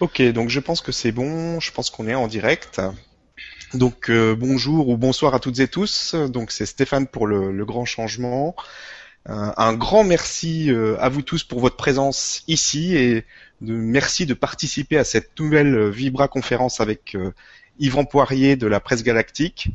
Ok, donc je pense que c'est bon, je pense qu'on est en direct. Donc euh, bonjour ou bonsoir à toutes et tous. Donc c'est Stéphane pour le, grand changement. Euh, un grand merci euh, à vous tous pour votre présence ici et de, merci de participer à cette nouvelle Vibra conférence avec Yvan Poirier de la presse galactique.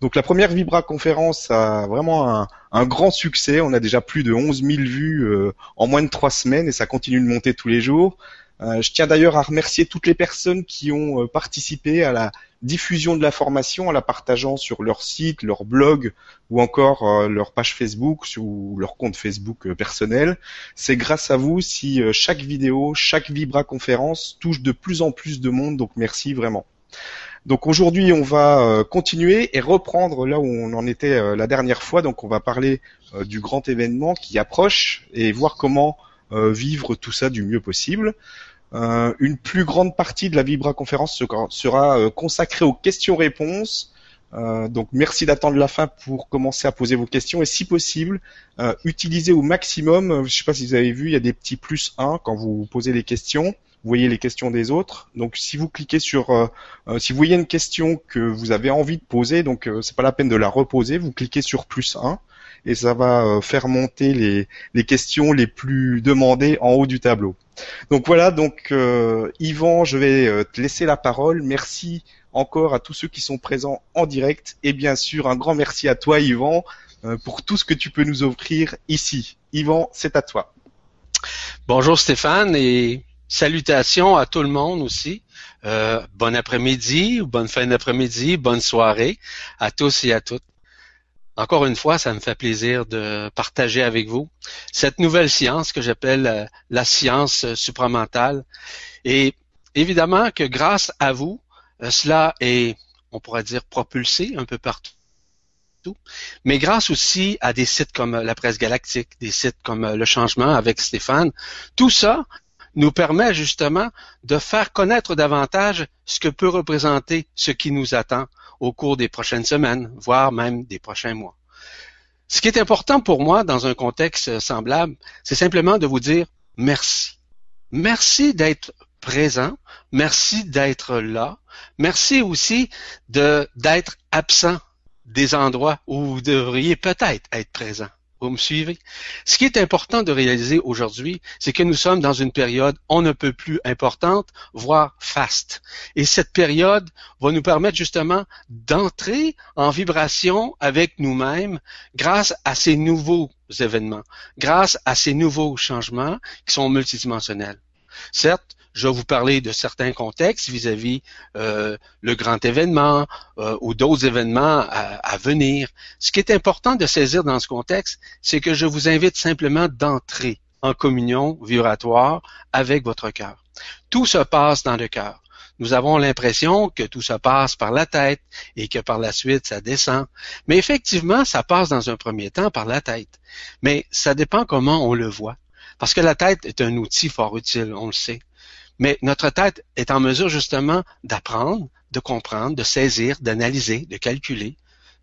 Donc la première Vibra conférence a vraiment un, grand succès. On a déjà plus de 11 000 vues en moins de trois semaines et ça continue de monter tous les jours. Euh, je tiens d'ailleurs à remercier toutes les personnes qui ont euh, participé à la diffusion de la formation en la partageant sur leur site, leur blog ou encore euh, leur page Facebook ou leur compte Facebook personnel. C'est grâce à vous si chaque vidéo, chaque Vibra conférence touche de plus en plus de monde, donc merci vraiment. Donc aujourd'hui, on va continuer et reprendre là où on en était la dernière fois. Donc on va parler du grand événement qui approche et voir comment vivre tout ça du mieux possible. Euh, une plus grande partie de la Vibra conférence sera euh, consacrée aux questions-réponses. Euh, donc merci d'attendre la fin pour commencer à poser vos questions et si possible, utilisez au maximum, je ne sais pas si vous avez vu, il y a des petits plus 1 quand vous posez les questions vous voyez les questions des autres. Donc si vous cliquez sur, si vous voyez une question que vous avez envie de poser, donc c'est pas la peine de la reposer, vous cliquez sur plus 1 et ça va faire monter les, les questions les plus demandées en haut du tableau. Donc voilà, donc euh, Yvan, je vais euh, te laisser la parole. Merci encore à tous ceux qui sont présents en direct et bien sûr un grand merci à toi Yvan euh, pour tout ce que tu peux nous offrir ici. Yvan, c'est à toi. Bonjour Stéphane et salutations à tout le monde aussi. bon après-midi, bonne fin d'après-midi, bonne soirée à tous et à toutes. Encore une fois, ça me fait plaisir de partager avec vous cette nouvelle science que j'appelle euh, la science supramentale. Et évidemment que grâce à vous, euh, cela est, on pourrait dire, propulsé un peu partout. Mais grâce aussi à des sites comme la presse galactique, des sites comme Le Changement avec Stéphane, tout ça nous permet justement de faire connaître davantage ce que peut représenter ce qui nous attend au cours des prochaines semaines, voire même des prochains mois. Ce qui est important pour moi dans un contexte semblable, c'est simplement de vous dire merci. Merci d'être présent, merci d'être là, merci aussi d'être absent des endroits où vous devriez peut-être être présent. Vous me suivez? Ce qui est important de réaliser aujourd'hui, c'est que nous sommes dans une période on ne peut plus importante, voire faste. Et cette période va nous permettre justement d'entrer en vibration avec nous-mêmes grâce à ces nouveaux événements, grâce à ces nouveaux changements qui sont multidimensionnels. Certes, je vais vous parler de certains contextes vis-à-vis euh, le grand événement euh, ou d'autres événements à, venir. Ce qui est important de saisir dans ce contexte, c'est que je vous invite simplement d'entrer en communion vibratoire avec votre cœur. Tout se passe dans le cœur. Nous avons l'impression que tout se passe par la tête et que par la suite ça descend. Mais effectivement, ça passe dans un premier temps par la tête. Mais ça dépend comment on le voit. Parce que la tête est un outil fort utile, on le sait. Mais notre tête est en mesure justement d'apprendre, de comprendre, de saisir, d'analyser, de calculer,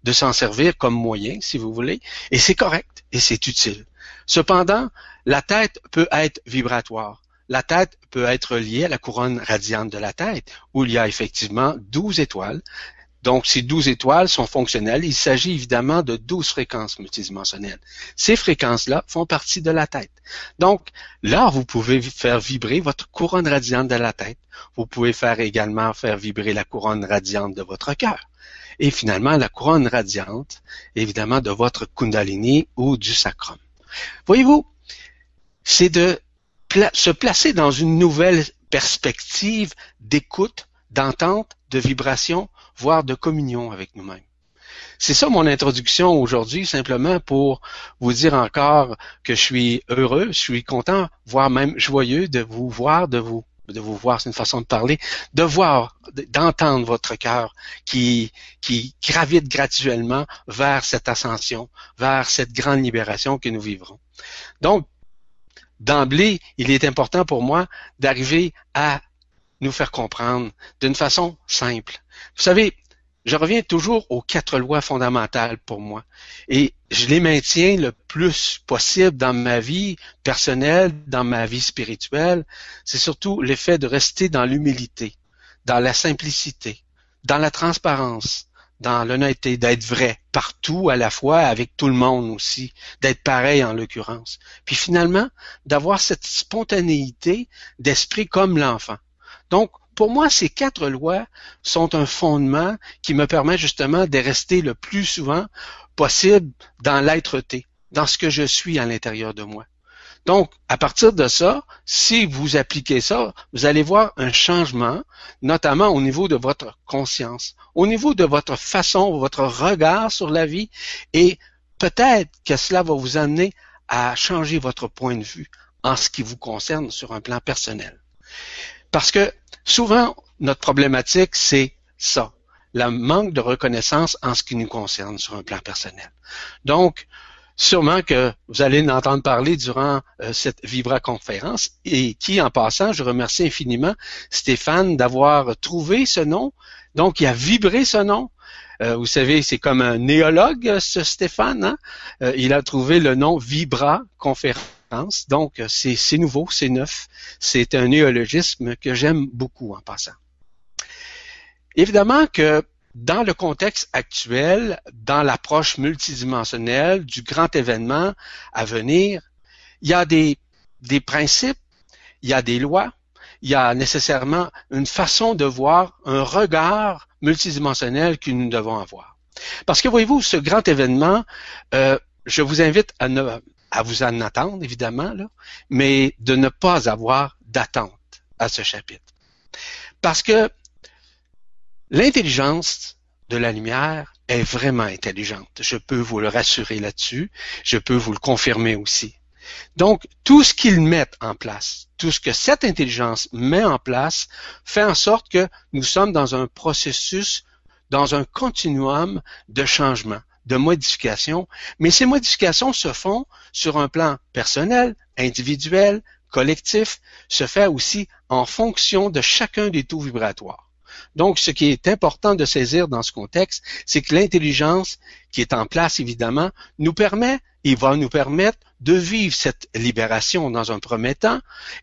de s'en servir comme moyen, si vous voulez, et c'est correct et c'est utile. Cependant, la tête peut être vibratoire. La tête peut être liée à la couronne radiante de la tête, où il y a effectivement douze étoiles donc, ces 12 étoiles sont fonctionnelles. Il s'agit évidemment de 12 fréquences multidimensionnelles. Ces fréquences-là font partie de la tête. Donc, là, vous pouvez faire vibrer votre couronne radiante de la tête. Vous pouvez faire également faire vibrer la couronne radiante de votre cœur. Et finalement, la couronne radiante, évidemment, de votre kundalini ou du sacrum. Voyez-vous, c'est de se placer dans une nouvelle perspective d'écoute, d'entente, de vibration voire de communion avec nous-mêmes. C'est ça mon introduction aujourd'hui, simplement pour vous dire encore que je suis heureux, je suis content, voire même joyeux de vous voir, de vous de vous voir, c'est une façon de parler, de voir, d'entendre votre cœur qui, qui gravite graduellement vers cette ascension, vers cette grande libération que nous vivrons. Donc, d'emblée, il est important pour moi d'arriver à nous faire comprendre d'une façon simple vous savez, je reviens toujours aux quatre lois fondamentales pour moi. Et je les maintiens le plus possible dans ma vie personnelle, dans ma vie spirituelle, c'est surtout l'effet de rester dans l'humilité, dans la simplicité, dans la transparence, dans l'honnêteté, d'être vrai partout à la fois, avec tout le monde aussi, d'être pareil en l'occurrence. Puis finalement, d'avoir cette spontanéité d'esprit comme l'enfant. Donc, pour moi, ces quatre lois sont un fondement qui me permet justement de rester le plus souvent possible dans l'être-té, dans ce que je suis à l'intérieur de moi. Donc, à partir de ça, si vous appliquez ça, vous allez voir un changement, notamment au niveau de votre conscience, au niveau de votre façon, votre regard sur la vie, et peut-être que cela va vous amener à changer votre point de vue en ce qui vous concerne sur un plan personnel. Parce que souvent, notre problématique, c'est ça, le manque de reconnaissance en ce qui nous concerne sur un plan personnel. Donc, sûrement que vous allez en entendre parler durant euh, cette Vibra conférence et qui, en passant, je remercie infiniment Stéphane d'avoir trouvé ce nom. Donc, il a vibré ce nom. Euh, vous savez, c'est comme un néologue, ce Stéphane. Hein. Euh, il a trouvé le nom Vibra conférence. Donc, c'est nouveau, c'est neuf. C'est un néologisme que j'aime beaucoup en passant. Évidemment que dans le contexte actuel, dans l'approche multidimensionnelle du grand événement à venir, il y a des, des principes, il y a des lois, il y a nécessairement une façon de voir, un regard multidimensionnel que nous devons avoir. Parce que voyez-vous, ce grand événement, euh, je vous invite à, ne, à vous en attendre, évidemment, là, mais de ne pas avoir d'attente à ce chapitre. Parce que L'intelligence de la lumière est vraiment intelligente. Je peux vous le rassurer là-dessus. Je peux vous le confirmer aussi. Donc, tout ce qu'ils mettent en place, tout ce que cette intelligence met en place, fait en sorte que nous sommes dans un processus, dans un continuum de changement, de modification, mais ces modifications se font sur un plan personnel, individuel, collectif, se fait aussi en fonction de chacun des taux vibratoires. Donc, ce qui est important de saisir dans ce contexte, c'est que l'intelligence qui est en place, évidemment, nous permet et va nous permettre de vivre cette libération dans un premier temps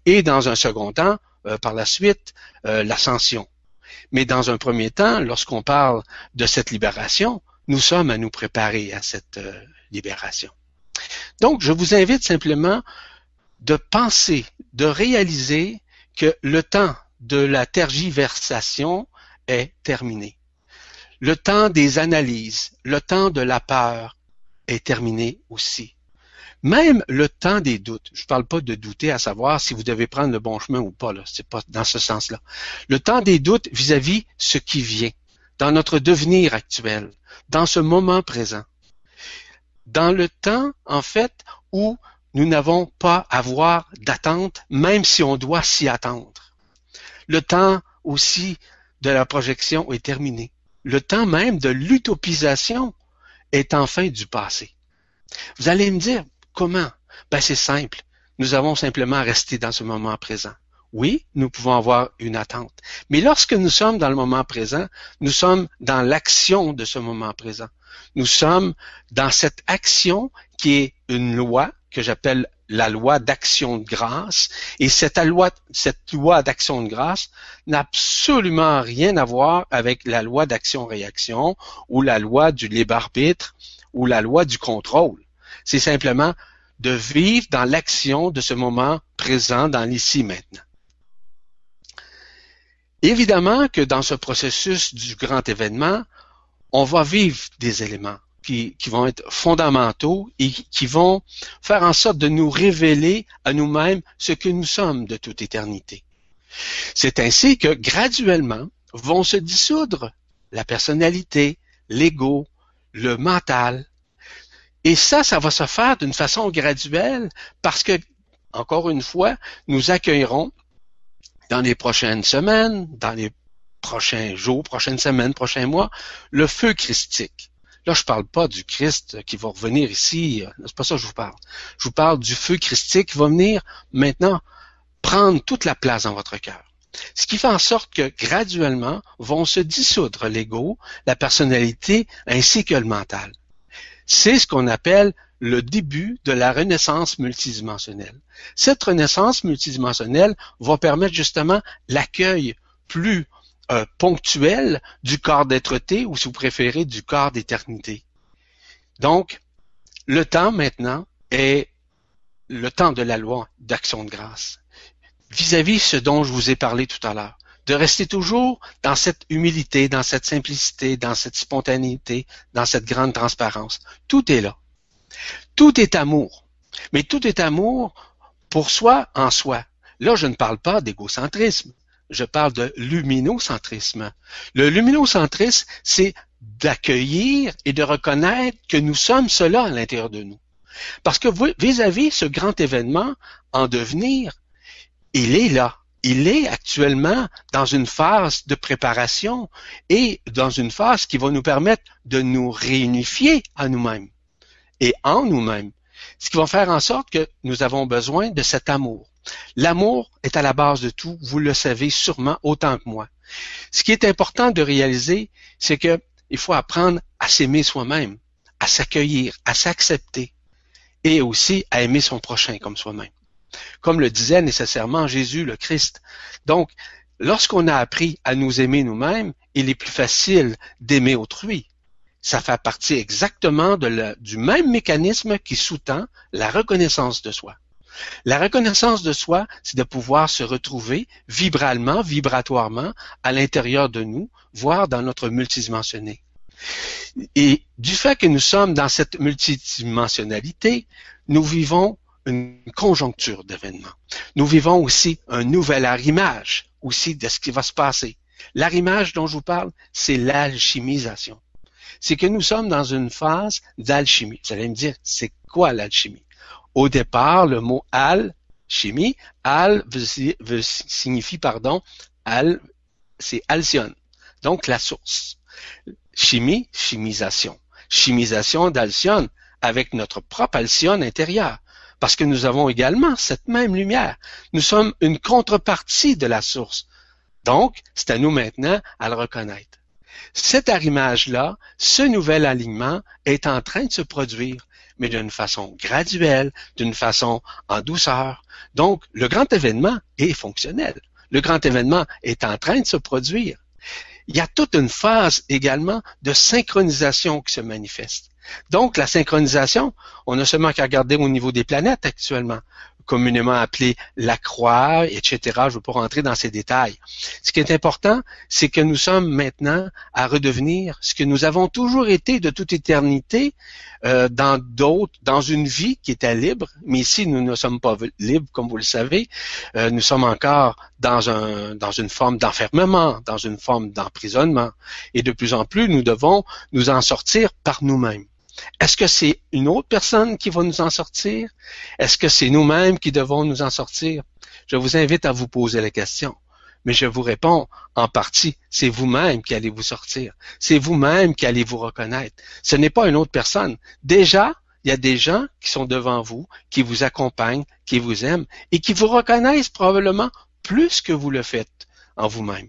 et dans un second temps, euh, par la suite, euh, l'ascension. Mais dans un premier temps, lorsqu'on parle de cette libération, nous sommes à nous préparer à cette euh, libération. Donc, je vous invite simplement de penser, de réaliser que le temps de la tergiversation est terminé. Le temps des analyses, le temps de la peur est terminé aussi. Même le temps des doutes. Je ne parle pas de douter à savoir si vous devez prendre le bon chemin ou pas. Là, c'est pas dans ce sens-là. Le temps des doutes vis-à-vis -vis ce qui vient, dans notre devenir actuel, dans ce moment présent, dans le temps en fait où nous n'avons pas à avoir d'attente, même si on doit s'y attendre. Le temps aussi de la projection est terminé. Le temps même de l'utopisation est enfin du passé. Vous allez me dire, comment? Ben, c'est simple. Nous avons simplement resté dans ce moment présent. Oui, nous pouvons avoir une attente. Mais lorsque nous sommes dans le moment présent, nous sommes dans l'action de ce moment présent. Nous sommes dans cette action qui est une loi que j'appelle la loi d'action de grâce. Et cette loi, cette loi d'action de grâce n'a absolument rien à voir avec la loi d'action-réaction ou la loi du libre-arbitre ou la loi du contrôle. C'est simplement de vivre dans l'action de ce moment présent dans l'ici maintenant. Évidemment que dans ce processus du grand événement, on va vivre des éléments qui, vont être fondamentaux et qui vont faire en sorte de nous révéler à nous-mêmes ce que nous sommes de toute éternité. C'est ainsi que graduellement vont se dissoudre la personnalité, l'ego, le mental. Et ça, ça va se faire d'une façon graduelle parce que, encore une fois, nous accueillerons dans les prochaines semaines, dans les prochains jours, prochaines semaines, prochains mois, le feu christique. Là, je parle pas du Christ qui va revenir ici. Euh, c'est pas ça que je vous parle. Je vous parle du feu christique qui va venir maintenant prendre toute la place dans votre cœur. Ce qui fait en sorte que graduellement vont se dissoudre l'ego, la personnalité ainsi que le mental. c'est ce qu'on appelle le début de la renaissance multidimensionnelle. Cette renaissance multidimensionnelle va permettre justement l'accueil plus euh, ponctuel du corps d'être-té ou si vous préférez du corps d'éternité. Donc, le temps maintenant est le temps de la loi d'action de grâce. Vis-à-vis ce dont je vous ai parlé tout à l'heure, de rester toujours dans cette humilité, dans cette simplicité, dans cette spontanéité, dans cette grande transparence. Tout est là. Tout est amour. Mais tout est amour pour soi en soi. Là, je ne parle pas d'égocentrisme. Je parle de luminocentrisme. Le luminocentrisme, c'est d'accueillir et de reconnaître que nous sommes cela à l'intérieur de nous. Parce que vis-à-vis ce grand événement en devenir, il est là. Il est actuellement dans une phase de préparation et dans une phase qui va nous permettre de nous réunifier à nous-mêmes et en nous-mêmes. Ce qui va faire en sorte que nous avons besoin de cet amour. L'amour est à la base de tout, vous le savez sûrement autant que moi. Ce qui est important de réaliser, c'est que il faut apprendre à s'aimer soi-même, à s'accueillir, à s'accepter et aussi à aimer son prochain comme soi-même. Comme le disait nécessairement Jésus le Christ. Donc, lorsqu'on a appris à nous aimer nous-mêmes, il est plus facile d'aimer autrui. Ça fait partie exactement du même mécanisme qui sous-tend la reconnaissance de soi. La reconnaissance de soi, c'est de pouvoir se retrouver vibralement, vibratoirement à l'intérieur de nous, voire dans notre multidimensionné. Et du fait que nous sommes dans cette multidimensionnalité, nous vivons une conjoncture d'événements. Nous vivons aussi un nouvel arrimage aussi de ce qui va se passer. L'arrimage dont je vous parle, c'est l'alchimisation. C'est que nous sommes dans une phase d'alchimie. Vous allez me dire, c'est quoi l'alchimie? Au départ, le mot al, chimie, al veut, signifie, pardon, al, c'est alcyone. Donc, la source. Chimie, chimisation. Chimisation d'alcyone avec notre propre alcyone intérieure. Parce que nous avons également cette même lumière. Nous sommes une contrepartie de la source. Donc, c'est à nous maintenant à le reconnaître. Cet arrimage-là, ce nouvel alignement est en train de se produire mais d'une façon graduelle, d'une façon en douceur. Donc, le grand événement est fonctionnel. Le grand événement est en train de se produire. Il y a toute une phase également de synchronisation qui se manifeste. Donc, la synchronisation, on n'a seulement qu'à regarder au niveau des planètes actuellement communément appelé la croix, etc. Je ne veux pas rentrer dans ces détails. Ce qui est important, c'est que nous sommes maintenant à redevenir ce que nous avons toujours été de toute éternité euh, dans d'autres, dans une vie qui était libre. Mais ici, nous ne sommes pas libres, comme vous le savez. Euh, nous sommes encore dans un dans une forme d'enfermement, dans une forme d'emprisonnement. Et de plus en plus, nous devons nous en sortir par nous-mêmes. Est-ce que c'est une autre personne qui va nous en sortir? Est-ce que c'est nous-mêmes qui devons nous en sortir? Je vous invite à vous poser la question. Mais je vous réponds en partie, c'est vous-même qui allez vous sortir. C'est vous-même qui allez vous reconnaître. Ce n'est pas une autre personne. Déjà, il y a des gens qui sont devant vous, qui vous accompagnent, qui vous aiment et qui vous reconnaissent probablement plus que vous le faites en vous-même.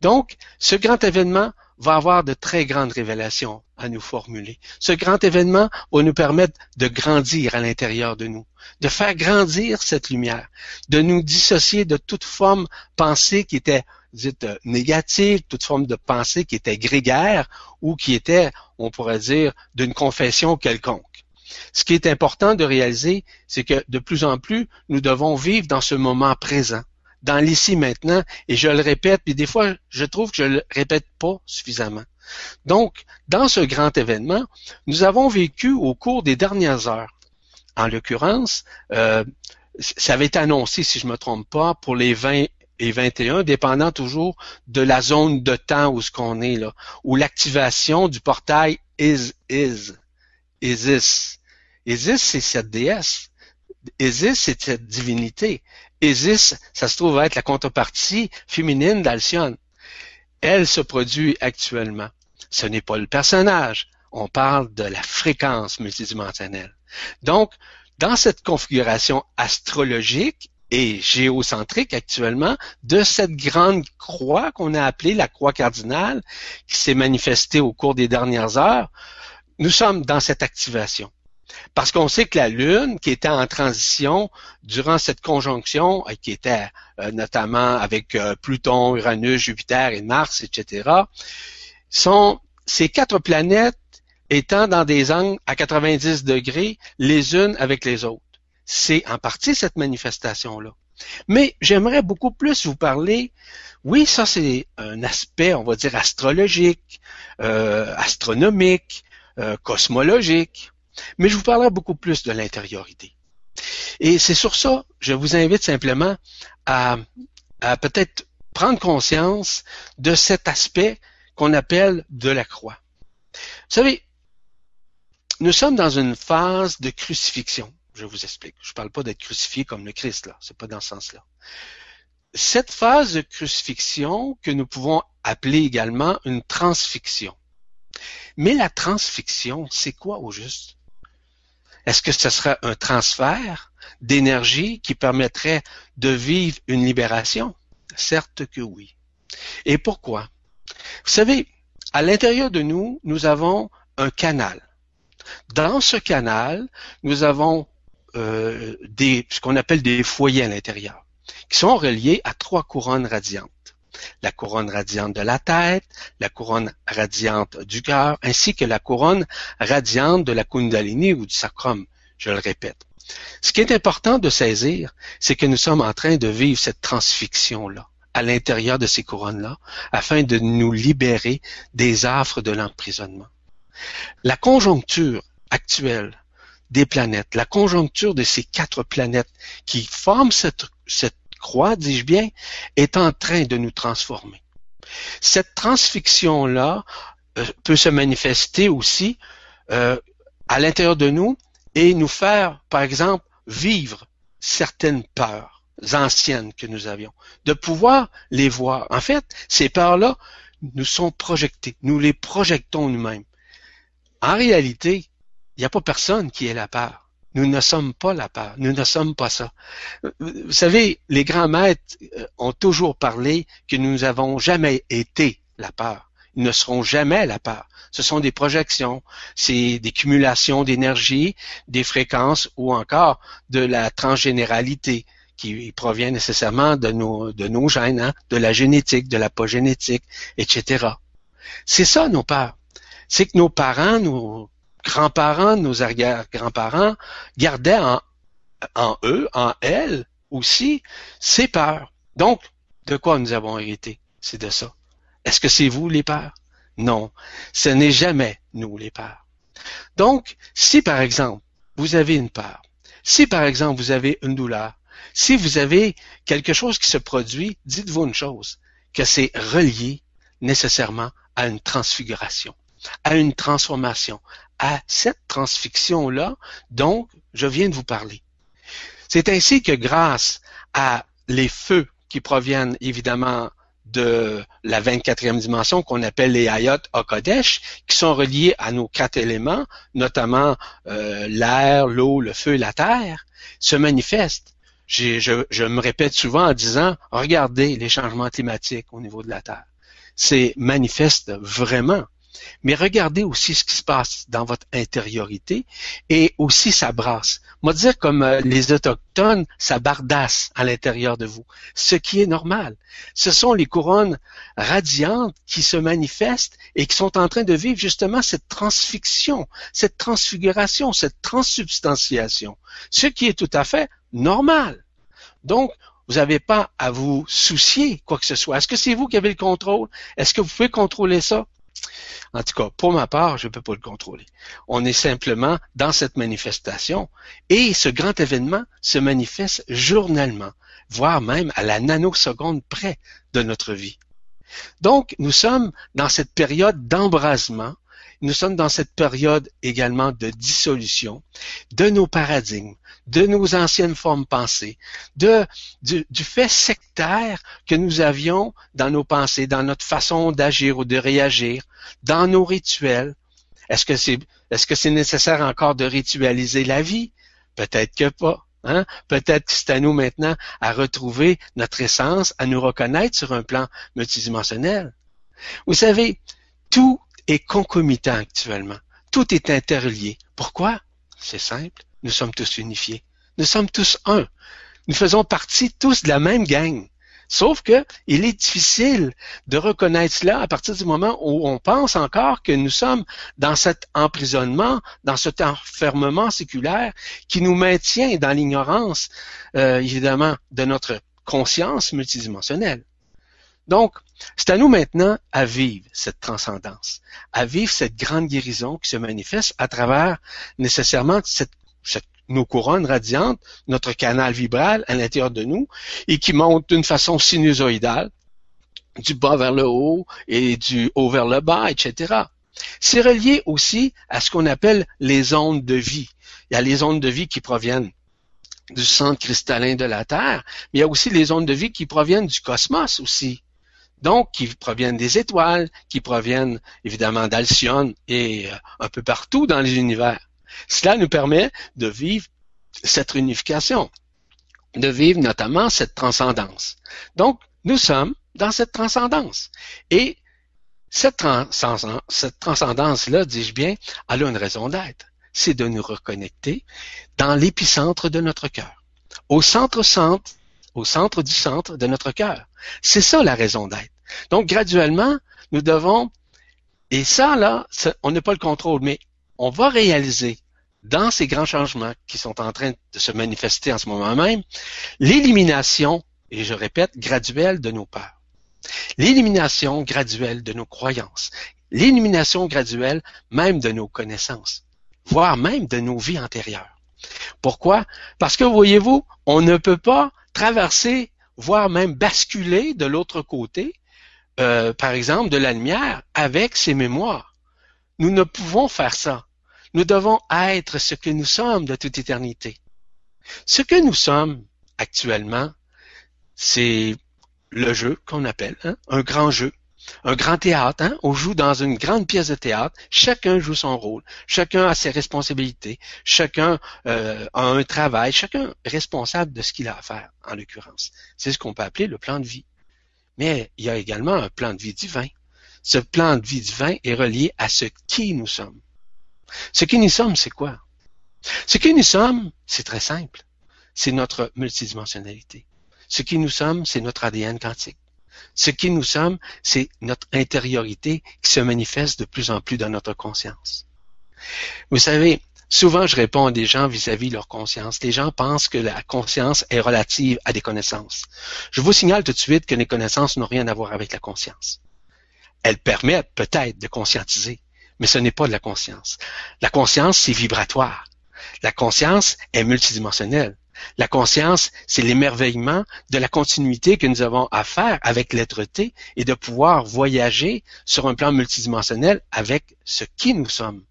Donc, ce grand événement va avoir de très grandes révélations à nous formuler. Ce grand événement va nous permettre de grandir à l'intérieur de nous, de faire grandir cette lumière, de nous dissocier de toute forme pensée qui était dite euh, négative, toute forme de pensée qui était grégaire ou qui était, on pourrait dire, d'une confession quelconque. Ce qui est important de réaliser, c'est que de plus en plus, nous devons vivre dans ce moment présent dans l'ici maintenant, et je le répète, puis des fois, je trouve que je le répète pas suffisamment. Donc, dans ce grand événement, nous avons vécu au cours des dernières heures. En l'occurrence, euh, ça avait été annoncé, si je me trompe pas, pour les 20 et 21, dépendant toujours de la zone de temps où ce qu'on est là, où l'activation du portail is is Isis. Isis, c'est cette déesse. Isis, c'est cette divinité. Isis, ça se trouve être la contrepartie féminine d'Alcyone. Elle se produit actuellement. Ce n'est pas le personnage. On parle de la fréquence multidimensionnelle. Donc, dans cette configuration astrologique et géocentrique actuellement de cette grande croix qu'on a appelée la croix cardinale, qui s'est manifestée au cours des dernières heures, nous sommes dans cette activation. Parce qu'on sait que la Lune, qui était en transition durant cette conjonction, euh, qui était euh, notamment avec euh, Pluton, Uranus, Jupiter et Mars, etc., sont ces quatre planètes étant dans des angles à 90 degrés les unes avec les autres. C'est en partie cette manifestation-là. Mais j'aimerais beaucoup plus vous parler, oui, ça c'est un aspect, on va dire, astrologique, astronomique, cosmologique, mais je vous parlerai beaucoup plus de l'intériorité. Et c'est sur ça, je vous invite simplement à, peut-être prendre conscience de cet aspect qu'on appelle de la croix. Vous savez, nous sommes dans une phase de crucifixion. Je vous explique. Je ne parle pas d'être crucifié comme le Christ, là. C'est pas dans ce sens-là. Cette phase de crucifixion que nous pouvons appeler également une transfixion. Mais la transfixion, c'est quoi au juste? Est-ce que ce serait un transfert d'énergie qui permettrait de vivre une libération? Certes que oui. Et pourquoi? Vous savez, à l'intérieur de nous, nous avons un canal. Dans ce canal, nous avons euh, ce qu'on appelle des foyers à l'intérieur, qui sont reliés à trois couronnes radiantes la couronne radiante de la tête, la couronne radiante du cœur, ainsi que la couronne radiante de la Kundalini ou du sacrum, je le répète. Ce qui est important de saisir, c'est que nous sommes en train de vivre cette transfixion-là à l'intérieur de ces couronnes-là, afin de nous libérer des affres de l'emprisonnement. La conjoncture actuelle des planètes, la conjoncture de ces quatre planètes qui forment cette, cette croix, dis-je bien, est en train de nous transformer. Cette transfixion-là euh, peut se manifester aussi euh, à l'intérieur de nous et nous faire, par exemple, vivre certaines peurs anciennes que nous avions, de pouvoir les voir. En fait, ces peurs-là nous sont projetées, nous les projetons nous-mêmes. En réalité, il n'y a pas personne qui ait la peur. Nous ne sommes pas la peur. Nous ne sommes pas ça. Vous savez, les grands maîtres euh, ont toujours parlé que nous n'avons jamais été la peur. Ils ne seront jamais la peur. Ce sont des projections, c'est des cumulations d'énergie, des fréquences ou encore de la transgénéralité qui provient nécessairement de nos, de nos gènes, hein, de la génétique, de l'apogénétique, etc. C'est ça nos peurs. C'est que nos parents, nous grands-parents, nos arrière-grands-parents gardaient en, eux, en elles aussi, ces peurs. Donc, de quoi nous avons hérité? C'est de ça. Est-ce que c'est vous les peurs? Non, ce n'est jamais nous les peurs. Donc, si par exemple, vous avez une peur, si par exemple vous avez une douleur, si vous avez quelque chose qui se produit, dites-vous une chose, que c'est relié nécessairement à une transfiguration, à une transformation, à cette transfixion-là dont je viens de vous parler. C'est ainsi que grâce à les feux qui proviennent évidemment de la 24e dimension qu'on appelle les Ayot Okodesh, qui sont reliés à nos quatre éléments, notamment euh, l'air, l'eau, le feu et la terre, se manifestent. Je, je, me répète souvent en disant, regardez les changements climatiques au niveau de la Terre. C'est manifeste vraiment. Mais regardez aussi ce qui se passe dans votre intériorité et aussi ça brasse. Moi dire comme euh, les autochtones, ça bardasse à l'intérieur de vous, ce qui est normal. Ce sont les couronnes radiantes qui se manifestent et qui sont en train de vivre justement cette transfixion, cette transfiguration, cette transsubstantiation, ce qui est tout à fait normal. Donc, vous n'avez pas à vous soucier quoi que ce soit. Est-ce que c'est vous qui avez le contrôle? Est-ce que vous pouvez contrôler ça? En tout cas, pour ma part, je ne peux pas le contrôler. On est simplement dans cette manifestation et ce grand événement se manifeste journellement, voire même à la nanoseconde près de notre vie. Donc, nous sommes dans cette période d'embrasement nous sommes dans cette période également de dissolution de nos paradigmes, de nos anciennes formes pensées, de, du, fait sectaire que nous avions dans nos pensées, dans notre façon d'agir ou de réagir, dans nos rituels. Est-ce que c'est est-ce que c'est nécessaire encore de ritualiser la vie? Peut-être que pas. Hein? Peut-être que c'est à nous maintenant à retrouver notre essence, à nous reconnaître sur un plan multidimensionnel. Vous savez, tout est concomitant actuellement. Tout est interrelié. Pourquoi? C'est simple. Nous sommes tous unifiés. Nous sommes tous un. Nous faisons partie tous de la même gang. Sauf que il est difficile de reconnaître cela à partir du moment où on pense encore que nous sommes dans cet emprisonnement, dans cet enfermement séculaire qui nous maintient dans l'ignorance, euh, évidemment, de notre conscience multidimensionnelle. Donc, c'est à nous maintenant à vivre cette transcendance, à vivre cette grande guérison qui se manifeste à travers nécessairement cette, nos couronnes radiantes, notre canal vibral à l'intérieur de nous, et qui monte d'une façon sinusoïdale, du bas vers le haut et du haut vers le bas, etc. C'est relié aussi à ce qu'on appelle les ondes de vie. Il y a les ondes de vie qui proviennent du centre cristallin de la Terre, mais il y a aussi les ondes de vie qui proviennent du cosmos aussi. Donc, qui proviennent des étoiles, qui proviennent évidemment d'Alcyone et euh, un peu partout dans les univers. Cela nous permet de vivre cette unification, de vivre notamment cette transcendance. Donc, nous sommes dans cette transcendance. Et cette, transcendance-là, dis-je bien, elle a une raison d'être. C'est de nous reconnecter dans l'épicentre de notre cœur, au centre-centre, au centre du centre de notre cœur. C'est ça la raison d'être. Donc, graduellement, nous devons, et ça, là, on n'a pas le contrôle, mais on va réaliser dans ces grands changements qui sont en train de se manifester en ce moment même, l'élimination, et je répète, graduelle de nos peurs, l'élimination graduelle de nos croyances, l'élimination graduelle même de nos connaissances, voire même de nos vies antérieures. Pourquoi? Parce que, voyez-vous, on ne peut pas traverser, voire même basculer de l'autre côté, euh, par exemple, de la lumière avec ses mémoires. Nous ne pouvons faire ça. Nous devons être ce que nous sommes de toute éternité. Ce que nous sommes actuellement, c'est le jeu qu'on appelle hein, un grand jeu, un grand théâtre. Hein? On joue dans une grande pièce de théâtre. Chacun joue son rôle. Chacun a ses responsabilités. Chacun euh, a un travail. Chacun responsable de ce qu'il a à faire, en l'occurrence. C'est ce qu'on peut appeler le plan de vie. Mais il y a également un plan de vie divin. Ce plan de vie divin est relié à ce qui nous sommes. Ce qui nous sommes, c'est quoi? Ce qui nous sommes, c'est très simple. C'est notre multidimensionnalité. Ce qui nous sommes, c'est notre ADN quantique. Ce qui nous sommes, c'est notre intériorité qui se manifeste de plus en plus dans notre conscience. Vous savez, souvent je réponds à des gens vis-à-vis de leur conscience. Les gens pensent que la conscience est relative à des connaissances. Je vous signale tout de suite que les connaissances n'ont rien à voir avec la conscience. Elles permettent peut-être de conscientiser, mais ce n'est pas de la conscience. La conscience, c'est vibratoire. La conscience est multidimensionnelle. La conscience, c'est l'émerveillement de la continuité que nous avons à faire avec l'être-té et de pouvoir voyager sur un plan multidimensionnel avec ce qui nous sommes.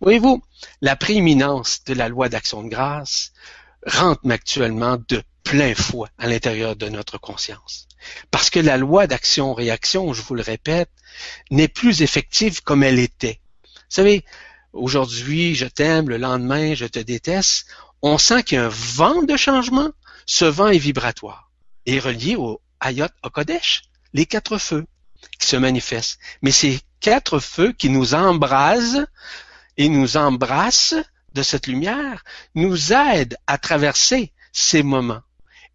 Voyez-vous, la prééminence de la loi d'action de grâce rentre actuellement de plein fouet à l'intérieur de notre conscience. Parce que la loi d'action-réaction, je vous le répète, n'est plus effective comme elle était. Vous savez, aujourd'hui, je t'aime, le lendemain, je te déteste. On sent qu'il y a un vent de changement. Ce vent est vibratoire et relié au Ayot Okodesh, les quatre feux qui se manifestent. Mais ces quatre feux qui nous embrasent et nous embrassent de cette lumière nous aident à traverser ces moments.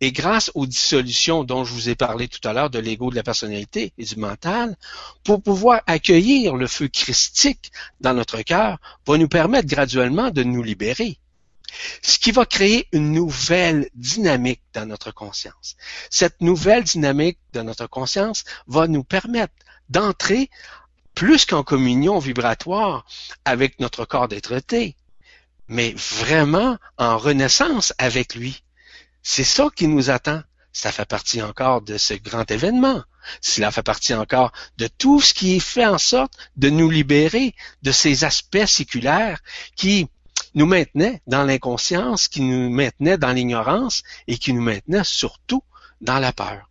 Et grâce aux dissolutions dont je vous ai parlé tout à l'heure de l'ego, de la personnalité et du mental, pour pouvoir accueillir le feu christique dans notre cœur, va nous permettre graduellement de nous libérer. Ce qui va créer une nouvelle dynamique dans notre conscience. Cette nouvelle dynamique de notre conscience va nous permettre d'entrer plus qu'en communion vibratoire avec notre corps d'être-té, mais vraiment en renaissance avec lui. C'est ça qui nous attend. Ça fait partie encore de ce grand événement. Cela fait partie encore de tout ce qui fait en sorte de nous libérer de ces aspects séculaires qui nous maintenaient dans l'inconscience, qui nous maintenaient dans l'ignorance et qui nous maintenaient surtout dans la peur.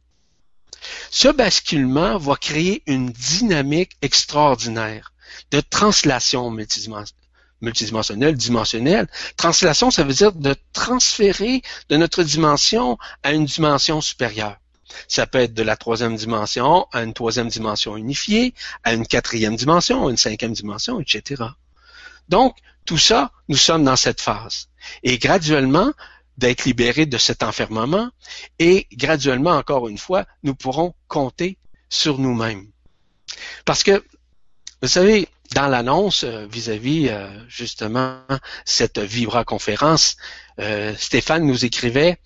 Ce basculement va créer une dynamique extraordinaire de translation multidimensionnelle multidimensionnel, dimensionnel. Translation, ça veut dire de transférer de notre dimension à une dimension supérieure. Ça peut être de la troisième dimension à une troisième dimension unifiée, à une quatrième dimension, à une cinquième dimension, etc. Donc, tout ça, nous sommes dans cette phase. Et graduellement, d'être libérés de cet enfermement et graduellement, encore une fois, nous pourrons compter sur nous-mêmes. Parce que, vous savez, dans l'annonce euh, vis-à-vis euh, justement cette Vibra conférence, euh, Stéphane nous écrivait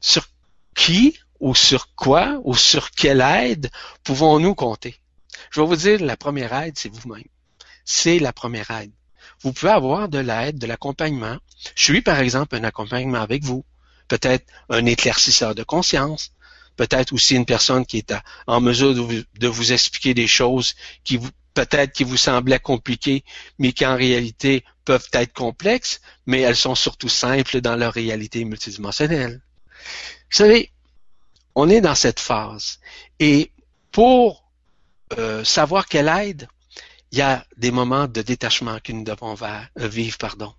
sur qui ou sur quoi ou sur quelle aide pouvons-nous compter? Je vais vous dire, la première aide, c'est vous-même. C'est la première aide. Vous pouvez avoir de l'aide, de l'accompagnement. Je suis par exemple un accompagnement avec vous, peut-être un éclaircisseur de conscience, peut-être aussi une personne qui est en mesure de vous, expliquer des choses qui vous peut-être qui vous semblaient compliquées, mais qui en réalité peuvent être complexes, mais elles sont surtout simples dans leur réalité multidimensionnelle. Vous savez, on est dans cette phase. Et pour euh, savoir quelle aide, il y a des moments de détachement que nous devons euh, vivre. Pardon.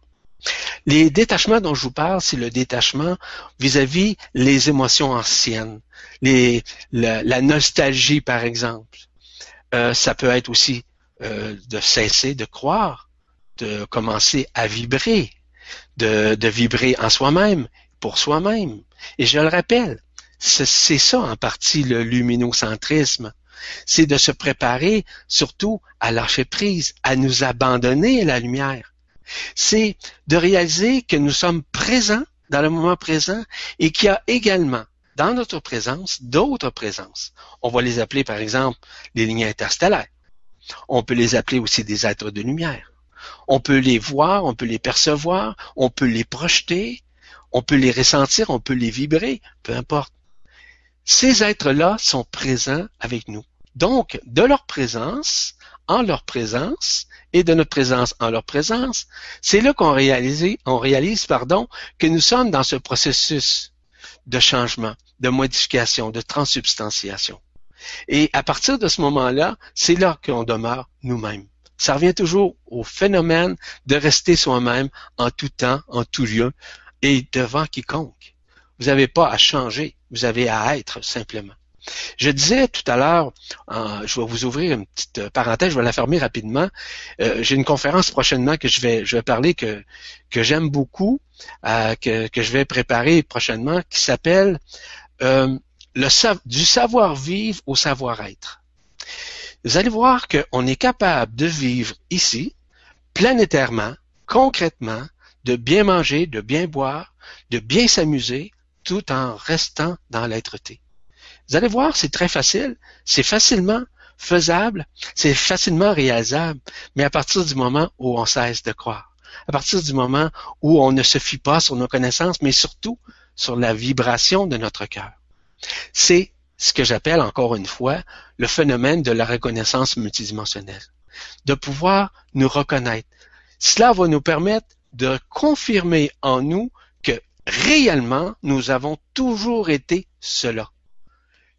Les détachements dont je vous parle, c'est le détachement vis-à-vis les émotions anciennes, la, nostalgie par exemple. Euh, ça peut être aussi euh, de cesser de croire, de commencer à vibrer, de, de vibrer en soi-même, pour soi-même. Et je le rappelle, c'est ça en partie le luminocentrisme. C'est de se préparer surtout à lâcher prise, à nous abandonner à la lumière c'est de réaliser que nous sommes présents dans le moment présent et qu'il y a également dans notre présence d'autres présences. On va les appeler par exemple les lignes interstellaires. On peut les appeler aussi des êtres de lumière. On peut les voir, on peut les percevoir, on peut les projeter, on peut les ressentir, on peut les vibrer, peu importe. Ces êtres-là sont présents avec nous. Donc, de leur présence, en leur présence, et de notre présence en leur présence, c'est là qu'on réalise, on réalise pardon, que nous sommes dans ce processus de changement, de modification, de transsubstantiation. Et à partir de ce moment-là, c'est là qu'on demeure nous-mêmes. Ça revient toujours au phénomène de rester soi-même en tout temps, en tout lieu et devant quiconque. Vous n'avez pas à changer, vous avez à être simplement. Je disais tout à l'heure, je vais vous ouvrir une petite parenthèse, je vais la fermer rapidement. Euh, j'ai une conférence prochainement que je vais, je vais parler que, que j'aime beaucoup, euh, que, que je vais préparer prochainement, qui s'appelle euh, du savoir-vivre au savoir-être. Vous allez voir qu'on est capable de vivre ici, planétairement, concrètement, de bien manger, de bien boire, de bien s'amuser, tout en restant dans l'être-té. Vous allez voir, c'est très facile, c'est facilement faisable, c'est facilement réalisable, mais à partir du moment où on cesse de croire, à partir du moment où on ne se fie pas sur nos connaissances, mais surtout sur la vibration de notre cœur. C'est ce que j'appelle encore une fois le phénomène de la reconnaissance multidimensionnelle, de pouvoir nous reconnaître. Cela va nous permettre de confirmer en nous réellement nous avons toujours été cela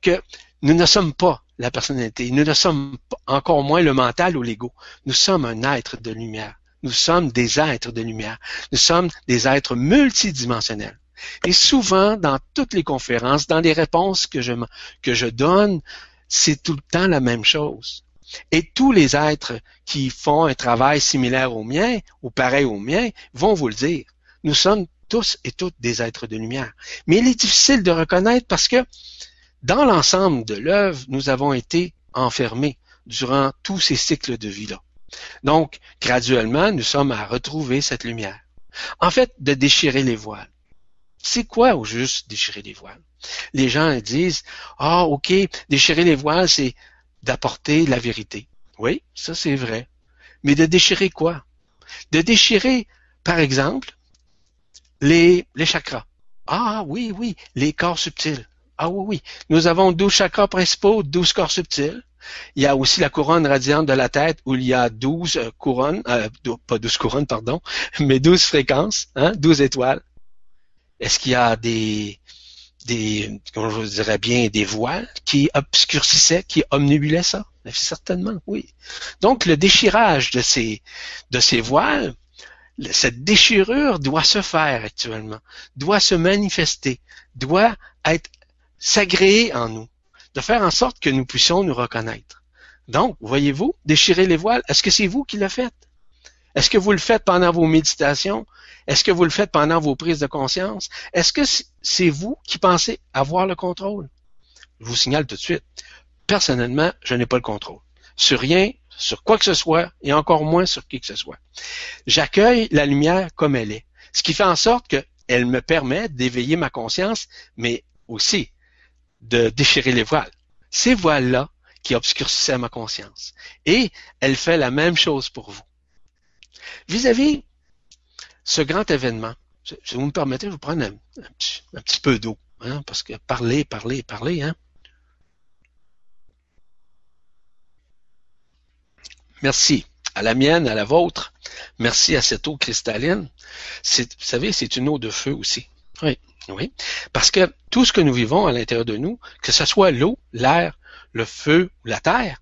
que nous ne sommes pas la personnalité, nous ne sommes encore moins le mental ou l'ego. Nous sommes un être de lumière. Nous sommes des êtres de lumière. Nous sommes des êtres multidimensionnels. Et souvent, dans toutes les conférences, dans les réponses que je, que je donne, c'est tout le temps la même chose. Et tous les êtres qui font un travail similaire au mien, ou pareil au mien, vont vous le dire. Nous sommes tous et toutes des êtres de lumière. Mais il est difficile de reconnaître parce que dans l'ensemble de l'œuvre, nous avons été enfermés durant tous ces cycles de vie-là. Donc, graduellement, nous sommes à retrouver cette lumière. En fait, de déchirer les voiles. C'est quoi au juste déchirer les voiles? Les gens disent, ah, ok, déchirer les voiles, c'est d'apporter la vérité. Oui, ça c'est vrai. Mais de déchirer quoi? De déchirer, par exemple, les, les chakras. Ah oui, oui, les corps subtils. Ah oui, oui. Nous avons 12 chakras principaux, 12 corps subtils. Il y a aussi la couronne radiante de la tête où il y a 12 euh, couronnes, euh, pas 12 couronnes, pardon, mais 12 fréquences, hein, 12 étoiles. Est-ce qu'il y a des, des, comment je dirais bien, des voiles qui obscurcissaient, qui omnibulaient ça? Certainement, oui. Donc, le déchirage de ces, de ces voiles, cette déchirure doit se faire actuellement, doit se manifester, doit être s'agréer en nous, de faire en sorte que nous puissions nous reconnaître. Donc, voyez-vous, déchirer les voiles, est-ce que c'est vous qui le faites? Est-ce que vous le faites pendant vos méditations? Est-ce que vous le faites pendant vos prises de conscience? Est-ce que c'est vous qui pensez avoir le contrôle? Je vous signale tout de suite. Personnellement, je n'ai pas le contrôle. Sur rien, sur quoi que ce soit, et encore moins sur qui que ce soit. J'accueille la lumière comme elle est. Ce qui fait en sorte qu'elle me permet d'éveiller ma conscience, mais aussi de déchirer les voiles. Ces voiles-là qui obscurcissaient ma conscience. Et elle fait la même chose pour vous. Vis-à-vis ce grand événement, si vous me permettez, je vous prendre un, petit, peu d'eau, hein, parce que parler, parler, parler, hein. Merci à la mienne, à la vôtre. Merci à cette eau cristalline. Vous savez, c'est une eau de feu aussi. Oui, oui. Parce que tout ce que nous vivons à l'intérieur de nous, que ce soit l'eau, l'air, le feu ou la terre,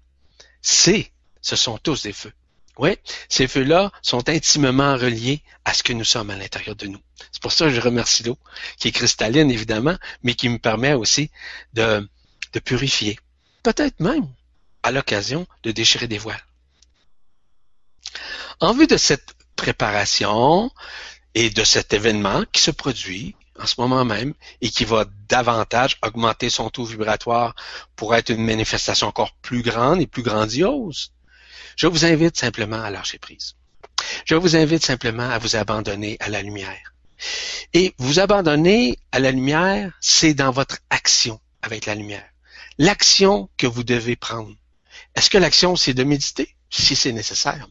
c'est, ce sont tous des feux. Oui, ces feux-là sont intimement reliés à ce que nous sommes à l'intérieur de nous. C'est pour ça que je remercie l'eau, qui est cristalline évidemment, mais qui me permet aussi de, de purifier. Peut-être même, à l'occasion, de déchirer des voiles. En vue de cette préparation et de cet événement qui se produit en ce moment même et qui va davantage augmenter son taux vibratoire pour être une manifestation encore plus grande et plus grandiose, je vous invite simplement à lâcher prise. Je vous invite simplement à vous abandonner à la lumière. Et vous abandonner à la lumière, c'est dans votre action avec la lumière. L'action que vous devez prendre. Est-ce que l'action, c'est de méditer? Si c'est nécessaire.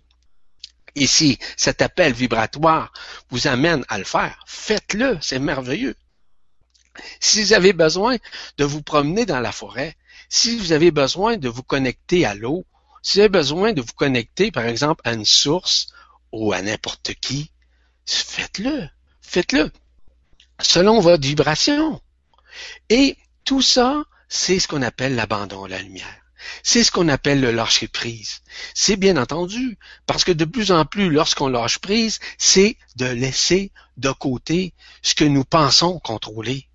Et si cet appel vibratoire vous amène à le faire, faites-le, c'est merveilleux. Si vous avez besoin de vous promener dans la forêt, si vous avez besoin de vous connecter à l'eau, si vous avez besoin de vous connecter, par exemple, à une source ou à n'importe qui, faites-le. Faites-le. Selon votre vibration. Et tout ça, c'est ce qu'on appelle l'abandon à la lumière. C'est ce qu'on appelle le lâcher prise. C'est bien entendu, parce que de plus en plus, lorsqu'on lâche prise, c'est de laisser de côté ce que nous pensons contrôler.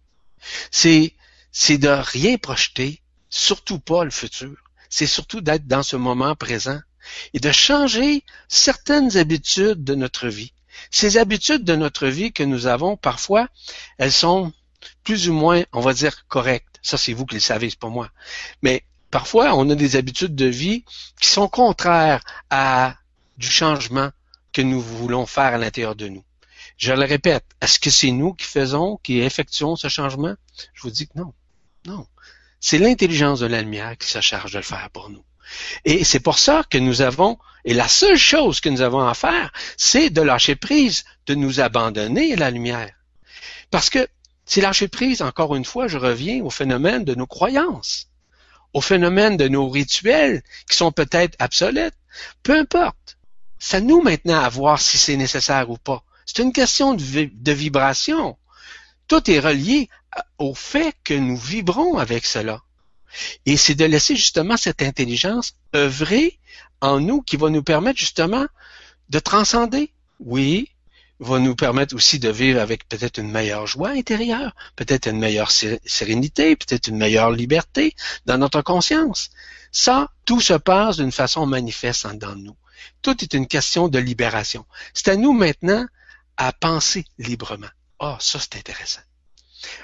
C'est, c'est de rien projeter, surtout pas le futur c'est surtout d'être dans ce moment présent et de changer certaines habitudes de notre vie. Ces habitudes de notre vie que nous avons, parfois, elles sont plus ou moins, on va dire, correctes. Ça, c'est vous qui le savez, c'est pas moi. Mais parfois, on a des habitudes de vie qui sont contraires à du changement que nous voulons faire à l'intérieur de nous. Je le répète, est-ce que c'est nous qui faisons, qui effectuons ce changement? Je vous dis que non. Non. C'est l'intelligence de la lumière qui se charge de le faire pour nous. Et c'est pour ça que nous avons, et la seule chose que nous avons à faire, c'est de lâcher prise, de nous abandonner à la lumière. Parce que c'est lâcher prise, encore une fois, je reviens au phénomène de nos croyances, au phénomène de nos rituels qui sont peut-être obsolètes. Peu importe. C'est à nous maintenant à voir si c'est nécessaire ou pas. C'est une question de, de vibration. Tout est relié au fait que nous vibrons avec cela. Et c'est de laisser justement cette intelligence œuvrer en nous qui va nous permettre justement de transcender. Oui, va nous permettre aussi de vivre avec peut-être une meilleure joie intérieure, peut-être une meilleure sérénité, peut-être une meilleure liberté dans notre conscience. Ça, tout se passe d'une façon manifeste de nous. Tout est une question de libération. C'est à nous maintenant à penser librement. Ah, ça c'est intéressant.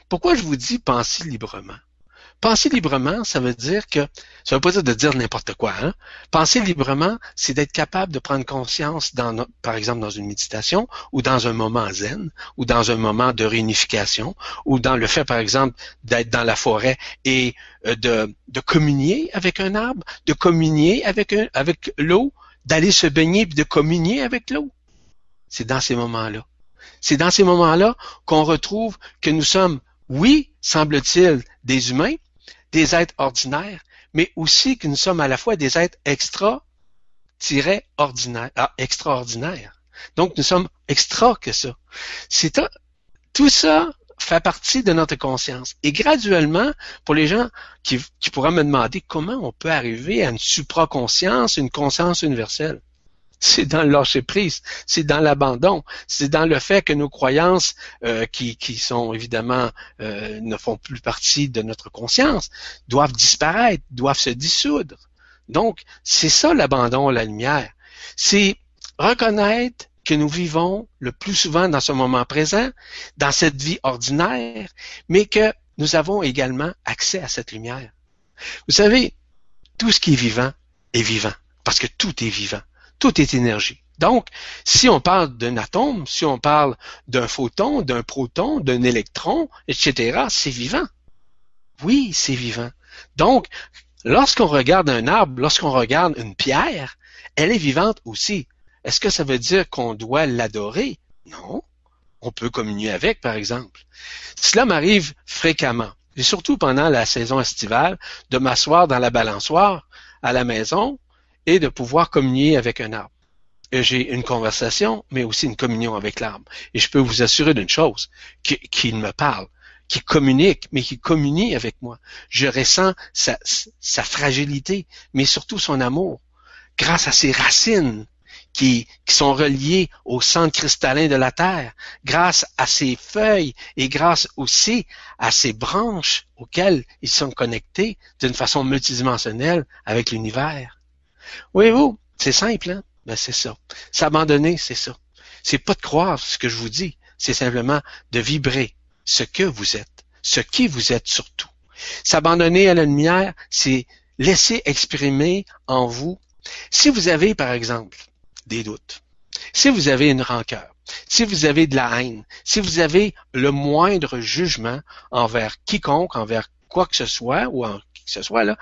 Pourquoi je vous dis penser librement? Penser librement, ça veut dire que, ça veut pas dire de dire n'importe quoi, hein? Penser librement, c'est d'être capable de prendre conscience dans, par exemple, dans une méditation, ou dans un moment zen, ou dans un moment de réunification, ou dans le fait, par exemple, d'être dans la forêt et euh, de, de communier avec un arbre, de communier avec un, avec l'eau, d'aller se baigner et de communier avec l'eau. C'est dans ces moments-là. C'est dans ces moments-là qu'on retrouve que nous sommes, oui, semble-t-il, des humains, des êtres ordinaires, mais aussi que nous sommes à la fois des êtres extra ordinaires, ah, extraordinaires. Donc, nous sommes extra que ça. C'est tout ça fait partie de notre conscience. Et graduellement, pour les gens qui, qui pourraient me demander comment on peut arriver à une supraconscience, une conscience universelle, c'est dans le lâcher prise, c'est dans l'abandon, c'est dans le fait que nos croyances, euh, qui, qui, sont évidemment euh, ne font plus partie de notre conscience, doivent disparaître, doivent se dissoudre. Donc, c'est ça l'abandon à la lumière. C'est reconnaître que nous vivons le plus souvent dans ce moment présent, dans cette vie ordinaire, mais que nous avons également accès à cette lumière. Vous savez, tout ce qui est vivant est vivant, parce que tout est vivant. Tout est énergie. Donc, si on parle d'un atome, si on parle d'un photon, d'un proton, d'un électron, etc., c'est vivant. Oui, c'est vivant. Donc, lorsqu'on regarde un arbre, lorsqu'on regarde une pierre, elle est vivante aussi. Est-ce que ça veut dire qu'on doit l'adorer? Non. On peut communier avec, par exemple. Cela m'arrive fréquemment, et surtout pendant la saison estivale, de m'asseoir dans la balançoire à la maison et de pouvoir communier avec un arbre. J'ai une conversation, mais aussi une communion avec l'arbre. Et je peux vous assurer d'une chose, qu'il me parle, qu'il communique, mais qu'il communie avec moi. Je ressens sa, fragilité, mais surtout son amour, grâce à ses racines qui, qui, sont reliées au centre cristallin de la Terre, grâce à ses feuilles et grâce aussi à ses branches auxquelles ils sont connectés d'une façon multidimensionnelle avec l'univers. Voyez-vous, c'est simple, hein? Ben, c'est ça. S'abandonner, c'est ça. C'est pas de croire ce que je vous dis. C'est simplement de vibrer ce que vous êtes, ce qui vous êtes surtout. S'abandonner à la lumière, c'est laisser exprimer en vous. Si vous avez, par exemple, des doutes, si vous avez une rancœur, si vous avez de la haine, si vous avez le moindre jugement envers quiconque, envers quoi que ce soit, ou en qui que ce soit, là,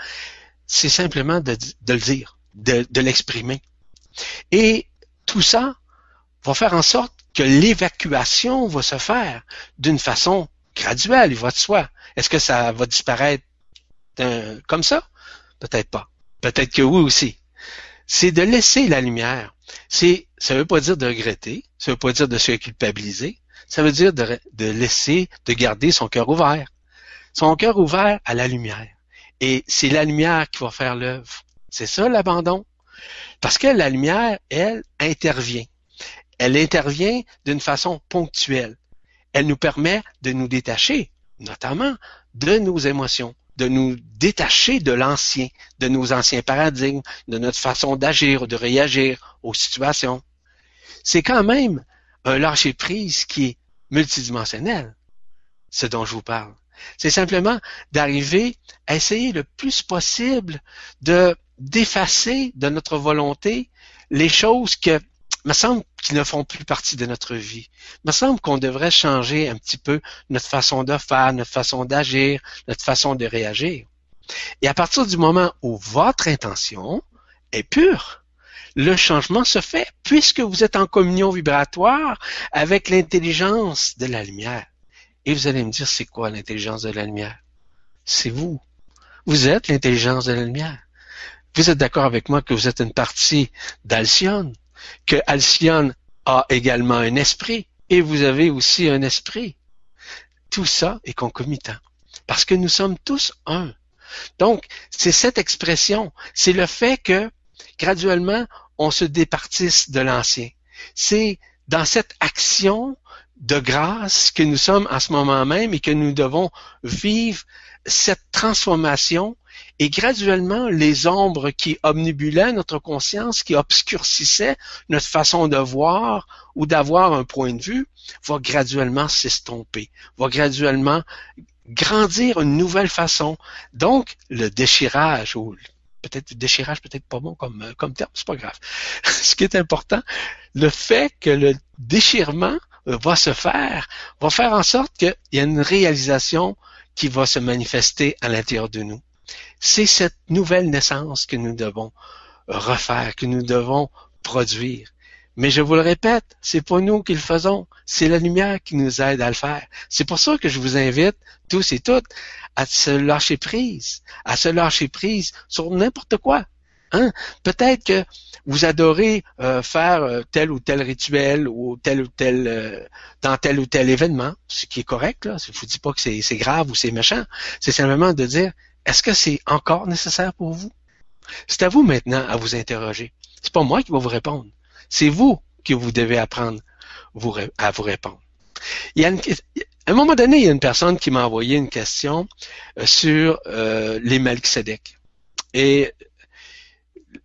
c'est simplement de, de le dire de, l'exprimer. Et tout ça va faire en sorte que l'évacuation va se faire d'une façon graduelle, il va de soi. Est-ce que ça va disparaître comme ça? Peut-être pas. Peut-être que oui aussi. C'est de laisser la lumière. C'est, ça veut pas dire de regretter, ça veut pas dire de se culpabiliser, ça veut dire de, de laisser, de garder son cœur ouvert. Son cœur ouvert à la lumière. Et c'est la lumière qui va faire l'œuvre. C'est ça l'abandon? Parce que la lumière, elle, intervient. Elle intervient d'une façon ponctuelle. Elle nous permet de nous détacher, notamment de nos émotions, de nous détacher de l'ancien, de nos anciens paradigmes, de notre façon d'agir, de réagir aux situations. C'est quand même un lâcher-prise qui est multidimensionnel, ce dont je vous parle. C'est simplement d'arriver à essayer le plus possible de d'effacer de notre volonté les choses que me semble qui ne font plus partie de notre vie. me semble qu'on devrait changer un petit peu notre façon de faire, notre façon d'agir, notre façon de réagir. Et à partir du moment où votre intention est pure, le changement se fait puisque vous êtes en communion vibratoire avec l'intelligence de la lumière. Et vous allez me dire, c'est quoi l'intelligence de la lumière? C'est vous. Vous êtes l'intelligence de la lumière. Vous êtes d'accord avec moi que vous êtes une partie d'Alcyone, que Alcyone a également un esprit et vous avez aussi un esprit. Tout ça est concomitant parce que nous sommes tous un. Donc, c'est cette expression, c'est le fait que graduellement, on se départisse de l'ancien. C'est dans cette action de grâce que nous sommes en ce moment même et que nous devons vivre cette transformation et graduellement, les ombres qui omnibulaient notre conscience, qui obscurcissaient notre façon de voir ou d'avoir un point de vue, vont graduellement s'estomper, vont graduellement grandir une nouvelle façon. Donc, le déchirage, ou peut-être déchirage, peut-être pas bon comme, comme terme, c'est pas grave. Ce qui est important, le fait que le déchirement va se faire, va faire en sorte qu'il y a une réalisation qui va se manifester à l'intérieur de nous. C'est cette nouvelle naissance que nous devons refaire, que nous devons produire. Mais je vous le répète, c'est pas nous qui le faisons, c'est la lumière qui nous aide à le faire. C'est pour ça que je vous invite tous et toutes à se lâcher prise, à se lâcher prise sur n'importe quoi. Hein? Peut-être que vous adorez euh, faire euh, tel ou tel rituel ou tel ou tel euh, dans tel ou tel événement, ce qui est correct. Là. Je vous dis pas que c'est grave ou c'est méchant. C'est simplement de dire est-ce que c'est encore nécessaire pour vous? C'est à vous maintenant à vous interroger. C'est pas moi qui vais vous répondre. C'est vous que vous devez apprendre à vous répondre. Il y a à un moment donné, il y a une personne qui m'a envoyé une question euh, sur euh, les Melchizedek. Et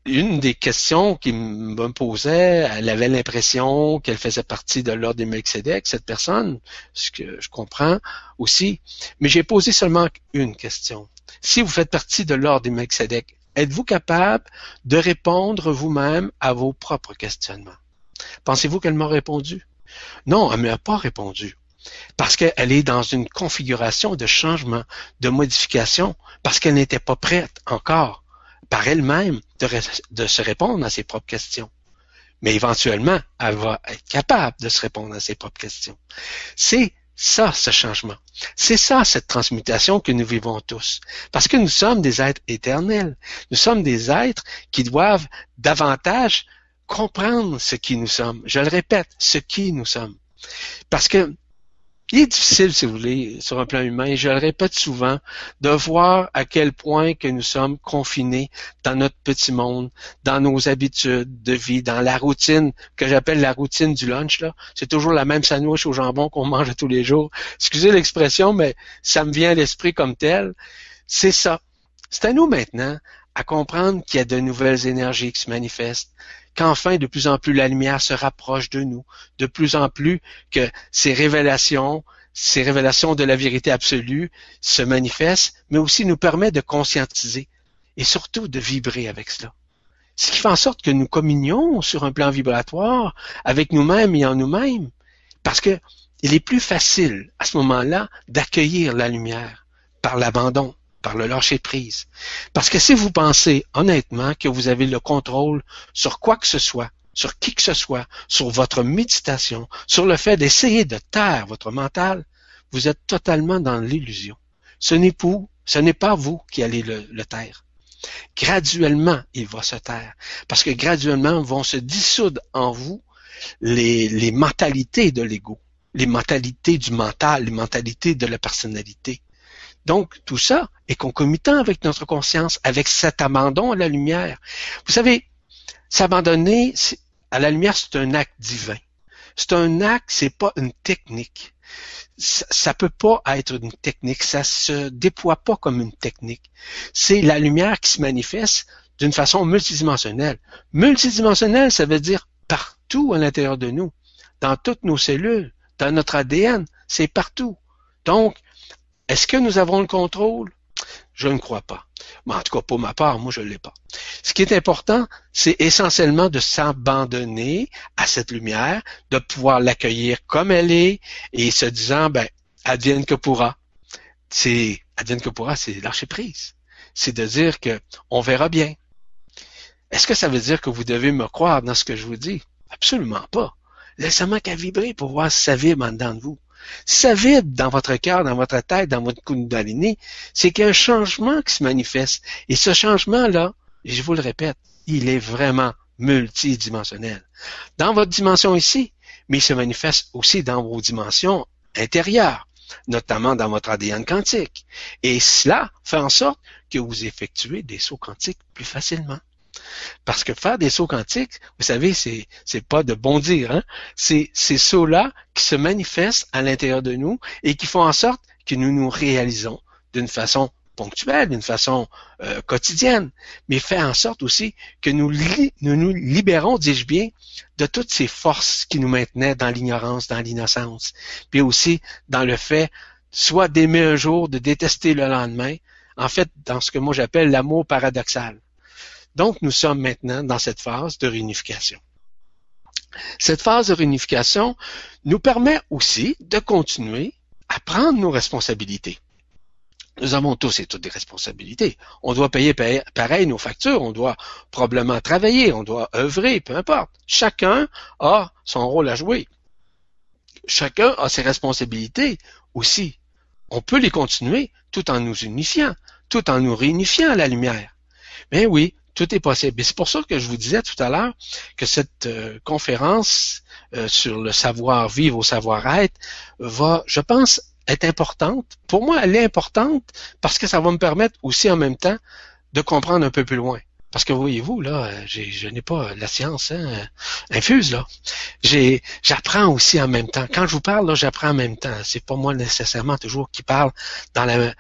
une des questions qu'il me posait, elle avait l'impression qu'elle faisait partie de l'ordre des Melchizedek, cette personne, ce que je comprends aussi. Mais j'ai posé seulement une question. Si vous faites partie de l'ordre des Melchizedek, êtes-vous capable de répondre vous-même à vos propres questionnements? Pensez-vous qu'elle m'a répondu? Non, elle ne m'a pas répondu. Parce qu'elle est dans une configuration de changement, de modification, parce qu'elle n'était pas prête encore par elle-même de, de, se répondre à ses propres questions. Mais éventuellement, elle va être capable de se répondre à ses propres questions. C'est ça, ce changement. C'est ça, cette transmutation que nous vivons tous. Parce que nous sommes des êtres éternels. Nous sommes des êtres qui doivent davantage comprendre ce qui nous sommes. Je le répète, ce qui nous sommes. Parce que il est difficile, si vous voulez, sur un plan humain, et je le répète souvent, de voir à quel point que nous sommes confinés dans notre petit monde, dans nos habitudes de vie, dans la routine que j'appelle la routine du lunch. Là, c'est toujours la même sandwich au jambon qu'on mange tous les jours. Excusez l'expression, mais ça me vient à l'esprit comme tel. C'est ça. C'est à nous maintenant à comprendre qu'il y a de nouvelles énergies qui se manifestent, qu'enfin de plus en plus la lumière se rapproche de nous, de plus en plus que ces révélations, ces révélations de la vérité absolue se manifestent, mais aussi nous permet de conscientiser et surtout de vibrer avec cela. Ce qui fait en sorte que nous communions sur un plan vibratoire avec nous-mêmes et en nous-mêmes, parce que il est plus facile à ce moment-là d'accueillir la lumière par l'abandon, par le lâcher prise. Parce que si vous pensez honnêtement que vous avez le contrôle sur quoi que ce soit, sur qui que ce soit, sur votre méditation, sur le fait d'essayer de taire votre mental, vous êtes totalement dans l'illusion. Ce n'est pas, ce n'est pas vous qui allez le, taire. Graduellement, il va se taire. Parce que graduellement vont se dissoudre en vous les mentalités de l'ego, les mentalités du mental, les mentalités de la personnalité. Donc, tout ça est concomitant avec notre conscience, avec cet abandon à la lumière. Vous savez, s'abandonner à la lumière, c'est un acte divin. C'est un acte, c'est pas une technique. Ça, ça peut pas être une technique. Ça se déploie pas comme une technique. C'est la lumière qui se manifeste d'une façon multidimensionnelle. Multidimensionnelle, ça veut dire partout à l'intérieur de nous, dans toutes nos cellules, dans notre ADN, c'est partout. Donc, est-ce que nous avons le contrôle? Je ne crois pas. Mais en tout cas, pour ma part, moi, je ne l'ai pas. Ce qui est important, c'est essentiellement de s'abandonner à cette lumière, de pouvoir l'accueillir comme elle est et se disant, ben, advienne que pourra. C'est, advienne que pourra, c'est lâcher prise. C'est de dire que on verra bien. Est-ce que ça veut dire que vous devez me croire dans ce que je vous dis? Absolument pas. Laissez-moi qu'à vibrer pour voir si ça vibre en dedans de vous. Si ça vibre dans votre cœur, dans votre tête, dans votre kundalini, c'est qu'il y a un changement qui se manifeste. Et ce changement-là, je vous le répète, il est vraiment multidimensionnel. Dans votre dimension ici, mais il se manifeste aussi dans vos dimensions intérieures, notamment dans votre ADN quantique. Et cela fait en sorte que vous effectuez des sauts quantiques plus facilement. Parce que faire des sauts quantiques, vous savez, c'est c'est pas de bondir, hein? C'est ces sauts-là qui se manifestent à l'intérieur de nous et qui font en sorte que nous nous réalisons d'une façon ponctuelle, d'une façon euh, quotidienne, mais fait en sorte aussi que nous, nous nous libérons, dis-je bien, de toutes ces forces qui nous maintenaient dans l'ignorance, dans l'innocence, puis aussi dans le fait soit d'aimer un jour, de détester le lendemain, en fait, dans ce que moi j'appelle l'amour paradoxal. Donc, nous sommes maintenant dans cette phase de réunification. Cette phase de réunification nous permet aussi de continuer à prendre nos responsabilités. Nous avons tous et toutes des responsabilités. On doit payer pareil nos factures, on doit probablement travailler, on doit œuvrer, peu importe. Chacun a son rôle à jouer. Chacun a ses responsabilités aussi. On peut les continuer tout en nous unifiant, tout en nous réunifiant à la lumière. Mais oui, tout est possible. Et c'est pour ça que je vous disais tout à l'heure que cette euh, conférence euh, sur le savoir-vivre au savoir-être va, je pense, être importante. Pour moi, elle est importante parce que ça va me permettre aussi en même temps de comprendre un peu plus loin. Parce que voyez-vous, là, je n'ai pas la science hein, infuse, là. J'apprends aussi en même temps. Quand je vous parle, là, j'apprends en même temps. C'est pas moi nécessairement toujours qui parle dans la.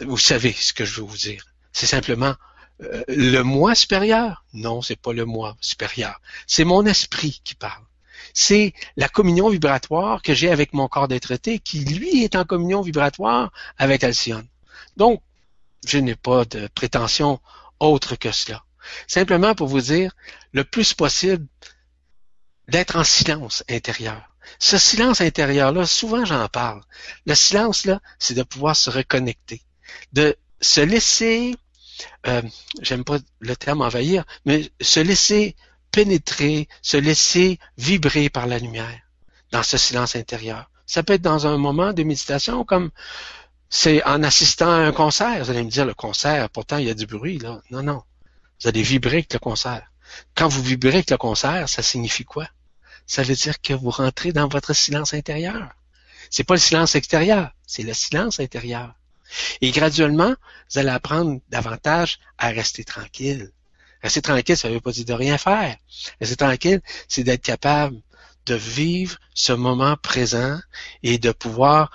Vous savez ce que je veux vous dire. C'est simplement euh, le moi supérieur? Non, c'est pas le moi supérieur. C'est mon esprit qui parle. C'est la communion vibratoire que j'ai avec mon corps d'être qui lui est en communion vibratoire avec Alcyone. Donc, je n'ai pas de prétention autre que cela. Simplement pour vous dire, le plus possible, d'être en silence intérieur. Ce silence intérieur-là, souvent j'en parle. Le silence, là, c'est de pouvoir se reconnecter, de se laisser, euh, j'aime pas le terme envahir, mais se laisser pénétrer, se laisser vibrer par la lumière dans ce silence intérieur. Ça peut être dans un moment de méditation comme c'est en assistant à un concert. Vous allez me dire, le concert, pourtant il y a du bruit, là. Non, non. Vous allez vibrer avec le concert. Quand vous vibrez avec le concert, ça signifie quoi? Ça veut dire que vous rentrez dans votre silence intérieur. C'est pas le silence extérieur, c'est le silence intérieur. Et graduellement, vous allez apprendre davantage à rester tranquille. Rester tranquille, ça veut pas dire de rien faire. Rester tranquille, c'est d'être capable de vivre ce moment présent et de pouvoir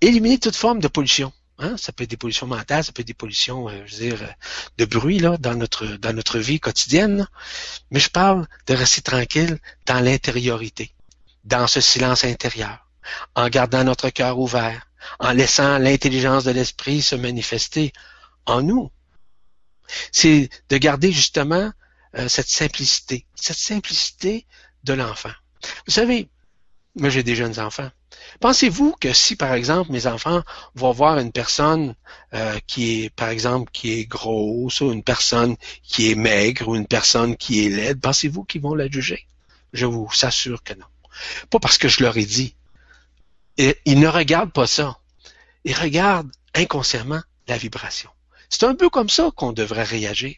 éliminer toute forme de pollution. Hein? Ça peut être des pollutions mentales, ça peut être des pollutions, euh, je veux dire, de bruit là, dans notre dans notre vie quotidienne. Mais je parle de rester tranquille dans l'intériorité, dans ce silence intérieur, en gardant notre cœur ouvert, en laissant l'intelligence de l'esprit se manifester en nous. C'est de garder justement euh, cette simplicité, cette simplicité de l'enfant. Vous savez, moi j'ai des jeunes enfants. Pensez-vous que si, par exemple, mes enfants vont voir une personne euh, qui est, par exemple, qui est grosse, ou une personne qui est maigre, ou une personne qui est laide, pensez-vous qu'ils vont la juger? Je vous assure que non. Pas parce que je leur ai dit. Ils ne regardent pas ça. Ils regardent inconsciemment la vibration. C'est un peu comme ça qu'on devrait réagir.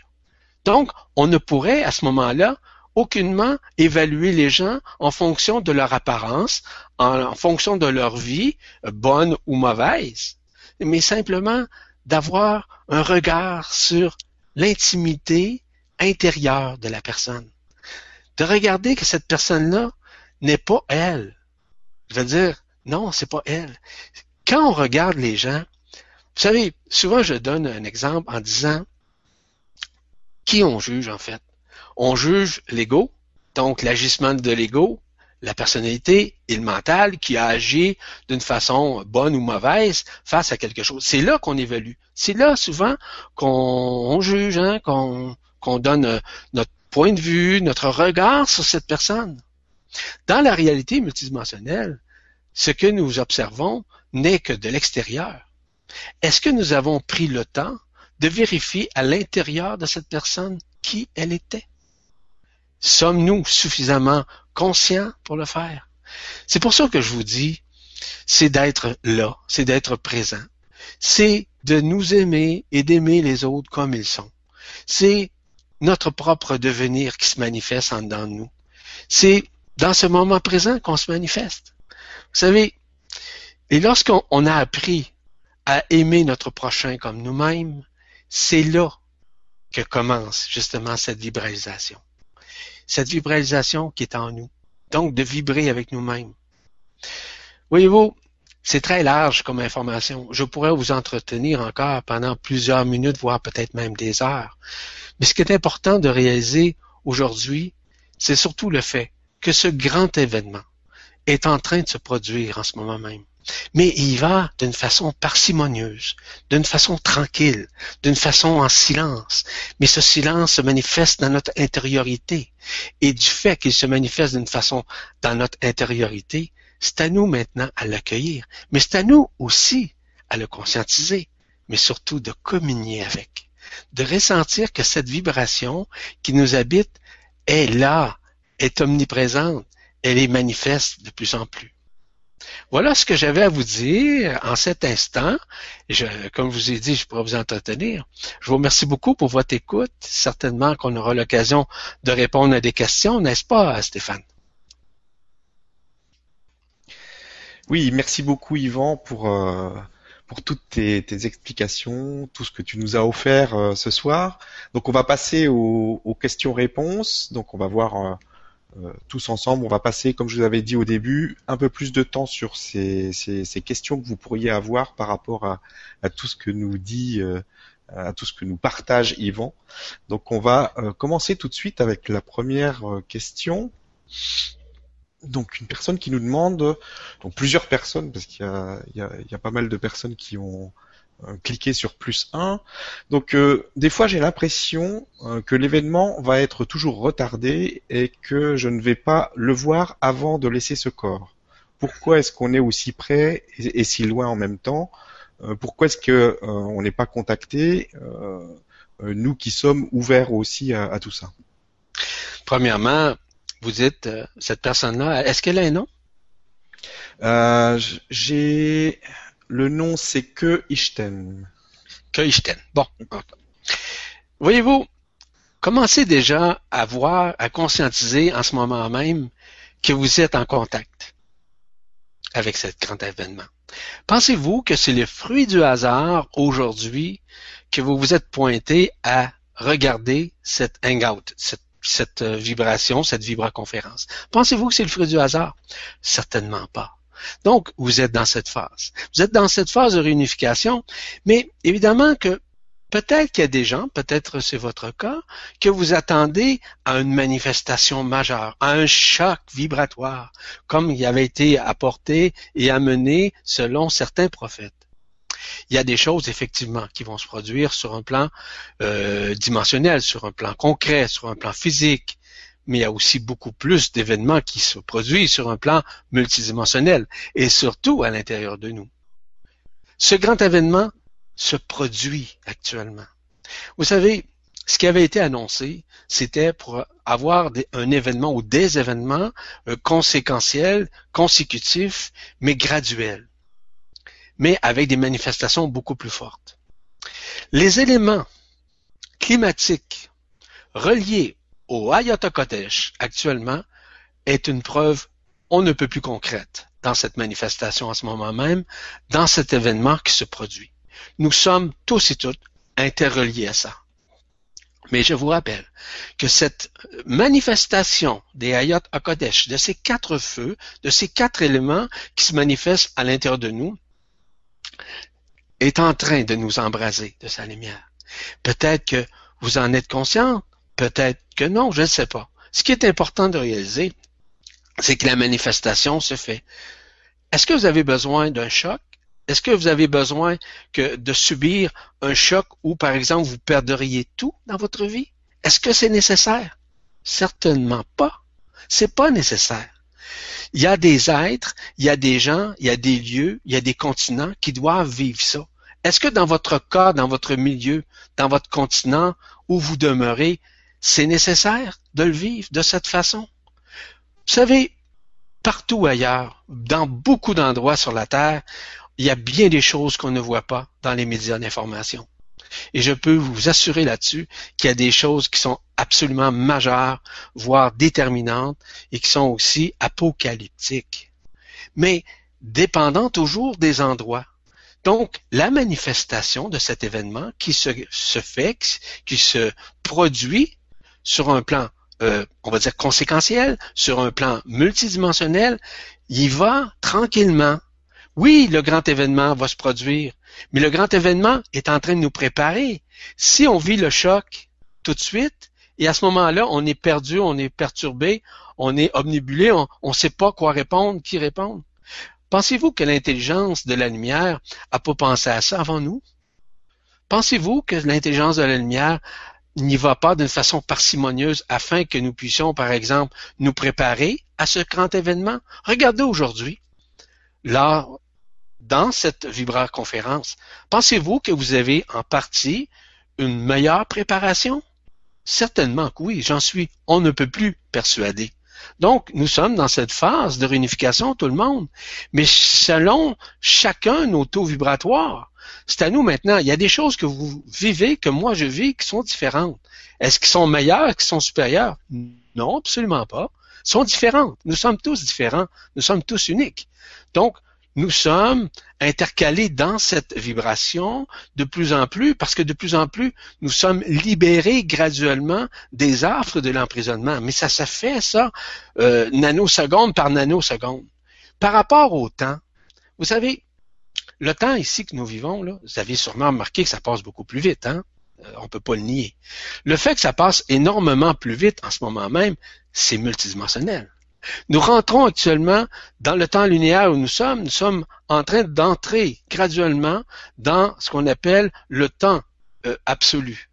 Donc, on ne pourrait, à ce moment-là, aucunement évaluer les gens en fonction de leur apparence, en, fonction de leur vie, bonne ou mauvaise, mais simplement d'avoir un regard sur l'intimité intérieure de la personne. De regarder que cette personne-là n'est pas elle. Je veux dire, non, c'est pas elle. Quand on regarde les gens, vous savez, souvent je donne un exemple en disant qui on juge en fait on juge l'ego, donc l'agissement de l'ego, la personnalité et le mental qui a agi d'une façon bonne ou mauvaise face à quelque chose. C'est là qu'on évalue. C'est là souvent qu'on juge, hein, qu'on donne euh, notre point de vue, notre regard sur cette personne. Dans la réalité multidimensionnelle, ce que nous observons n'est que de l'extérieur. Est-ce que nous avons pris le temps de vérifier à l'intérieur de cette personne qui elle était? Sommes-nous suffisamment conscients pour le faire? C'est pour ça que je vous dis, c'est d'être là, c'est d'être présent. C'est de nous aimer et d'aimer les autres comme ils sont. C'est notre propre devenir qui se manifeste en dedans de nous. C'est dans ce moment présent qu'on se manifeste. Vous savez, et lorsqu'on a appris à aimer notre prochain comme nous-mêmes, c'est là que commence justement cette libéralisation cette vibralisation qui est en nous. Donc, de vibrer avec nous-mêmes. Voyez-vous, c'est très large comme information. Je pourrais vous entretenir encore pendant plusieurs minutes, voire peut-être même des heures. Mais ce qui est important de réaliser aujourd'hui, c'est surtout le fait que ce grand événement est en train de se produire en ce moment même mais il va d'une façon parcimonieuse, d'une façon tranquille, d'une façon en silence. Mais ce silence se manifeste dans notre intériorité. Et du fait qu'il se manifeste d'une façon dans notre intériorité, c'est à nous maintenant à l'accueillir. Mais c'est à nous aussi à le conscientiser, mais surtout de communier avec, de ressentir que cette vibration qui nous habite est là, est omniprésente, elle est manifeste de plus en plus. Voilà ce que j'avais à vous dire en cet instant. Je, comme je vous ai dit, je pourrais vous entretenir. Je vous remercie beaucoup pour votre écoute. Certainement qu'on aura l'occasion de répondre à des questions, n'est-ce pas, Stéphane? Oui, merci beaucoup Yvan pour, euh, pour toutes tes, explications, tout ce que tu nous as offert euh, ce soir. Donc on va passer aux, questions-réponses. Donc on va voir euh, euh, tous ensemble, on va passer, comme je vous avais dit au début, un peu plus de temps sur ces, questions que vous pourriez avoir par rapport à, tout ce que nous dit, à tout ce que nous partage Yvan. Donc on va commencer tout de suite avec la première question donc une personne qui nous demande, donc plusieurs personnes, parce qu'il y a, pas mal de personnes qui ont euh, cliqué sur plus 1. Donc euh, des fois j'ai l'impression euh, que l'événement va être toujours retardé et que je ne vais pas le voir avant de laisser ce corps. Pourquoi est-ce qu'on est aussi près et, si loin en même temps? Pourquoi est-ce que on n'est pas contacté? Nous qui sommes ouverts aussi à tout ça Premièrement, vous euh, cette personne-là, est-ce qu'elle a un nom? Euh, j'ai le nom, c'est que Ishten. Que Ishten. Bon. Voyez-vous, commencez déjà à voir, à conscientiser en ce moment même que vous êtes en contact avec ce grand événement. Pensez-vous que c'est le fruit du hasard aujourd'hui que vous vous êtes pointé à regarder cette hangout, cette cette euh, vibration, cette vibraconférence? Pensez-vous que c'est le fruit du hasard? Certainement pas. Donc, vous êtes dans cette phase. Vous êtes dans cette phase de réunification, mais évidemment que peut-être qu'il y a des gens, peut-être c'est votre cas, que vous attendez à une manifestation majeure, à un choc vibratoire, comme il avait été apporté et amené selon certains prophètes il y a des choses effectivement qui vont se produire sur un plan euh, dimensionnel, sur un plan concret, sur un plan physique, mais il y a aussi beaucoup plus d'événements qui se produisent sur un plan multidimensionnel et surtout à l'intérieur de nous. Ce grand événement se produit actuellement. Vous savez, ce qui avait été annoncé, c'était pour avoir un événement ou des événements euh, conséquentiels, consécutifs, mais graduels mais avec des manifestations beaucoup plus fortes. Les éléments climatiques reliés au Ayatollah Kodesh actuellement est une preuve on ne peut plus concrète dans cette manifestation en ce moment même, dans cet événement qui se produit. Nous sommes tous et toutes interreliés à ça. Mais je vous rappelle que cette manifestation des Ayat HaKodesh, de ces quatre feux, de ces quatre éléments qui se manifestent à l'intérieur de nous, est en train de nous embraser de sa lumière. Peut-être que vous en êtes conscient, peut-être non, je ne sais pas. Ce qui est important de réaliser, c'est que la manifestation se fait. Est-ce que vous avez besoin d'un choc? Est-ce que vous avez besoin de subir un choc où, par exemple, vous perdriez tout dans votre vie? Est-ce que c'est nécessaire? Certainement pas. C'est pas nécessaire. Il y a des êtres, il y a des gens, il y a des lieux, il y a des continents qui doivent vivre ça. Est-ce que dans votre cas, dans votre milieu, dans votre continent où vous demeurez, c'est nécessaire de le vivre de cette façon? Vous savez, partout ailleurs, dans beaucoup d'endroits sur la Terre, il y a bien des choses qu'on ne voit pas dans les médias d'information. Et je peux vous assurer là-dessus qu'il y a des choses qui sont absolument majeures, voire déterminantes, et qui sont aussi apocalyptiques. Mais dépendant toujours des endroits. Donc, la manifestation de cet événement qui se, se qui se produit sur un plan, euh, on va dire conséquentiel, sur un plan multidimensionnel, il va tranquillement. Oui, le grand événement va se produire, mais le grand événement est en train de nous préparer. Si on vit le choc tout de suite, et à ce moment-là, on est perdu, on est perturbé, on est omnibulé, on ne sait pas quoi répondre, qui répondre. Pensez-vous que l'intelligence de la lumière a pas pensé à ça avant nous? Pensez-vous que l'intelligence de la lumière n'y va pas d'une façon parcimonieuse afin que nous puissions, par exemple, nous préparer à ce grand événement? Regardez aujourd'hui. Là, dans cette vibra-conférence, pensez-vous que vous avez en partie une meilleure préparation? Certainement que oui, j'en suis, on ne peut plus persuader. Donc, nous sommes dans cette phase de réunification, tout le monde, mais selon chacun nos taux vibratoires. C'est à nous maintenant. Il y a des choses que vous vivez, que moi je vis, qui sont différentes. Est-ce qu'ils sont meilleurs, qu'ils sont supérieurs? Non, absolument pas. Ils sont différentes. Nous sommes tous différents. Nous sommes tous uniques. Donc, nous sommes intercaler dans cette vibration de plus en plus, parce que de plus en plus, nous sommes libérés graduellement des affres de l'emprisonnement. Mais ça se fait, ça, euh, nanoseconde par nanoseconde. Par rapport au temps, vous savez, le temps ici que nous vivons, vous avez sûrement remarqué que ça passe beaucoup plus vite, hein? Euh, on peut pas le nier. Le fait que ça passe énormément plus vite en ce moment même, c'est multidimensionnel. Nous rentrons actuellement dans le temps linéaire où nous sommes. Nous sommes en train d'entrer graduellement dans ce qu'on appelle le temps euh, absolu.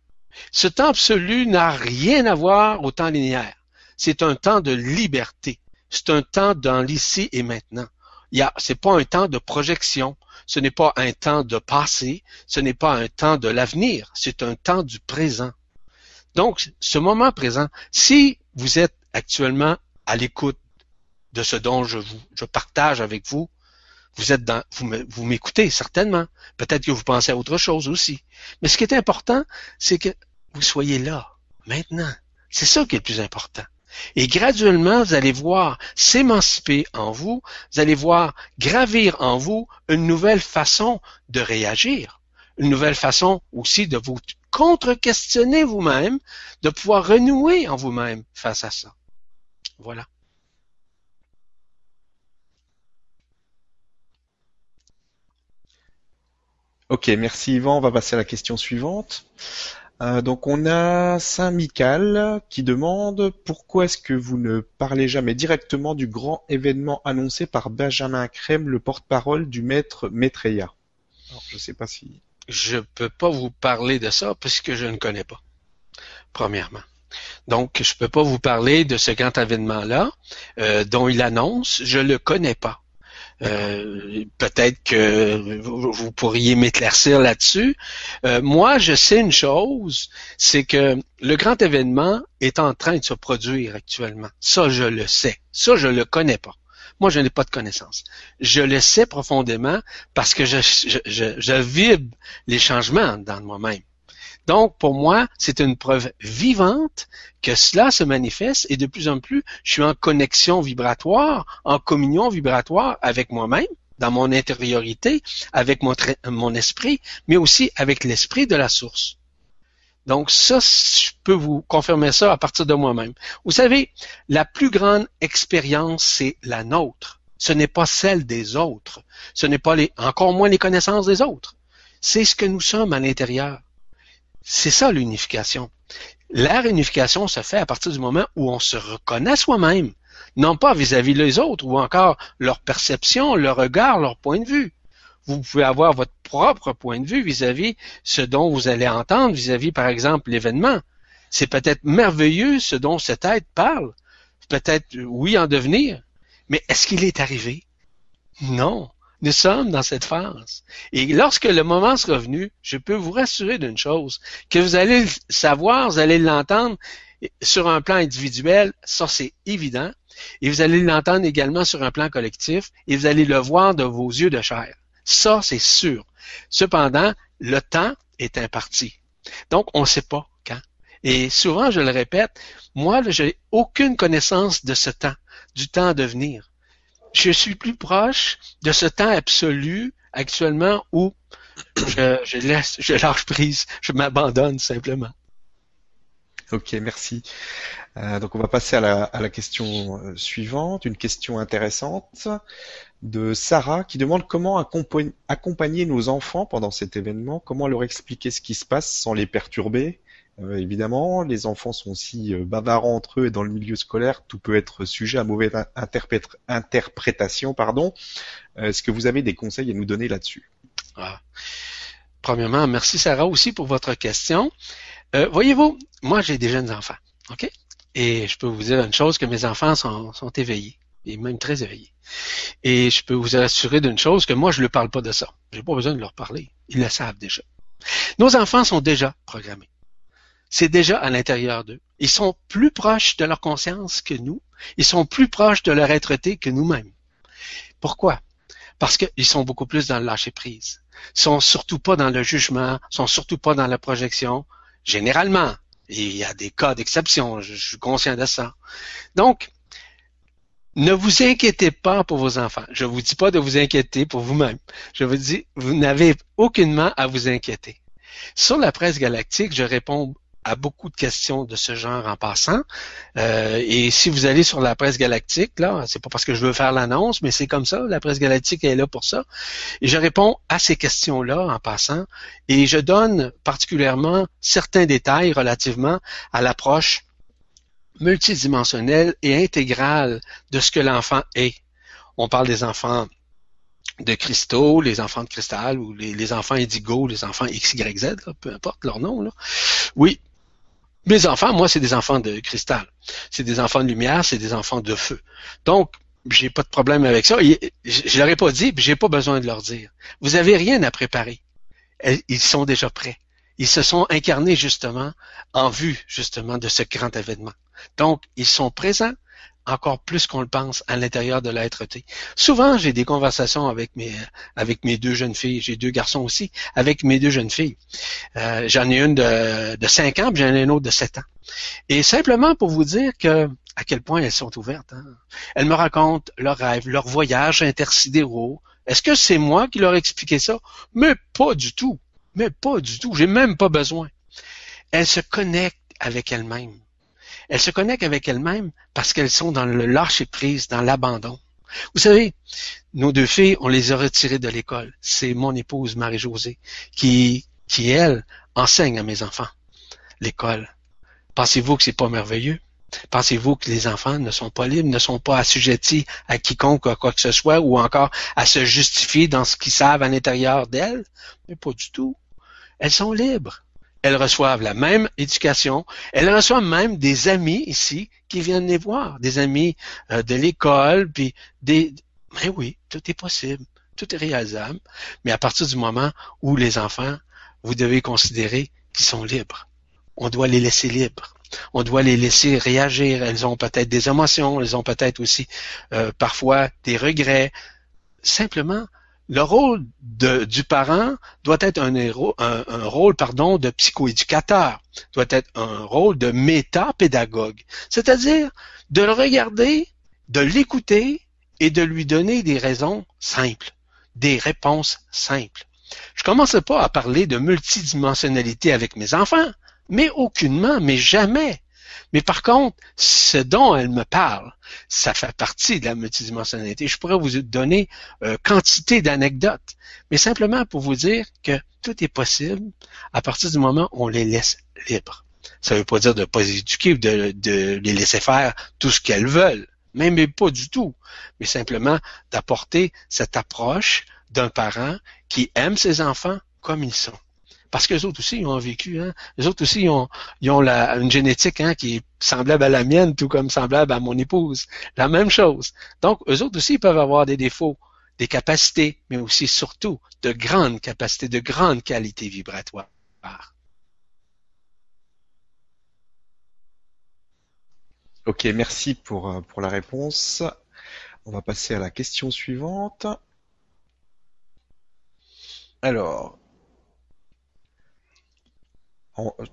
Ce temps absolu n'a rien à voir au temps linéaire. C'est un temps de liberté. C'est un temps dans l'ici et maintenant. Ce n'est pas un temps de projection. Ce n'est pas un temps de passé. Ce n'est pas un temps de l'avenir. C'est un temps du présent. Donc, ce moment présent, si vous êtes actuellement à l'écoute de ce dont je partage avec vous, vous êtes dans, vous m'écoutez certainement. Peut-être que vous pensez à autre chose aussi. Mais ce qui est important, c'est que vous soyez là, maintenant. C'est ça qui est le plus important. Et graduellement, vous allez voir s'émanciper en vous, vous allez voir gravir en vous une nouvelle façon de réagir, une nouvelle façon aussi de vous contre-questionner vous-même, de pouvoir renouer en vous-même face à ça. Voilà. Ok, merci Yvan. On va passer à la question suivante. Euh, donc on a Saint Michael qui demande pourquoi est-ce que vous ne parlez jamais directement du grand événement annoncé par Benjamin Crème, le porte-parole du maître Maitreya? Alors, je sais pas si. Je peux pas vous parler de ça puisque je ne connais pas. Premièrement. Donc, je peux pas vous parler de ce grand événement-là euh, dont il annonce. Je le connais pas. Euh, peut-être que vous pourriez m'éclaircir là-dessus. Euh, moi, je sais une chose, c'est que le grand événement est en train de se produire actuellement. Ça, je le sais. Ça, je le connais pas. Moi, je n'ai pas de connaissance. Je le sais profondément parce que je, je, je, je vibre les changements dans moi-même. Donc, pour moi, c'est une preuve vivante que cela se manifeste et de plus en plus, je suis en connexion vibratoire, en communion vibratoire avec moi-même, dans mon intériorité, avec mon, mon esprit, mais aussi avec l'esprit de la source. Donc ça, je peux vous confirmer ça à partir de moi-même. Vous savez, la plus grande expérience, c'est la nôtre. Ce n'est pas celle des autres. Ce n'est pas les, encore moins les connaissances des autres. C'est ce que nous sommes à l'intérieur. C'est ça l'unification. La réunification se fait à partir du moment où on se reconnaît soi-même, non pas vis-à-vis des autres ou encore leur perception, leur regard, leur point de vue. Vous pouvez avoir votre propre point de vue vis-à-vis ce dont vous allez entendre, vis-à-vis, par exemple, l'événement. C'est peut-être merveilleux ce dont cet être parle. Peut-être, oui, en devenir. Mais est-ce qu'il est arrivé? Non. Nous sommes dans cette phase. Et lorsque le moment sera venu, je peux vous rassurer d'une chose, que vous allez le savoir, vous allez l'entendre sur un plan individuel, ça c'est évident, et vous allez l'entendre également sur un plan collectif, et vous allez le voir de vos yeux de chair. Ça, c'est sûr. Cependant, le temps est imparti. Donc, on ne sait pas quand. Et souvent, je le répète, moi, je n'ai aucune connaissance de ce temps, du temps à devenir je suis plus proche de ce temps absolu actuellement où je, laisse, je lâche prise, je m'abandonne simplement. Ok, merci. Euh, donc on va passer à la, question euh, suivante, une question intéressante de Sarah qui demande comment accompagner nos enfants pendant cet événement, comment leur expliquer ce qui se passe sans les perturber, euh, évidemment, les enfants sont aussi euh, bavards entre eux et dans le milieu scolaire, tout peut être sujet à mauvaise interprétation. Pardon. Euh, est-ce que vous avez des conseils à nous donner là-dessus? Ah. Premièrement, merci Sarah aussi pour votre question. Voyez-vous, moi j'ai des jeunes enfants, ok? Et je peux vous dire une chose que mes enfants sont, sont éveillés et même très éveillés. Et je peux vous assurer d'une chose que moi je ne parle pas de ça. J'ai pas besoin de leur parler. Ils le savent déjà. Nos enfants sont déjà programmés c'est déjà à l'intérieur d'eux. Ils sont plus proches de leur conscience que nous. Ils sont plus proches de leur être-té que nous-mêmes. Pourquoi? Parce qu'ils sont beaucoup plus dans le lâcher-prise. Ils sont surtout pas dans le jugement, sont surtout pas dans la projection. Généralement. il y a des cas d'exception, je, suis conscient de ça. Donc, ne vous inquiétez pas pour vos enfants. Je vous dis pas de vous inquiéter pour vous-même. Je vous dis, vous n'avez aucunement à vous inquiéter. Sur la presse galactique, je réponds à beaucoup de questions de ce genre en passant. Euh, et si vous allez sur la presse galactique, là, c'est pas parce que je veux faire l'annonce, mais c'est comme ça, la presse galactique est là pour ça. Et je réponds à ces questions-là en passant, et je donne particulièrement certains détails relativement à l'approche multidimensionnelle et intégrale de ce que l'enfant est. On parle des enfants de cristaux, les enfants de cristal ou les, enfants indigo, les enfants XYZ, peu importe leur nom. Là. Oui, mes enfants, moi, c'est des enfants de cristal. C'est des enfants de lumière, c'est des enfants de feu. Donc, j'ai pas de problème avec ça. Je, leur ai pas dit, puis j'ai pas besoin de leur dire. Vous avez rien à préparer. Ils sont déjà prêts. Ils se sont incarnés justement en vue justement de ce grand événement. Donc, ils sont présents encore plus qu'on le pense à l'intérieur de l'être-té. Souvent, j'ai des conversations avec mes deux jeunes filles. J'ai deux garçons aussi avec mes deux jeunes filles. Euh, j'en ai une de, de 5 ans, puis j'en ai une autre de 7 ans. Et simplement pour vous dire à quel point elles sont ouvertes. Hein. Elles me racontent leurs rêves, leurs voyages intersidéraux. Est-ce que c'est moi qui leur ai expliqué ça? Mais pas du tout. Mais pas du tout. J'ai même pas besoin. Elles se connectent avec elles-mêmes. Elles se connectent avec elles-mêmes parce qu'elles sont dans le lâcher prise, dans l'abandon. Vous savez, nos deux filles, on les a retirées de l'école. C'est mon épouse, Marie-Josée, qui, qui, elle, enseigne à mes enfants l'école. Pensez-vous que c'est pas merveilleux? Pensez-vous que les enfants ne sont pas libres, ne sont pas assujettis à quiconque, à quoi que ce soit, ou encore à se justifier dans ce qu'ils savent à l'intérieur d'elles? Mais pas du tout. Elles sont libres elles reçoivent la même éducation. Elles reçoivent même des amis ici qui viennent les voir, des amis euh, de l'école, puis des. Mais oui, tout est possible, tout est réalisable. Mais à partir du moment où les enfants, vous devez considérer qu'ils sont libres. On doit les laisser libres. On doit les laisser réagir. Elles ont peut-être des émotions, elles ont peut-être aussi euh, parfois des regrets. Simplement, le rôle du parent doit être un, rôle pardon, de psychoéducateur, doit être un rôle de métapédagogue, c'est-à-dire de le regarder, de l'écouter et de lui donner des raisons simples, des réponses simples. Je ne commence pas à parler de multidimensionnalité avec mes enfants, mais aucunement, mais jamais. Mais par contre, ce dont elle me parle, ça fait partie de la multidimensionnalité. Je pourrais vous donner euh, quantité d'anecdotes, mais simplement pour vous dire que tout est possible à partir du moment où on les laisse libres. Ça ne veut pas dire de ne pas éduquer ou de, de les laisser faire tout ce qu'elles veulent, même pas du tout, mais simplement d'apporter cette approche d'un parent qui aime ses enfants comme ils sont. Parce qu'eux autres aussi, ils ont vécu. Hein? Eux autres aussi, ils ont, ils ont la, une génétique hein, qui est semblable à la mienne, tout comme semblable à mon épouse. La même chose. Donc, eux autres aussi, ils peuvent avoir des défauts, des capacités, mais aussi, surtout, de grandes capacités, de grandes qualités vibratoires. Ok, merci pour, euh, pour la réponse. On va passer à la question suivante. Alors,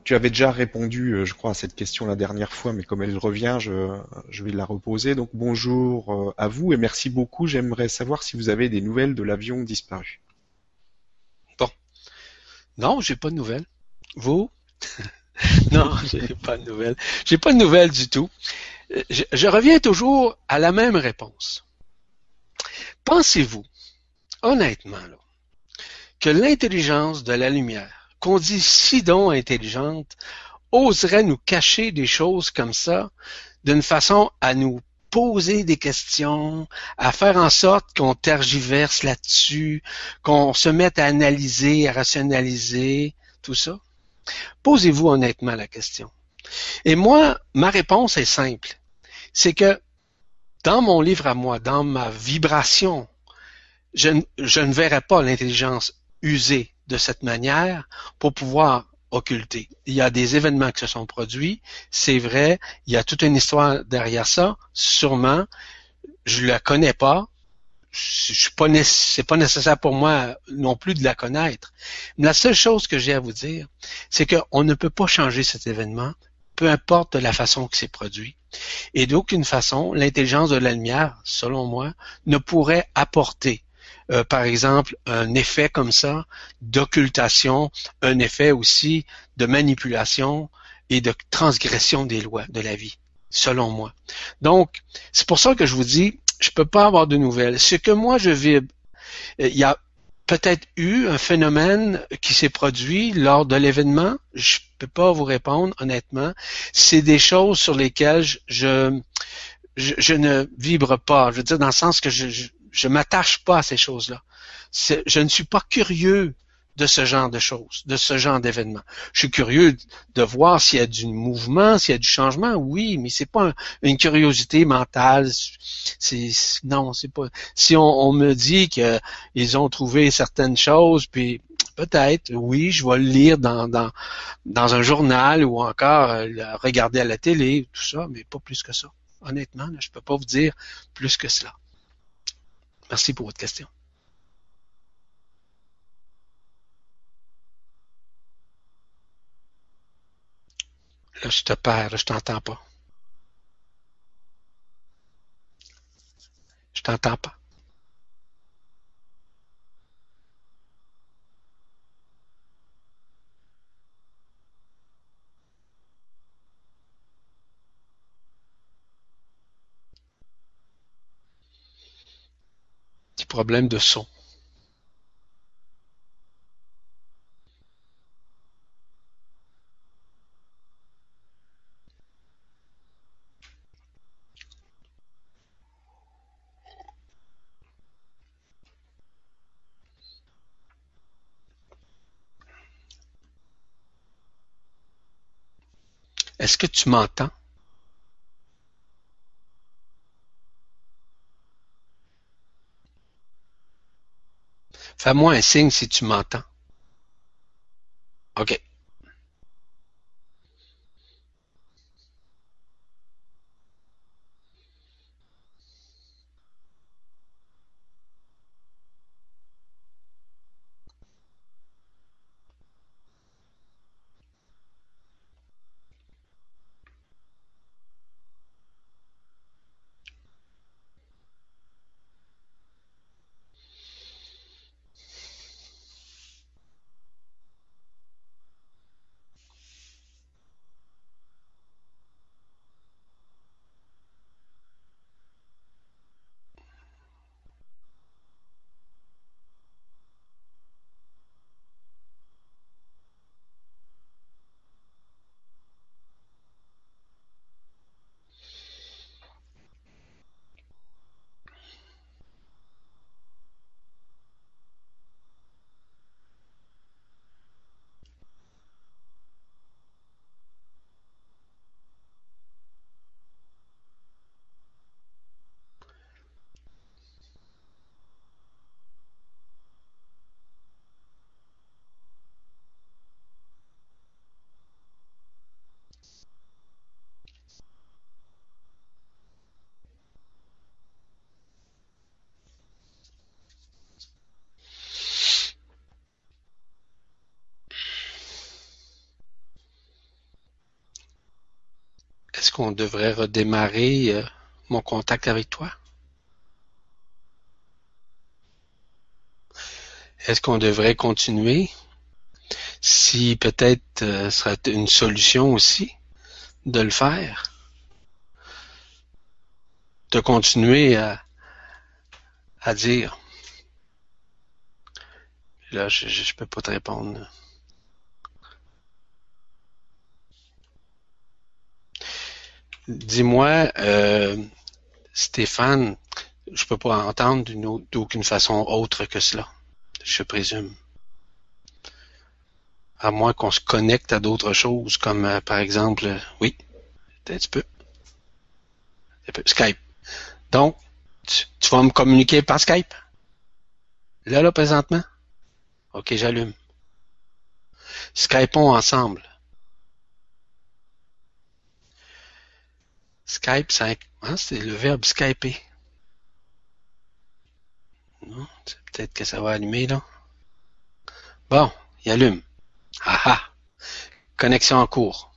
tu avais déjà répondu, euh, je crois, à cette question la dernière fois, mais comme elle revient, je, je vais la reposer. Donc bonjour euh, à vous et merci beaucoup. J'aimerais savoir si vous avez des nouvelles de l'avion disparu. Bon. Non, j'ai pas de nouvelles. Vous? non, j'ai pas de nouvelles. J'ai pas de nouvelles du tout. Je, je reviens toujours à la même réponse. Pensez-vous, honnêtement, là, que l'intelligence de la lumière qu'on dit si donc intelligente, oserait nous cacher des choses comme ça d'une façon à nous poser des questions, à faire en sorte qu'on tergiverse là-dessus, qu'on se mette à analyser, à rationaliser, tout ça? Posez-vous honnêtement la question. Et moi, ma réponse est simple. C'est que dans mon livre à moi, dans ma vibration, je, ne verrai pas l'intelligence usée de cette manière pour pouvoir occulter. Il y a des événements qui se sont produits, c'est vrai, il y a toute une histoire derrière ça, sûrement. Je la connais pas, je suis pas pas nécessaire pour moi non plus de la connaître. Mais la seule chose que j'ai à vous dire, c'est qu'on ne peut pas changer cet événement, peu importe la façon que c'est produit. Et d'aucune façon, l'intelligence de la lumière, selon moi, ne pourrait apporter, euh, par exemple, un effet comme ça d'occultation, un effet aussi de manipulation et de transgression des lois de la vie, selon moi. Donc, c'est pour ça que je vous dis, je peux pas avoir de nouvelles. Ce que moi je vibre, euh, il y a peut-être eu un phénomène qui s'est produit lors de l'événement. Je peux pas vous répondre honnêtement. C'est des choses sur lesquelles je, je, ne vibre pas. Je veux dire dans le sens que je, je, je m'attache pas à ces choses-là. Je ne suis pas curieux de ce genre de choses, de ce genre d'événements. Je suis curieux de voir s'il y a du mouvement, s'il y a du changement, oui, mais c'est pas une curiosité mentale. Non, c'est pas. Si on, me dit qu'ils ont trouvé certaines choses, puis peut-être, oui, je vais le lire dans, un journal ou encore euh, regarder à la télé, tout ça, mais pas plus que ça. Honnêtement, je peux pas vous dire plus que cela. Merci pour votre question. Là, je te perds, je t'entends pas. Je t'entends pas. Problème de son. Est-ce que tu m'entends? Fais-moi un signe si tu m'entends. OK. Qu'on devrait redémarrer euh, mon contact avec toi? Est-ce qu'on devrait continuer? Si peut-être euh, serait une solution aussi de le faire. De continuer à, à dire. Là, je, je peux pas te répondre. Dis-moi, euh, Stéphane, je peux pas entendre d'aucune façon autre que cela, je présume. À moins qu'on se connecte à d'autres choses, comme euh, par exemple, oui, un petit peu. Skype. Donc, tu, tu, vas me communiquer par Skype? Là, là, présentement? Ok, j'allume. Skypeons ensemble. Skype, hein, c'est le verbe skyper. Non, c'est peut-être que ça va allumer là. Bon, il allume. Ah ah. Connexion en cours.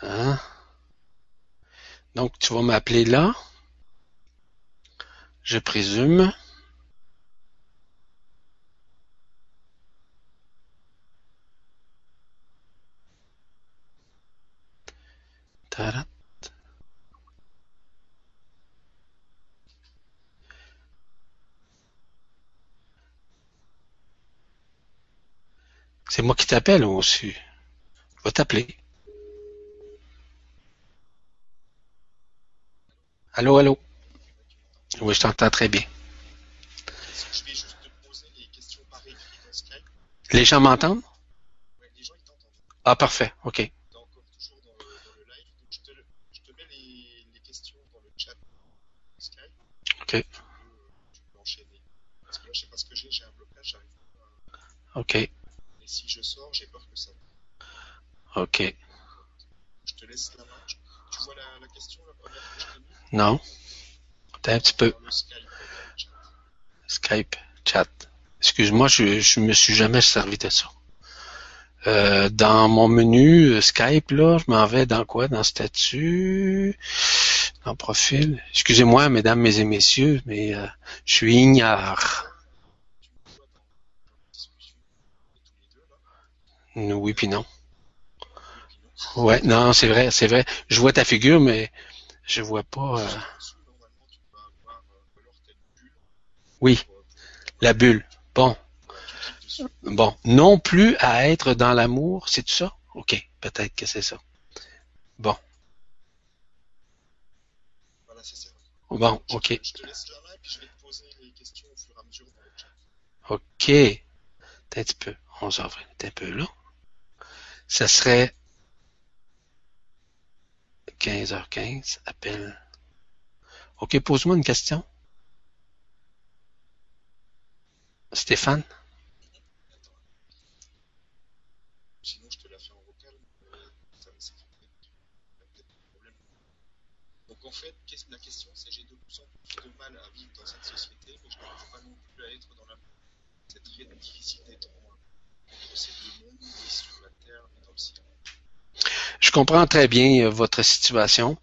Hein? Donc, tu vas m'appeler là, je présume. C'est moi qui t'appelle aussi. Je vais t'appeler. Allô, allô. Oui, je t'entends très bien. Je vais juste te poser les questions par écrit dans Skype? Les gens m'entendent? Ouais, les gens ils t'entendent. Ah, parfait. OK. Donc, comme toujours dans le, dans le live, donc je, te, je te mets les, les questions dans le chat Skype. OK. Tu peux, tu peux enchaîner. Parce que là, je sais pas ce que j'ai, j'ai un blocage, j'arrive pas. à- OK. Et si je sors, j'ai peur que ça. OK. Je te laisse la main. Tu tu vois la, la question, la première que je t'ai mise? Non? Attends un petit peu. chat. Skype, chat. Excuse-moi, je, je me suis jamais servi de ça. Euh, dans mon menu euh, Skype, là, je m'en vais dans quoi? Dans statut, dans profil? Excusez-moi, mesdames et messieurs, mais euh, je suis ignare. Tu me vois dans, dans la discussion de tous les deux, là. Oui puis non. Ouais, non, c'est vrai, c'est vrai. Je vois ta figure, mais je vois pas. euh. Oui, la bulle. Bon, bon. Non plus à être dans l'amour, c'est tout ça? OK, peut-être que c'est ça. Bon, bon, OK. OK. Attends un peu. 11 avril, un peu là. Ça serait 15h15, appel. OK, pose-moi une question. Stéphane? Sinon, je te la fais en vocal. ça- problème. Donc, en fait, la question, c'est j'ai de plus en plus de mal à vivre dans cette société, mais je n'arrive pas non plus à être dans la. C'est très difficile d'être en- entre ces deux mondes, et sur la terre et dans le ciel. Je comprends très bien euh, votre situation.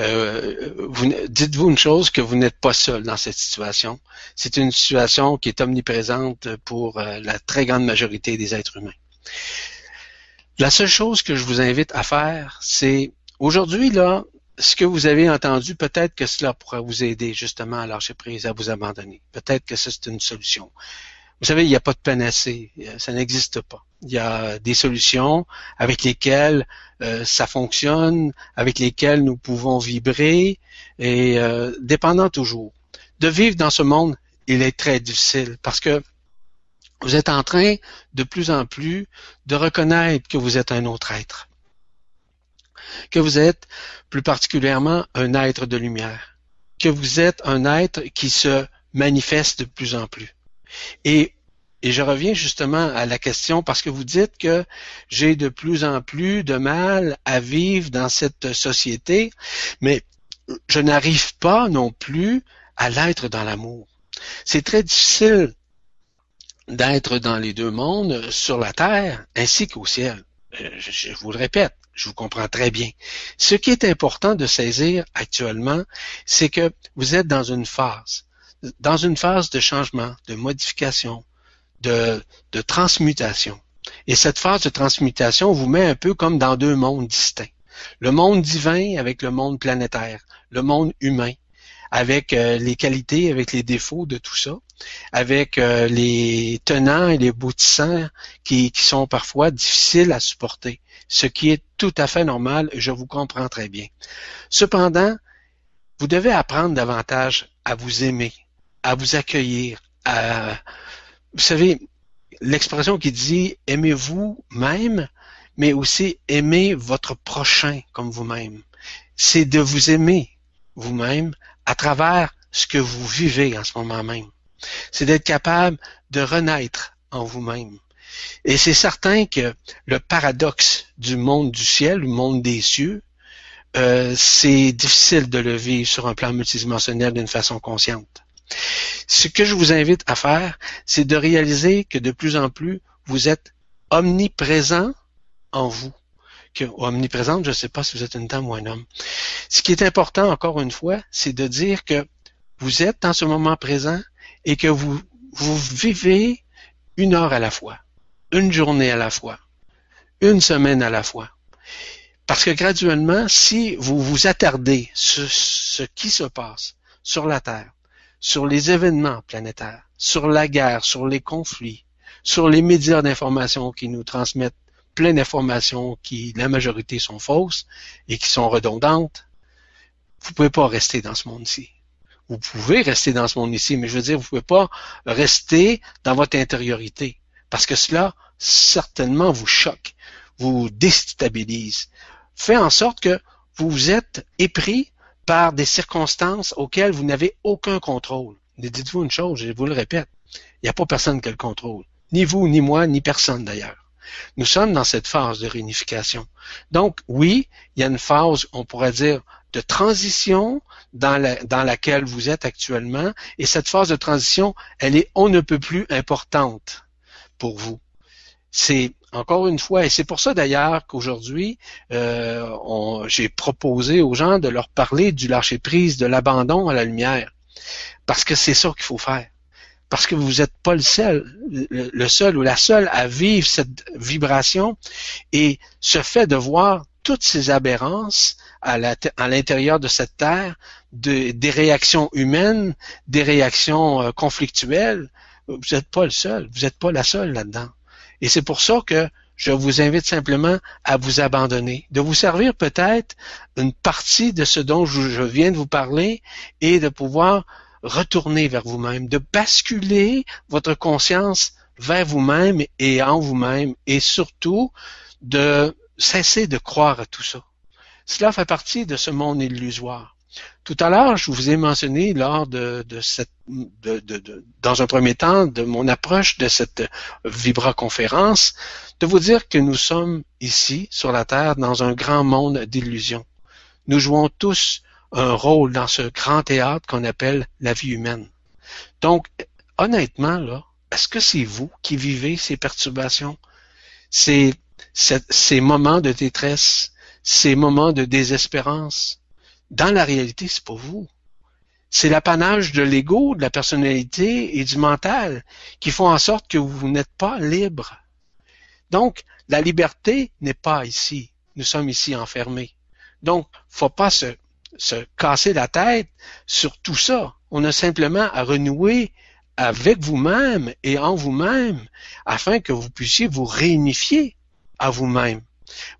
Euh, dites-vous une chose que vous n'êtes pas seul dans cette situation. C'est une situation qui est omniprésente pour euh, la très grande majorité des êtres humains. La seule chose que je vous invite à faire, c'est aujourd'hui là, ce que vous avez entendu, peut-être que cela pourra vous aider justement à lâcher prise, à vous abandonner. Peut-être que c'est une solution. Vous savez, il n'y a pas de panacée, Euh, ça n'existe pas. Il y a des solutions avec lesquelles euh, ça fonctionne, avec lesquelles nous pouvons vibrer, et euh, dépendant toujours. De vivre dans ce monde, il est très difficile parce que vous êtes en train de plus en plus de reconnaître que vous êtes un autre être, que vous êtes plus particulièrement un être de lumière, que vous êtes un être qui se manifeste de plus en plus. Et et je reviens justement à la question parce que vous dites que j'ai de plus en plus de mal à vivre dans cette société, mais je n'arrive pas non plus à l'être dans l'amour. C'est très difficile d'être dans les deux mondes, sur la terre ainsi qu'au ciel. Euh, Je, je vous le répète, je vous comprends très bien. Ce qui est important de saisir actuellement, c'est que vous êtes dans une phase, dans une phase de changement, de modification, de, transmutation. Et cette phase de transmutation vous met un peu comme dans deux mondes distincts. Le monde divin avec le monde planétaire, le monde humain, avec euh, les qualités, avec les défauts de tout ça, avec euh, les tenants et les aboutissants qui, sont parfois difficiles à supporter, ce qui est tout à fait normal, je vous comprends très bien. Cependant, vous devez apprendre davantage à vous aimer, à vous accueillir, à, vous savez, l'expression qui dit aimez-vous même, mais aussi aimez votre prochain comme vous-même. C'est de vous aimer vous-même à travers ce que vous vivez en ce moment même. C'est d'être capable de renaître en vous-même. Et c'est certain que le paradoxe du monde du ciel, du monde des cieux, euh, c'est difficile de le vivre sur un plan multidimensionnel d'une façon consciente. Ce que je vous invite à faire, c'est de réaliser que de plus en plus, vous êtes omniprésent en vous, que omniprésente, je ne sais pas si vous êtes une dame ou un homme. Ce qui est important, encore une fois, c'est de dire que vous êtes dans ce moment présent et que vous, vous vivez une heure à la fois, une journée à la fois, une semaine à la fois. Parce que graduellement, si vous vous attardez sur ce qui se passe sur la Terre, sur les événements planétaires, sur la guerre, sur les conflits, sur les médias d'information qui nous transmettent plein d'informations qui, la majorité, sont fausses et qui sont redondantes, vous pouvez pas rester dans ce monde-ci. Vous pouvez rester dans ce monde-ci, mais je veux dire, vous pouvez pas rester dans votre intériorité. Parce que cela, certainement, vous choque, vous déstabilise. Fait en sorte que vous vous êtes épris par des circonstances auxquelles vous n'avez aucun contrôle. Mais dites-vous une chose, je vous le répète, il n'y a pas personne qui le contrôle. Ni vous, ni moi, ni personne d'ailleurs. Nous sommes dans cette phase de réunification. Donc, oui, il y a une phase, on pourrait dire, de transition dans, laquelle vous êtes actuellement. Et cette phase de transition, elle est on ne peut plus importante pour vous. C'est encore une fois, et c'est pour ça d'ailleurs qu'aujourd'hui, euh, j'ai proposé aux gens de leur parler du lâcher prise, de l'abandon à la lumière, parce que c'est ça qu'il faut faire parce que vous n'êtes pas le seul, le seul ou la seule à vivre cette vibration et ce fait de voir toutes ces aberrances à l'intérieur de cette terre, de, des réactions humaines, des réactions euh, conflictuelles, vous n'êtes pas le seul, vous n'êtes pas la seule là-dedans. Et c'est pour ça que je vous invite simplement à vous abandonner, de vous servir peut-être une partie de ce dont je viens de vous parler et de pouvoir retourner vers vous-même, de basculer votre conscience vers vous-même et en vous-même, et surtout de cesser de croire à tout ça. Cela fait partie de ce monde illusoire. Tout à l'heure, je vous ai mentionné lors de, cette, dans un premier temps, de mon approche de cette Vibra conférence, de vous dire que nous sommes ici sur la Terre dans un grand monde d'illusions. Nous jouons tous un rôle dans ce grand théâtre qu'on appelle la vie humaine. Donc, honnêtement, là, est-ce que c'est vous qui vivez ces perturbations, ces, moments de détresse, ces moments de désespérance? Dans la réalité, c'est pas vous. C'est l'apanage de l'ego, de la personnalité et du mental qui font en sorte que vous n'êtes pas libre. Donc, la liberté n'est pas ici. Nous sommes ici enfermés. Donc, faut pas se se casser la tête sur tout ça. On a simplement à renouer avec vous-même et en vous-même afin que vous puissiez vous réunifier à vous-même.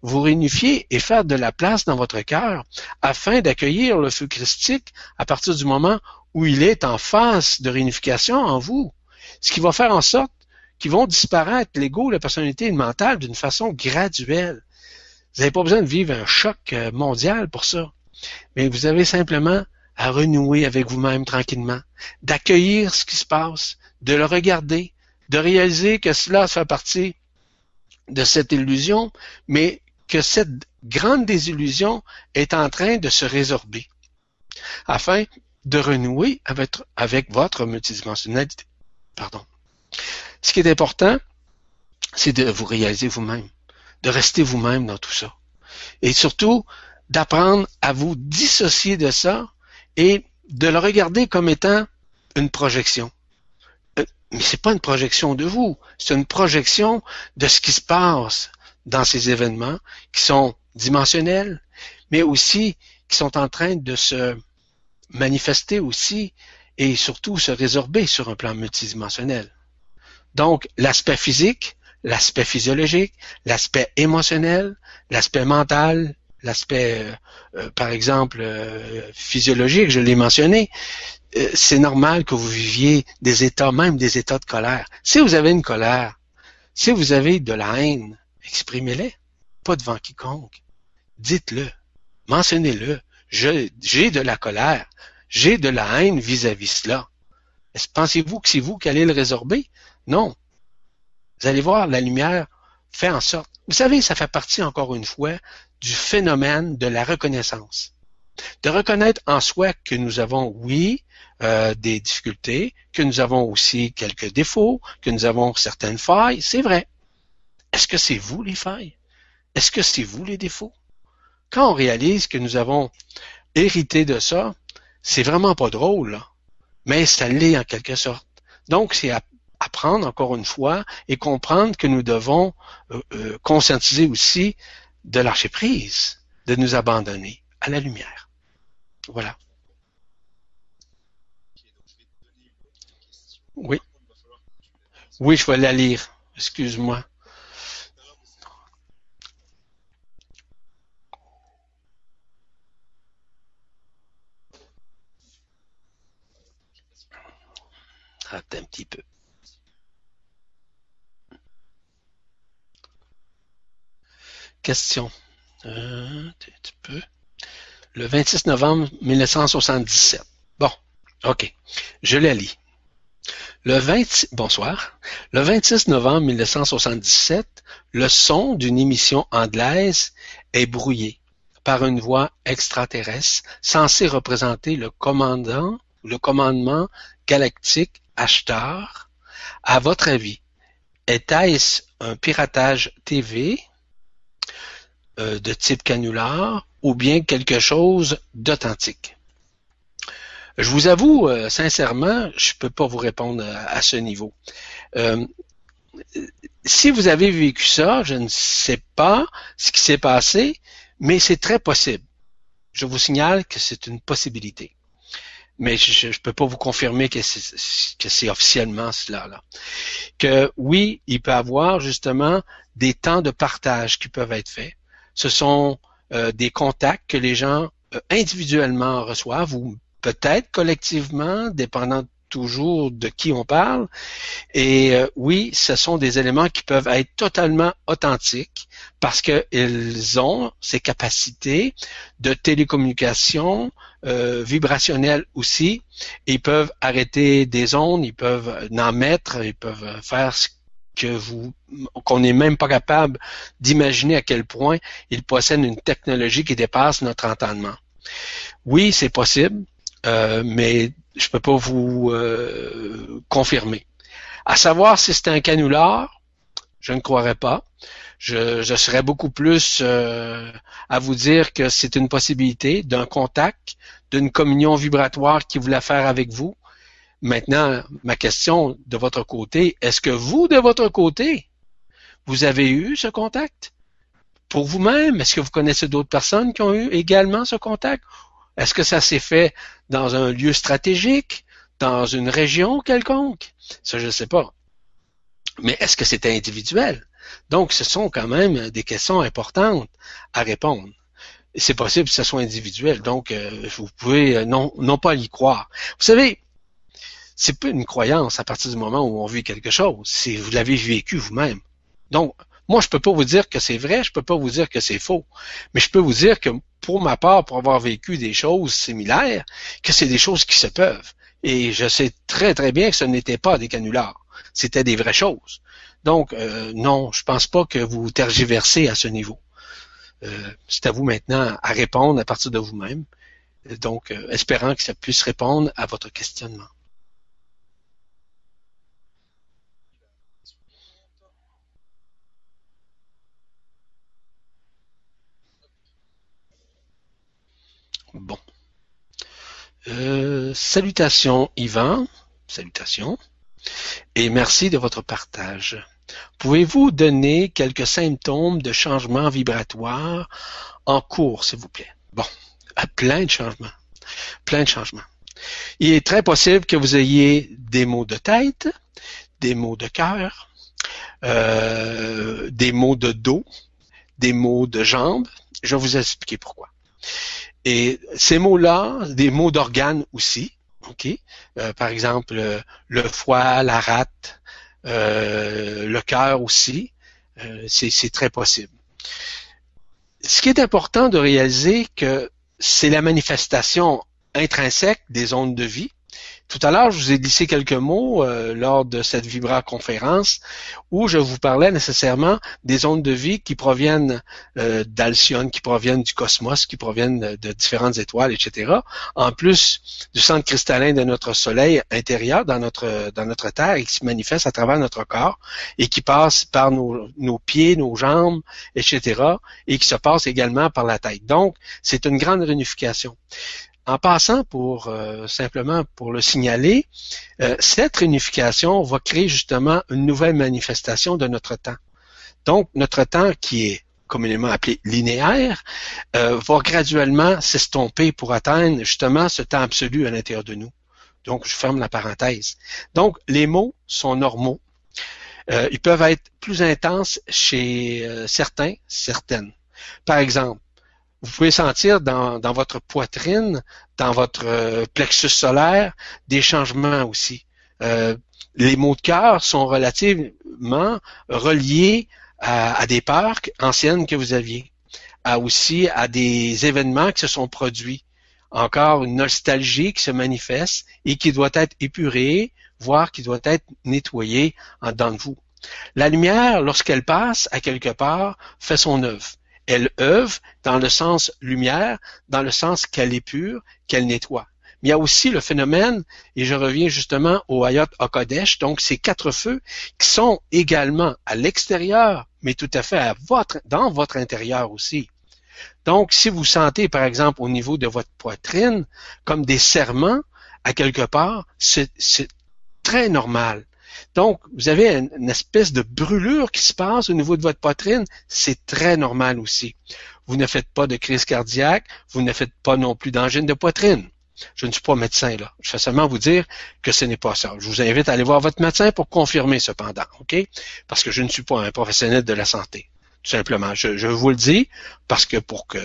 Vous réunifier et faire de la place dans votre cœur afin d'accueillir le feu christique à partir du moment où il est en phase de réunification en vous. Ce qui va faire en sorte qu'ils vont disparaître l'ego, la personnalité et le mental d'une façon graduelle. Vous n'avez pas besoin de vivre un choc euh, mondial pour ça mais vous avez simplement à renouer avec vous-même tranquillement, d'accueillir ce qui se passe, de le regarder, de réaliser que cela fait partie de cette illusion, mais que cette grande désillusion est en train de se résorber, afin de renouer avec, votre multidimensionnalité. Pardon. Ce qui est important, c'est de vous réaliser vous-même, de rester vous-même dans tout ça. Et surtout, d'apprendre à vous dissocier de ça et de le regarder comme étant une projection. Mais c'est pas une projection de vous, c'est une projection de ce qui se passe dans ces événements qui sont dimensionnels, mais aussi qui sont en train de se manifester aussi et surtout se résorber sur un plan multidimensionnel. Donc, l'aspect physique, l'aspect physiologique, l'aspect émotionnel, l'aspect mental, l'aspect, euh, euh, par exemple, euh, physiologique, je l'ai mentionné, c'est normal que vous viviez des états, même des états de colère. Si vous avez une colère, si vous avez de la haine, exprimez-les, pas devant quiconque. Dites-le, mentionnez-le. J'ai de la colère, j'ai de la haine vis-à-vis -vis cela. Pensez-vous que c'est vous qui allez le résorber? Non. Vous allez voir, la lumière fait en sorte. Vous savez, ça fait partie, encore une fois, du phénomène de la reconnaissance. De reconnaître en soi que nous avons, oui, euh, des difficultés, que nous avons aussi quelques défauts, que nous avons certaines failles, c'est vrai. Est-ce que c'est vous les failles? est-ce que c'est vous les défauts? Quand on réalise que nous avons hérité de ça, c'est vraiment pas drôle, là. mais ça l'est en quelque sorte. Donc, c'est apprendre encore une fois et comprendre que nous devons euh, euh, conscientiser aussi de lâcher prise, de nous abandonner à la lumière. Voilà. Oui. Oui, je vais la lire. Excuse-moi. Attends un petit peu. Question. Euh, un petit peu. Le 26 novembre 1977. Bon, ok. Je la lis. Le 20, bonsoir. Le 26 novembre 1977, le son d'une émission anglaise est brouillé par une voix extraterrestre censée représenter le commandant, le commandement galactique Ashtar. À votre avis, est-ce un piratage TV de type canular ou bien quelque chose d'authentique? Je vous avoue, euh, sincèrement, je ne peux pas vous répondre à, ce niveau. Euh, si vous avez vécu ça, je ne sais pas ce qui s'est passé, mais c'est très possible. Je vous signale que c'est une possibilité. Mais je ne peux pas vous confirmer que c'est officiellement cela. Là. Que oui, il peut avoir justement des temps de partage qui peuvent être faits. Ce sont euh, des contacts que les gens individuellement reçoivent ou peut-être collectivement, dépendant toujours de qui on parle. Et euh, oui, ce sont des éléments qui peuvent être totalement authentiques parce qu'ils ont ces capacités de télécommunication euh, vibrationnelle aussi. Ils peuvent arrêter des ondes, ils peuvent en mettre, ils peuvent faire ce que vous qu'on n'est même pas capable d'imaginer à quel point ils possèdent une technologie qui dépasse notre entendement. Oui, c'est possible. Euh, mais je peux pas vous euh, confirmer. À savoir si c'est un canular, je ne croirais pas. Je, serais beaucoup plus euh, à vous dire que c'est une possibilité d'un contact, d'une communion vibratoire qui voulait faire avec vous. Maintenant, ma question de votre côté, est-ce que vous, de votre côté, vous avez eu ce contact? Pour vous-même, est-ce que vous connaissez d'autres personnes qui ont eu également ce contact? Est-ce que ça s'est fait dans un lieu stratégique, dans une région quelconque? Ça, je ne sais pas. Mais est-ce que c'est individuel? Donc, ce sont quand même des questions importantes à répondre. C'est possible que ce soit individuel, donc euh, vous pouvez euh, non, pas y croire. Vous savez, c'est pas une croyance à partir du moment où on vit quelque chose. Si vous l'avez vécu vous-même. Donc, moi, je peux pas vous dire que c'est vrai, je peux pas vous dire que c'est faux, mais je peux vous dire que pour ma part, pour avoir vécu des choses similaires, que c'est des choses qui se peuvent. Et je sais très très bien que ce n'était pas des canulars, c'était des vraies choses. Donc, euh, non, je pense pas que vous tergiversez à ce niveau. Euh, c'est à vous maintenant à répondre à partir de vous-même. Donc, euh, espérant que ça puisse répondre à votre questionnement. Bon. Salutations Yvan, salutations, et merci de votre partage. Pouvez-vous donner quelques symptômes de changement vibratoire en cours, s'il vous plaît? Bon, plein de changements. Plein de changements. Il est très possible que vous ayez des maux de tête, des maux de cœur, euh, des maux de dos, des maux de jambes. Je vais vous expliquer pourquoi. Et ces mots-là, des mots d'organes aussi. Euh, par exemple, le foie, la rate, le cœur aussi, c'est très possible. Ce qui est important de réaliser que c'est la manifestation intrinsèque des ondes de vie, Tout à l'heure, je vous ai glissé quelques mots euh, lors de cette Vibra conférence où je vous parlais nécessairement des ondes de vie qui proviennent euh, d'Alcyone, qui proviennent du cosmos, qui proviennent de différentes étoiles, etc. En plus du centre cristallin de notre Soleil intérieur dans notre dans notre Terre et qui se manifeste à travers notre corps et qui passe par nos, pieds, nos jambes, etc. et qui se passe également par la tête. Donc, c'est une grande réunification. En passant, pour euh, simplement pour le signaler, euh, cette réunification va créer justement une nouvelle manifestation de notre temps. Donc, notre temps qui est communément appelé linéaire, euh, va graduellement s'estomper pour atteindre justement ce temps absolu à l'intérieur de nous. Donc, je ferme la parenthèse. Donc, les mots sont normaux. ils peuvent être plus intenses chez certains, certaines. Par exemple, vous pouvez sentir dans, votre poitrine, dans votre euh, plexus solaire, des changements aussi. Euh, les maux de cœur sont relativement reliés à, des peurs anciennes que vous aviez, à aussi à des événements qui se sont produits. Encore une nostalgie qui se manifeste et qui doit être épurée, voire qui doit être nettoyée en dedans de vous. La lumière, lorsqu'elle passe à quelque part, fait son œuvre. Elle œuvre dans le sens lumière, dans le sens qu'elle est pure, qu'elle nettoie. Mais il y a aussi le phénomène, et je reviens justement au Hayat Hakodesh, donc ces quatre feux qui sont également à l'extérieur, mais tout à fait dans votre intérieur aussi. Donc, si vous sentez, par exemple, au niveau de votre poitrine, comme des serments, à quelque part, c'est très normal. Donc, vous avez une, espèce de brûlure qui se passe au niveau de votre poitrine. C'est très normal aussi. Vous ne faites pas de crise cardiaque, vous ne faites pas non plus d'angine de poitrine. Je ne suis pas médecin, là. Je fais seulement vous dire que ce n'est pas ça. Je vous invite à aller voir votre médecin pour confirmer cependant, OK? Parce que je ne suis pas un professionnel de la santé simplement. Je, vous le dis parce que pour que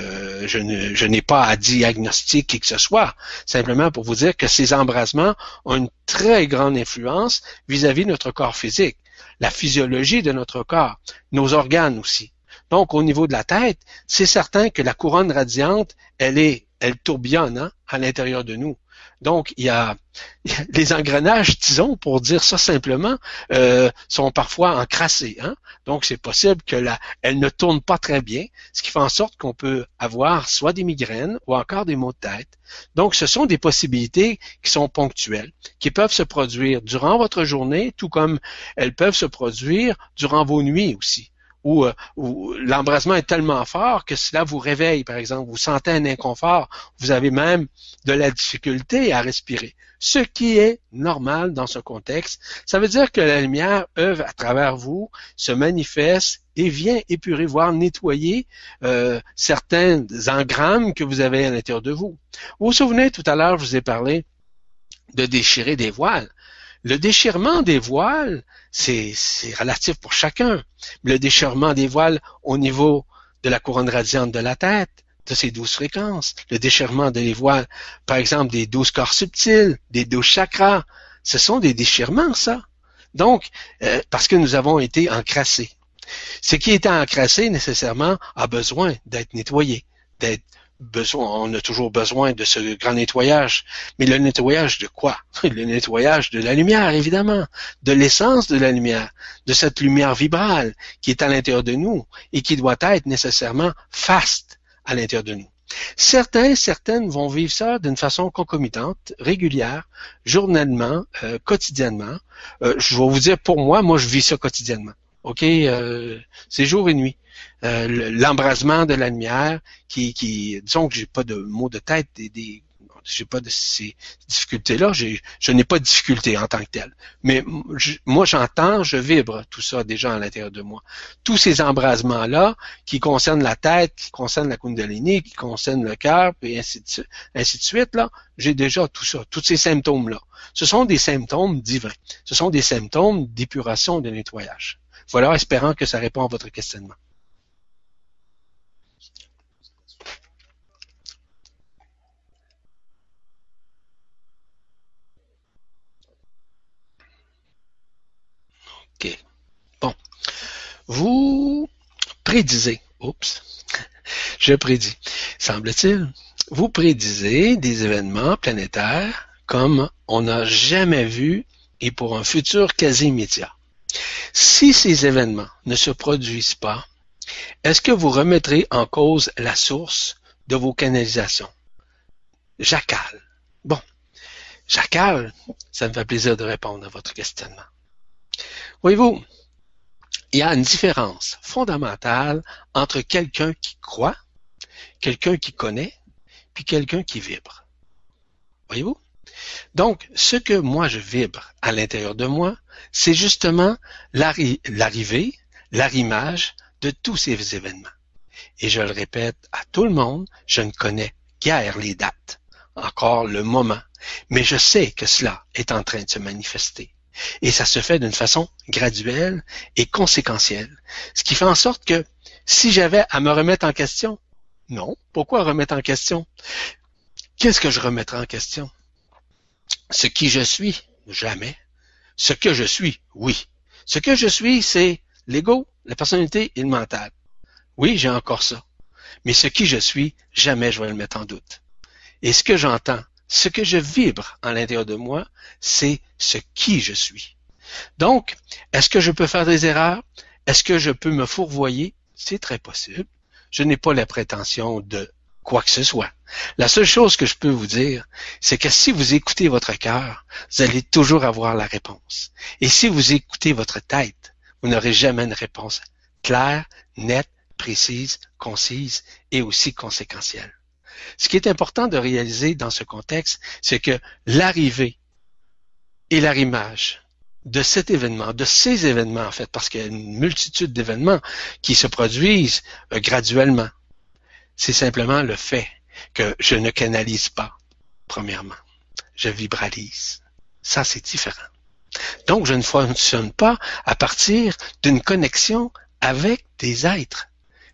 je, ne, je n'ai pas à diagnostiquer qui que ce soit, simplement pour vous dire que ces embrasements ont une très grande influence vis-à-vis notre corps physique, la physiologie de notre corps, nos organes aussi. Donc, au niveau de la tête, c'est certain que la couronne radiante, elle est, elle tourbillonne hein, à l'intérieur de nous. Donc, il y a, les engrenages, disons, pour dire ça simplement, euh, sont parfois encrassés. Hein? Donc, c'est possible que la, elle ne tourne pas très bien, ce qui fait en sorte qu'on peut avoir soit des migraines ou encore des maux de tête. Donc, ce sont des possibilités qui sont ponctuelles, qui peuvent se produire durant votre journée, tout comme elles peuvent se produire durant vos nuits aussi. Euh, où, l'embrasement est tellement fort que cela vous réveille, par exemple, vous sentez un inconfort, vous avez même de la difficulté à respirer. Ce qui est normal dans ce contexte, ça veut dire que la lumière œuvre à travers vous, se manifeste et vient épurer, voire nettoyer euh, certains engrammes que vous avez à l'intérieur de vous. Vous vous souvenez, tout à l'heure, je vous ai parlé de déchirer des voiles. Le déchirement des voiles, c'est relatif pour chacun. Le déchirement des voiles au niveau de la couronne radiante de la tête, de ces douze fréquences, le déchirement des voiles, par exemple, des douze corps subtils, des douze chakras, ce sont des déchirements, ça. Donc, euh, parce que nous avons été encrassés. Ce qui est encrassé, nécessairement, a besoin d'être nettoyé, d'être on a toujours besoin de ce grand nettoyage. Mais le nettoyage de quoi? Le nettoyage de la lumière, évidemment, de l'essence de la lumière, de cette lumière vibrale qui est à l'intérieur de nous et qui doit être nécessairement faste à l'intérieur de nous. Certains, certaines vont vivre ça d'une façon concomitante, régulière, journellement, euh, quotidiennement. Euh, je vais vous dire, pour moi, moi, je vis ça quotidiennement. OK? Euh, c'est jour et nuit. Euh, l'embrasement de la lumière, qui, qui disons que j'ai pas de mots de tête, des, des j'ai pas de ces difficultés-là, je n'ai pas de difficultés en tant que telle. Mais moi, j'entends, je vibre tout ça déjà à l'intérieur de moi. Tous ces embrasements-là, qui concernent la tête, qui concernent la kundalini, qui concernent le cœur, et ainsi de, ainsi de suite, là, j'ai déjà tout ça, tous ces symptômes-là. Ce sont des symptômes divins. Ce sont des symptômes d'épuration, de nettoyage. Voilà, espérant que ça répond à votre questionnement. OK. Bon. Vous prédisez, oups, je prédis, semble-t-il, vous prédisez des événements planétaires comme on n'a jamais vu et pour un futur quasi immédiat. Si ces événements ne se produisent pas, est-ce que vous remettrez en cause la source de vos canalisations? Jacal. Bon. Jacal, ça me fait plaisir de répondre à votre questionnement. Voyez-vous, il y a une différence fondamentale entre quelqu'un qui croit, quelqu'un qui connaît, puis quelqu'un qui vibre. Voyez-vous? Donc, ce que moi je vibre à l'intérieur de moi, c'est justement l'arrivée, l'arrimage de tous ces événements. Et je le répète à tout le monde, je ne connais guère les dates, encore le moment, mais je sais que cela est en train de se manifester. Et ça se fait d'une façon graduelle et conséquentielle. Ce qui fait en sorte que si j'avais à me remettre en question, non. Pourquoi remettre en question? Qu'est-ce que je remettrais en question? Ce qui je suis? Jamais. Ce que je suis? Oui. Ce que je suis, c'est l'ego, la personnalité et le mental. Oui, j'ai encore ça. Mais ce qui je suis, jamais je vais le mettre en doute. Et ce que j'entends, ce que je vibre en l'intérieur de moi, c'est ce qui je suis. Donc, est-ce que je peux faire des erreurs? Est-ce que je peux me fourvoyer? C'est très possible. Je n'ai pas la prétention de quoi que ce soit. La seule chose que je peux vous dire, c'est que si vous écoutez votre cœur, vous allez toujours avoir la réponse. Et si vous écoutez votre tête, vous n'aurez jamais une réponse claire, nette, précise, concise et aussi conséquentielle. Ce qui est important de réaliser dans ce contexte, c'est que l'arrivée et l'arrimage de cet événement, de ces événements en fait, parce qu'il y a une multitude d'événements qui se produisent euh, graduellement, c'est simplement le fait que je ne canalise pas, premièrement. Je vibralise. Ça, c'est différent. Donc, je ne fonctionne pas à partir d'une connexion avec des êtres.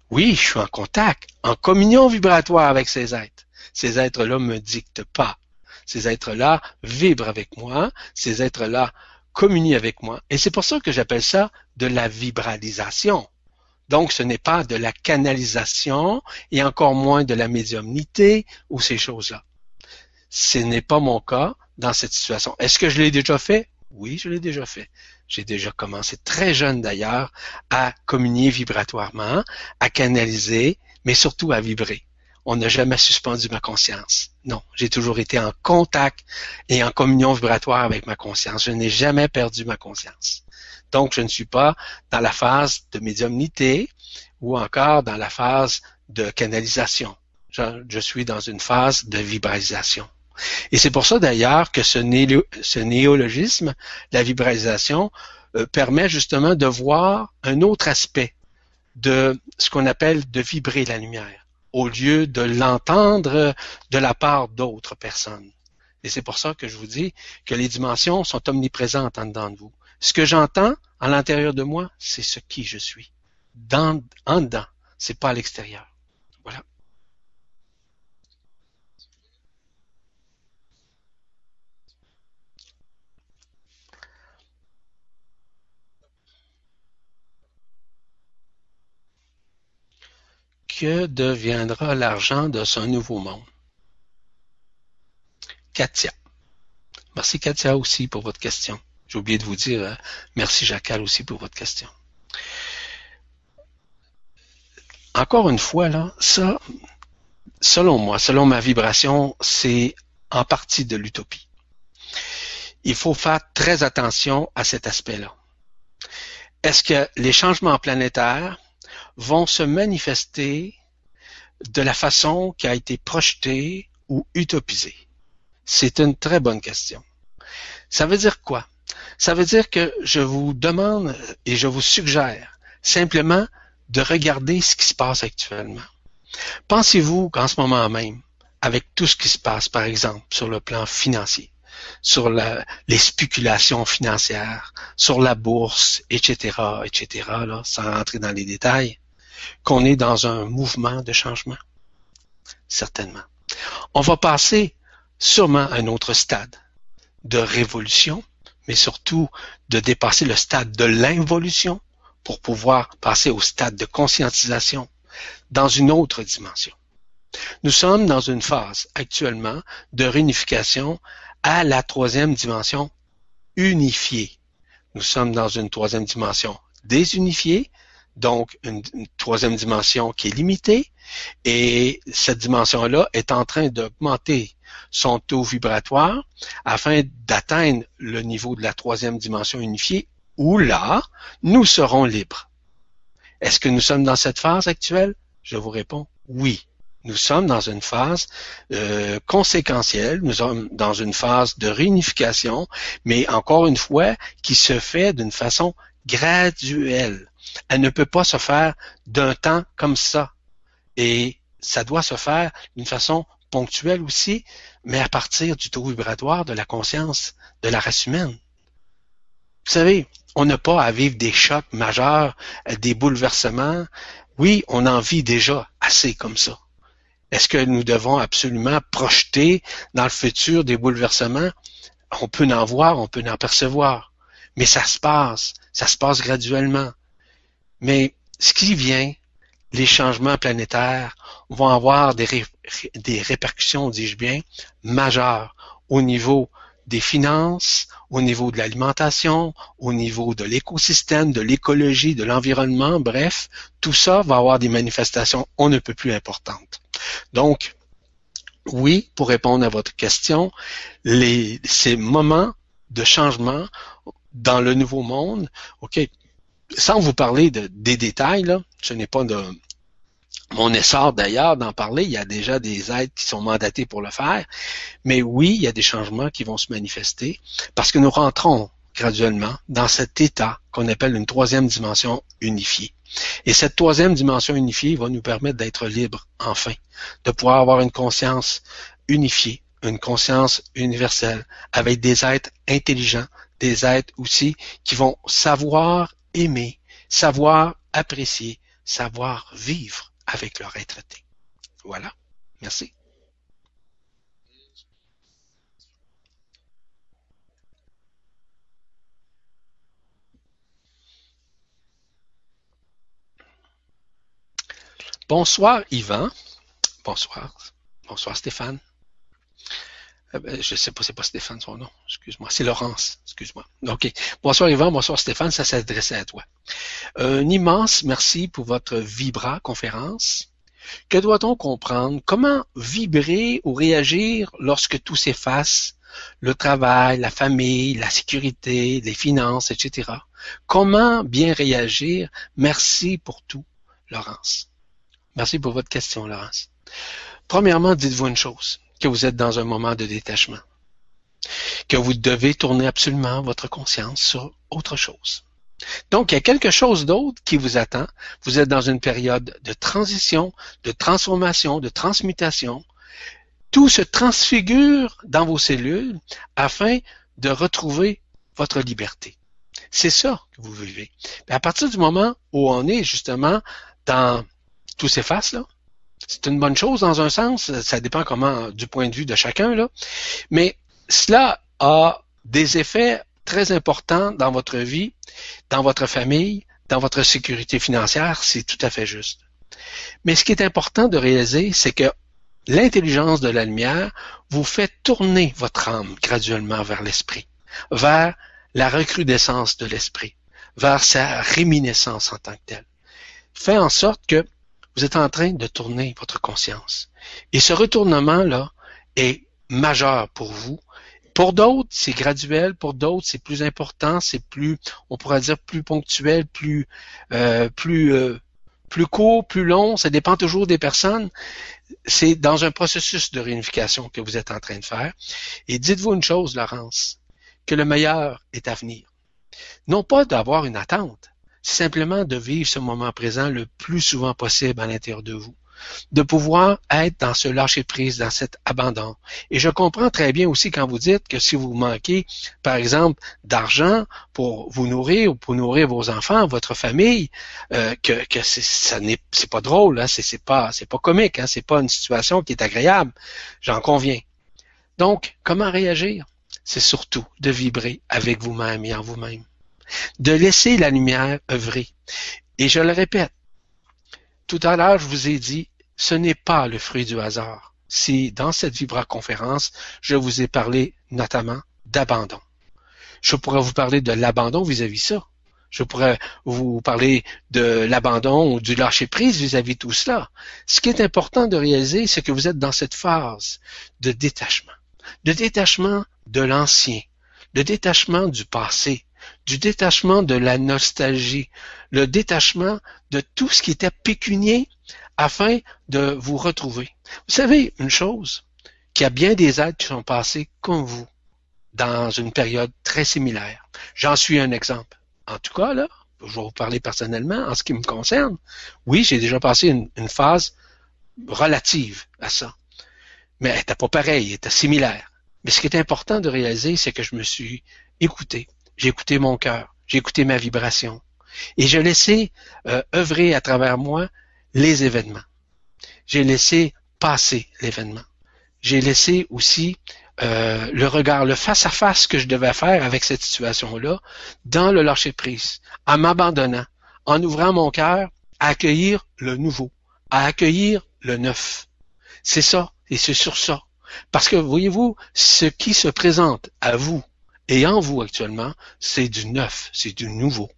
Oui, je suis en contact, en communion vibratoire avec ces êtres. Ces êtres-là me dictent pas. Ces êtres-là vibrent avec moi. Ces êtres-là communient avec moi. Et c'est pour ça que j'appelle ça de la vibralisation. Donc, ce n'est pas de la canalisation et encore moins de la médiumnité ou ces choses-là. Ce n'est pas mon cas dans cette situation. Est-ce que je l'ai déjà fait? Oui, je l'ai déjà fait. J'ai déjà commencé très jeune d'ailleurs à communier vibratoirement, à canaliser, mais surtout à vibrer. On n'a jamais suspendu ma conscience. Non, j'ai toujours été en contact et en communion vibratoire avec ma conscience. Je n'ai jamais perdu ma conscience. Donc, je ne suis pas dans la phase de médiumnité ou encore dans la phase de canalisation. Je, je suis dans une phase de vibralisation. Et c'est pour ça d'ailleurs que ce, néologisme, la vibralisation, euh, permet justement de voir un autre aspect de ce qu'on appelle de vibrer la lumière, au lieu de l'entendre de la part d'autres personnes. Et c'est pour ça que je vous dis que les dimensions sont omniprésentes en dedans de vous. Ce que j'entends à l'intérieur de moi, c'est ce qui je suis. En dedans, c'est pas à l'extérieur. Que deviendra l'argent de ce nouveau monde? Katia. Merci Katia aussi pour votre question. J'ai oublié de vous dire euh, merci Jacal aussi pour votre question. Encore une fois, là, ça, selon moi, selon ma vibration, c'est en partie de l'utopie. Il faut faire très attention à cet aspect-là. Est-ce que les changements planétaires vont se manifester de la façon qui a été projetée ou utopisée? C'est une très bonne question. Ça veut dire quoi? Ça veut dire que je vous demande et je vous suggère simplement de regarder ce qui se passe actuellement. Pensez-vous qu'en ce moment même, avec tout ce qui se passe, par exemple, sur le plan financier, sur les spéculations financières, sur la bourse, etc., etc., là, sans rentrer dans les détails, qu'on est dans un mouvement de changement? Certainement. On va passer sûrement à un autre stade de révolution, mais surtout de dépasser le stade de l'involution pour pouvoir passer au stade de conscientisation dans une autre dimension. Nous sommes dans une phase actuellement de réunification à la troisième dimension unifiée. Nous sommes dans une troisième dimension désunifiée, donc une, troisième dimension qui est limitée, et cette dimension-là est en train d'augmenter son taux vibratoire afin d'atteindre le niveau de la troisième dimension unifiée, où là, nous serons libres. Est-ce que nous sommes dans cette phase actuelle? Je vous réponds oui. Nous sommes dans une phase euh, conséquentielle, nous sommes dans une phase de réunification, mais encore une fois, qui se fait d'une façon graduelle. Elle ne peut pas se faire d'un temps comme ça. Et ça doit se faire d'une façon ponctuelle aussi, mais à partir du taux vibratoire de la conscience de la race humaine. Vous savez, on n'a pas à vivre des chocs majeurs, des bouleversements. Oui, on en vit déjà assez comme ça. Est-ce que nous devons absolument projeter dans le futur des bouleversements? On peut en voir, on peut en percevoir. Mais ça se passe, ça se passe graduellement. Mais ce qui vient, les changements planétaires vont avoir des, des répercussions, dis-je bien, majeures au niveau des finances, au niveau de l'alimentation, au niveau de l'écosystème, de l'écologie, de l'environnement, bref, tout ça va avoir des manifestations on ne peut plus importantes. Donc, oui, pour répondre à votre question, les, ces moments de changement dans le nouveau monde, OK, sans vous parler de, des détails, là, ce n'est pas de mon essor d'ailleurs d'en parler, il y a déjà des aides qui sont mandatées pour le faire, mais oui, il y a des changements qui vont se manifester parce que nous rentrons graduellement dans cet état qu'on appelle une troisième dimension unifiée. Et cette troisième dimension unifiée va nous permettre d'être libres, enfin, de pouvoir avoir une conscience unifiée, une conscience universelle, avec des êtres intelligents, des êtres aussi qui vont savoir aimer, savoir apprécier, savoir vivre avec leur être Voilà. Merci. Bonsoir Yvan. Bonsoir. Bonsoir Stéphane. Euh, ben, je sais pas, c'est pas Stéphane son nom. Excuse-moi. C'est Laurence. Excuse-moi. OK. Bonsoir Yvan, bonsoir Stéphane. Ça s'adressait à toi. Un immense merci pour votre Vibra conférence. Que doit-on comprendre? Comment vibrer ou réagir lorsque tout s'efface? Le travail, la famille, la sécurité, les finances, etc. Comment bien réagir? Merci pour tout, Laurence. Merci pour votre question, Laurence. Premièrement, dites-vous une chose, que vous êtes dans un moment de détachement, que vous devez tourner absolument votre conscience sur autre chose. Donc, il y a quelque chose d'autre qui vous attend. Vous êtes dans une période de transition, de transformation, de transmutation. Tout se transfigure dans vos cellules afin de retrouver votre liberté. C'est ça que vous vivez. à partir du moment où on est justement dans tout s'efface, là, c'est une bonne chose dans un sens, ça dépend comment du point de vue de chacun, là. Mais cela a des effets très importants dans votre vie, dans votre famille, dans votre sécurité financière, c'est tout à fait juste. Mais ce qui est important de réaliser, c'est que l'intelligence de la lumière vous fait tourner votre âme graduellement vers l'esprit, vers la recrudescence de l'esprit, vers sa réminiscence en tant que telle. Fait en sorte que vous êtes en train de tourner votre conscience. Et ce retournement-là est majeur pour vous. Pour d'autres, c'est graduel. Pour d'autres, c'est plus important. C'est plus, on pourrait dire, plus ponctuel, plus, euh, plus, euh, plus court, plus long. Ça dépend toujours des personnes. C'est dans un processus de réunification que vous êtes en train de faire. Et dites-vous une chose, Laurence, que le meilleur est à venir. Non pas d'avoir une attente, simplement de vivre ce moment présent le plus souvent possible à l'intérieur de vous de pouvoir être dans ce lâcher-prise, dans cet abandon. Et je comprends très bien aussi quand vous dites que si vous manquez, par exemple, d'argent pour vous nourrir ou pour nourrir vos enfants, votre famille, euh, que, que ça n'est c'est pas drôle, hein, c'est pas c'est pas comique, hein, c'est pas une situation qui est agréable. J'en conviens. Donc, comment réagir? C'est surtout de vibrer avec vous-même et en vous-même de laisser la lumière œuvrer. Et je le répète, tout à l'heure, je vous ai dit, ce n'est pas le fruit du hasard, si dans cette vibra-conférence, je vous ai parlé notamment d'abandon. Je pourrais vous parler de l'abandon vis-à-vis ça. Je pourrais vous parler de l'abandon ou du lâcher-prise vis-à-vis tout cela. Ce qui est important de réaliser, c'est que vous êtes dans cette phase de détachement. De détachement de l'ancien, de détachement du passé, du détachement de la nostalgie, le détachement de tout ce qui était pécunier afin de vous retrouver. Vous savez une chose, qu'il y a bien des êtres qui sont passés comme vous dans une période très similaire. J'en suis un exemple. En tout cas, là, je vais vous parler personnellement en ce qui me concerne. Oui, j'ai déjà passé une, une phase relative à ça. Mais elle n'était pas pareille, elle était similaire. Mais ce qui est important de réaliser, c'est que je me suis écouté. Écouté mon cœur, écouté ma vibration. Et j'ai laissé euh, œuvrer à travers moi les événements. J'ai laissé passer l'événement. J'ai laissé aussi euh, le regard, le face-à-face que je devais faire avec cette situation-là dans le lâcher-prise, en m'abandonnant, en ouvrant mon cœur à accueillir le nouveau, à accueillir le neuf. C'est ça, et c'est sur ça. Parce que, voyez-vous, ce qui se présente à vous et en vous actuellement, c'est du neuf, c'est du nouveau.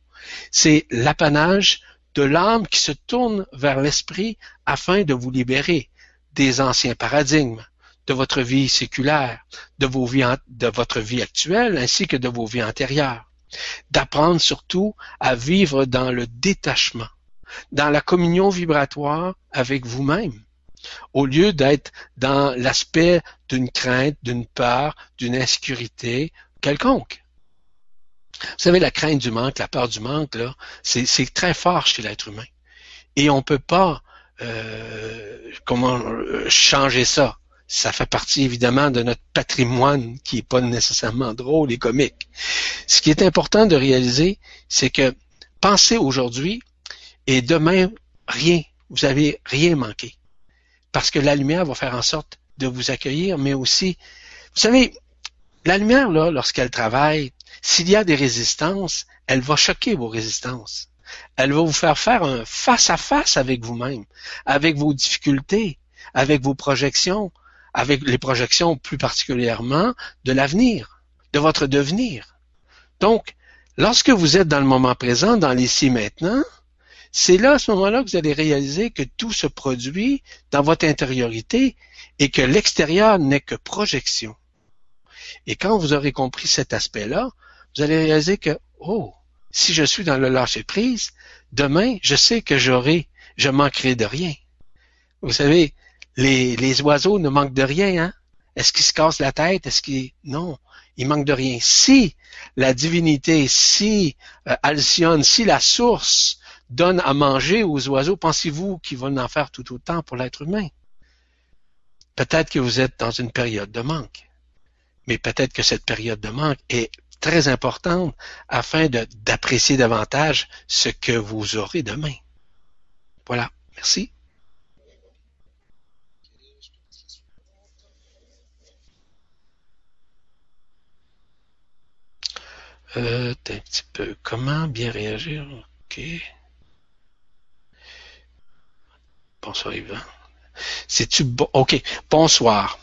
C'est l'apanage de l'âme qui se tourne vers l'esprit afin de vous libérer des anciens paradigmes, de votre vie séculaire, de, vos vies, de votre vie actuelle ainsi que de vos vies antérieures. D'apprendre surtout à vivre dans le détachement, dans la communion vibratoire avec vous-même, au lieu d'être dans l'aspect d'une crainte, d'une peur, d'une insécurité quelconque. Vous savez, la crainte du manque, la peur du manque, là, c'est très fort chez l'être humain. Et on ne peut pas euh, comment euh, changer ça. Ça fait partie évidemment de notre patrimoine qui n'est pas nécessairement drôle et comique. Ce qui est important de réaliser, c'est que pensez aujourd'hui et demain, rien. Vous avez rien manqué. Parce que la lumière va faire en sorte de vous accueillir, mais aussi, vous savez, la lumière, lorsqu'elle travaille, s'il y a des résistances, elle va choquer vos résistances. Elle va vous faire faire un face-à-face avec vous-même, avec vos difficultés, avec vos projections, avec les projections plus particulièrement de l'avenir, de votre devenir. Donc, lorsque vous êtes dans le moment présent, dans l'ici maintenant, c'est là, à ce moment-là, que vous allez réaliser que tout se produit dans votre intériorité et que l'extérieur n'est que projection. Et quand vous aurez compris cet aspect-là, vous allez réaliser que, oh, si je suis dans le lâcher prise, demain, je sais que j'aurai, je manquerai de rien. Vous savez, les, les oiseaux ne manquent de rien, hein? Est-ce qu'ils se cassent la tête? Est-ce qu'ils, non, ils manquent de rien. Si la divinité, si euh, Alcyone, si la source donne à manger aux oiseaux, pensez-vous qu'ils vont en faire tout autant pour l'être humain? Peut-être que vous êtes dans une période de manque mais peut-être que cette période de manque est très importante afin d'apprécier davantage ce que vous aurez demain. Voilà. Merci. Euh, un petit peu. Comment bien réagir? OK. Bonsoir, Yvan. C'est-tu bon? OK. Bonsoir.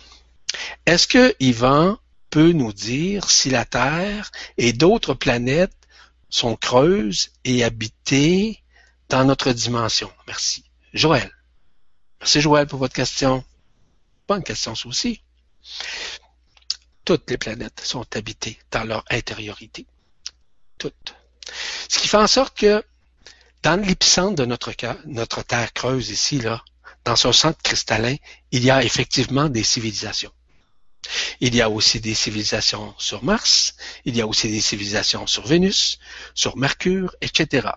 Est-ce que Yvan peut nous dire si la Terre et d'autres planètes sont creuses et habitées dans notre dimension. Merci. Joël. Merci Joël pour votre question. Bonne question ça aussi. Toutes les planètes sont habitées dans leur intériorité. Toutes. Ce qui fait en sorte que dans l'épicentre de notre, notre Terre creuse ici, là, dans son centre cristallin, il y a effectivement des civilisations. Il y a aussi des civilisations sur Mars, il y a aussi des civilisations sur Vénus, sur Mercure, etc.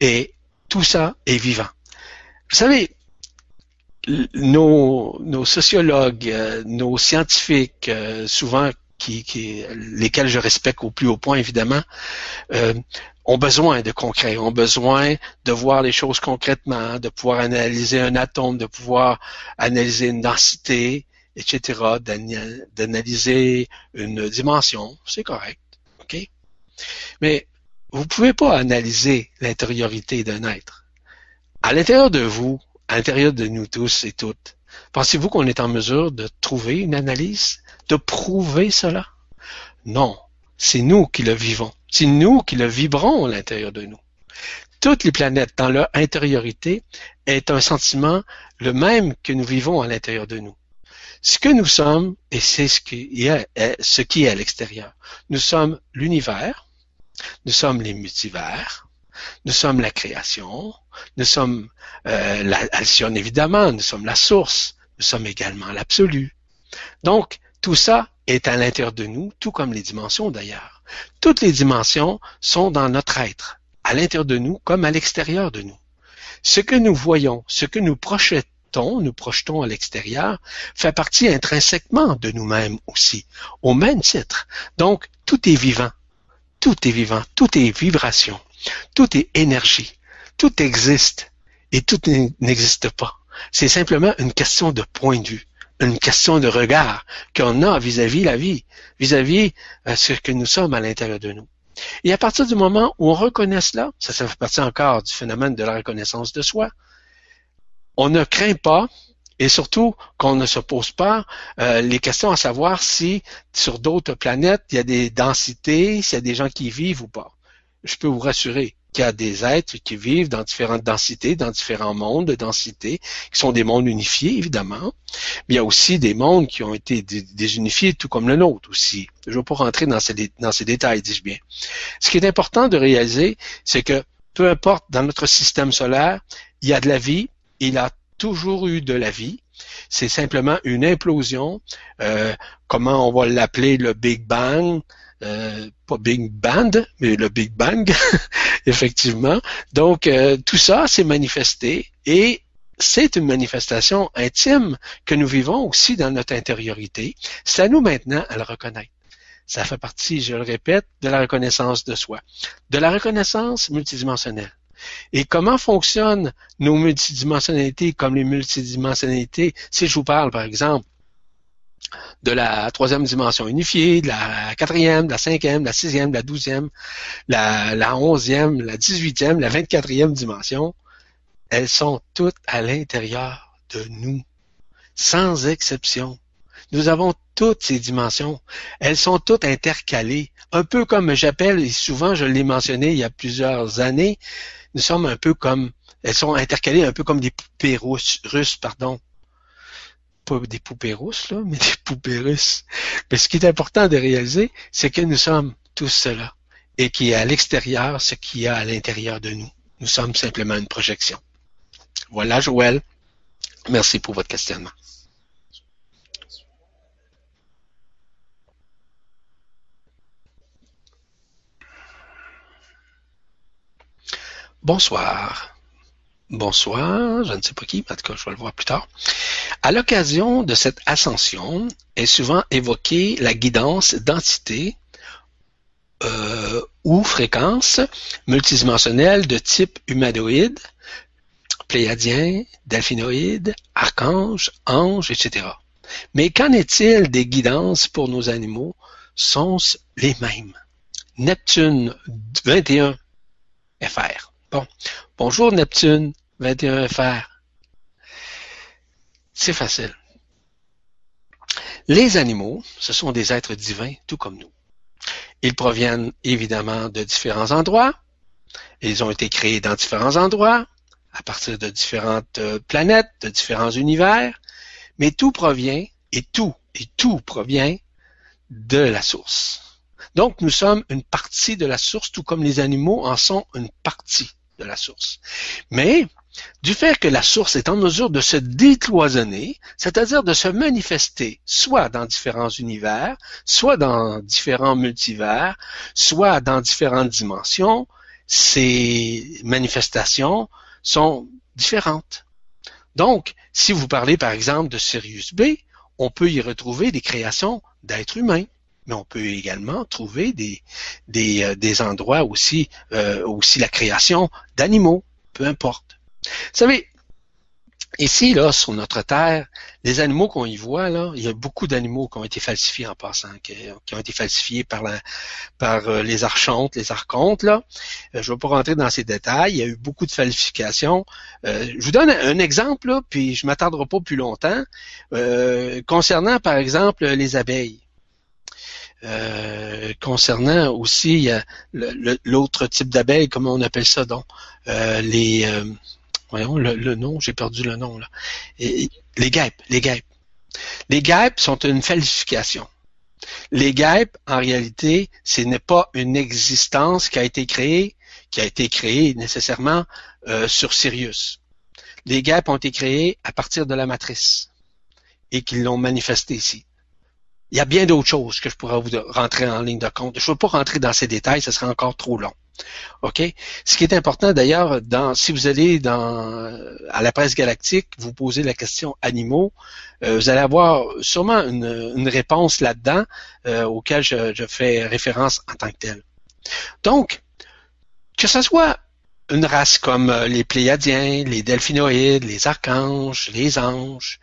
Et tout ça est vivant. Vous savez, nos, sociologues, euh, nos scientifiques, euh, souvent qui, lesquels je respecte au plus haut point évidemment, euh, ont besoin de concret, ont besoin de voir les choses concrètement, de pouvoir analyser un atome, de pouvoir analyser une densité, etc., d'analyser une dimension, c'est correct. OK? Mais vous pouvez pas analyser l'intériorité d'un être. À l'intérieur de vous, à l'intérieur de nous tous et toutes, Pensez-vous qu'on est en mesure de trouver une analyse, de prouver cela? Non, c'est nous qui le vivons. C'est nous qui le vibrons à l'intérieur de nous. Toutes les planètes dans leur intériorité est un sentiment le même que nous vivons à l'intérieur de nous. Ce que nous sommes, et c'est ce qui est, à l'extérieur. Nous sommes l'univers, nous sommes les multivers, nous sommes la création, nous sommes euh, évidemment, nous sommes la source, nous sommes également l'absolu. Donc, tout ça est à l'intérieur de nous, tout comme les dimensions d'ailleurs. Toutes les dimensions sont dans notre être, à l'intérieur de nous comme à l'extérieur de nous. Ce que nous voyons, ce que nous projetons, nous projetons à l'extérieur, fait partie intrinsèquement de nous-mêmes aussi, au même titre. Donc, tout est vivant. Tout est vivant. Tout est vibration. Tout est énergie. Tout existe. Et tout n'existe pas. C'est simplement une question de point de vue, une question de regard qu'on a vis-à-vis la vie, vis-à-vis -vis ce que nous sommes à l'intérieur de nous. Et à partir du moment où on reconnaît cela, ça, ça fait partie encore du phénomène de la reconnaissance de soi, on ne craint pas et surtout qu'on ne se pose pas euh, les questions à savoir si sur d'autres planètes il y a des densités, s'il y a des gens qui vivent ou pas. Je peux vous rassurer qu'il y a des êtres qui vivent dans différentes densités, dans différents mondes de densité, qui sont des mondes unifiés, évidemment. Mais il y a aussi des mondes qui ont été désunifiés, tout comme le nôtre aussi. Je ne vais pas rentrer dans ces, dans ces détails, dis-je bien. Ce qui est important de réaliser, c'est que peu importe dans notre système solaire, il y a de la vie, il a toujours eu de la vie. C'est simplement une implosion, euh, comment on va l'appeler le Big Bang, euh, pas Big Band, mais le Big Bang, effectivement. Donc, euh, tout ça s'est manifesté et c'est une manifestation intime que nous vivons aussi dans notre intériorité. C'est à nous maintenant à le reconnaître. Ça fait partie, je le répète, de la reconnaissance de soi, de la reconnaissance multidimensionnelle. Et comment fonctionnent nos multidimensionnalités comme les multidimensionnalités? Si je vous parle, par exemple, de la troisième dimension unifiée, de la quatrième, de la cinquième, de la sixième, de la douzième, la, la onzième, la dix-huitième, la vingt-quatrième dimension, elles sont toutes à l'intérieur de nous, sans exception. Nous avons toutes ces dimensions. Elles sont toutes intercalées, un peu comme j'appelle, et souvent je l'ai mentionné il y a plusieurs années, nous sommes un peu comme, elles sont intercalées un peu comme des poupées russes, russes pardon. Pas des poupées russes, là, mais des poupées russes. Mais ce qui est important de réaliser, c'est que nous sommes tous cela. Et qu'il y a à l'extérieur ce qu'il y a à l'intérieur de nous. Nous sommes simplement une projection. Voilà, Joël. Merci pour votre questionnement. Bonsoir. Bonsoir, je ne sais pas qui, en tout cas, je vais le voir plus tard. À l'occasion de cette ascension est souvent évoquée la guidance d'entités euh, ou fréquences multidimensionnelles de type humanoïde, pléiadien, delphinoïde, archange, ange, etc. Mais qu'en est-il des guidances pour nos animaux? Sont les mêmes? Neptune 21 FR. Bon. Bonjour Neptune 21FR. C'est facile. Les animaux, ce sont des êtres divins, tout comme nous. Ils proviennent évidemment de différents endroits. Ils ont été créés dans différents endroits, à partir de différentes euh, planètes, de différents univers. Mais tout provient, et tout, et tout provient de la source. Donc, nous sommes une partie de la source, tout comme les animaux en sont une partie Mais du fait que la source est en mesure de se décloisonner, c'est-à-dire de se manifester soit dans différents univers, soit dans différents multivers, soit dans différentes dimensions, ces manifestations sont différentes. Donc, si vous parlez par exemple de Sirius B, on peut y retrouver des créations d'êtres humains mais on peut également trouver des, des, euh, des endroits aussi, euh, aussi la création d'animaux, peu importe. Vous savez, Ici, là, sur notre Terre, les animaux qu'on y voit, là, il y a beaucoup d'animaux qui ont été falsifiés en passant, qui, ont été falsifiés par, la, par euh, les archontes, les archontes, là. Je ne vais pas rentrer dans ces détails. Il y a eu beaucoup de falsifications. Je vous donne un exemple, là, puis je m'attendrai pas plus longtemps. Concernant, par exemple, les abeilles. Concernant aussi l'autre type d'abeilles, comment on appelle ça donc, les voyons le, nom, j'ai perdu le nom là. les guêpes, les guêpes. Les guêpes sont une falsification. Les guêpes, en réalité, ce n'est pas une existence qui a été créée, qui a été créée nécessairement euh, sur Sirius. Les guêpes ont été créées à partir de la matrice et qu'ils l'ont manifesté ici. Il y a bien d'autres choses que je pourrais vous rentrer en ligne de compte. Je ne veux pas rentrer dans ces détails, ce serait encore trop long. OK? Ce qui est important d'ailleurs, si vous allez dans, à la presse galactique, vous posez la question animaux, euh, vous allez avoir sûrement une, réponse là-dedans euh, auquel je, je, fais référence en tant que tel. Donc, que ce soit une race comme euh, les Pléiadiens, les Delphinoïdes, les archanges, les anges,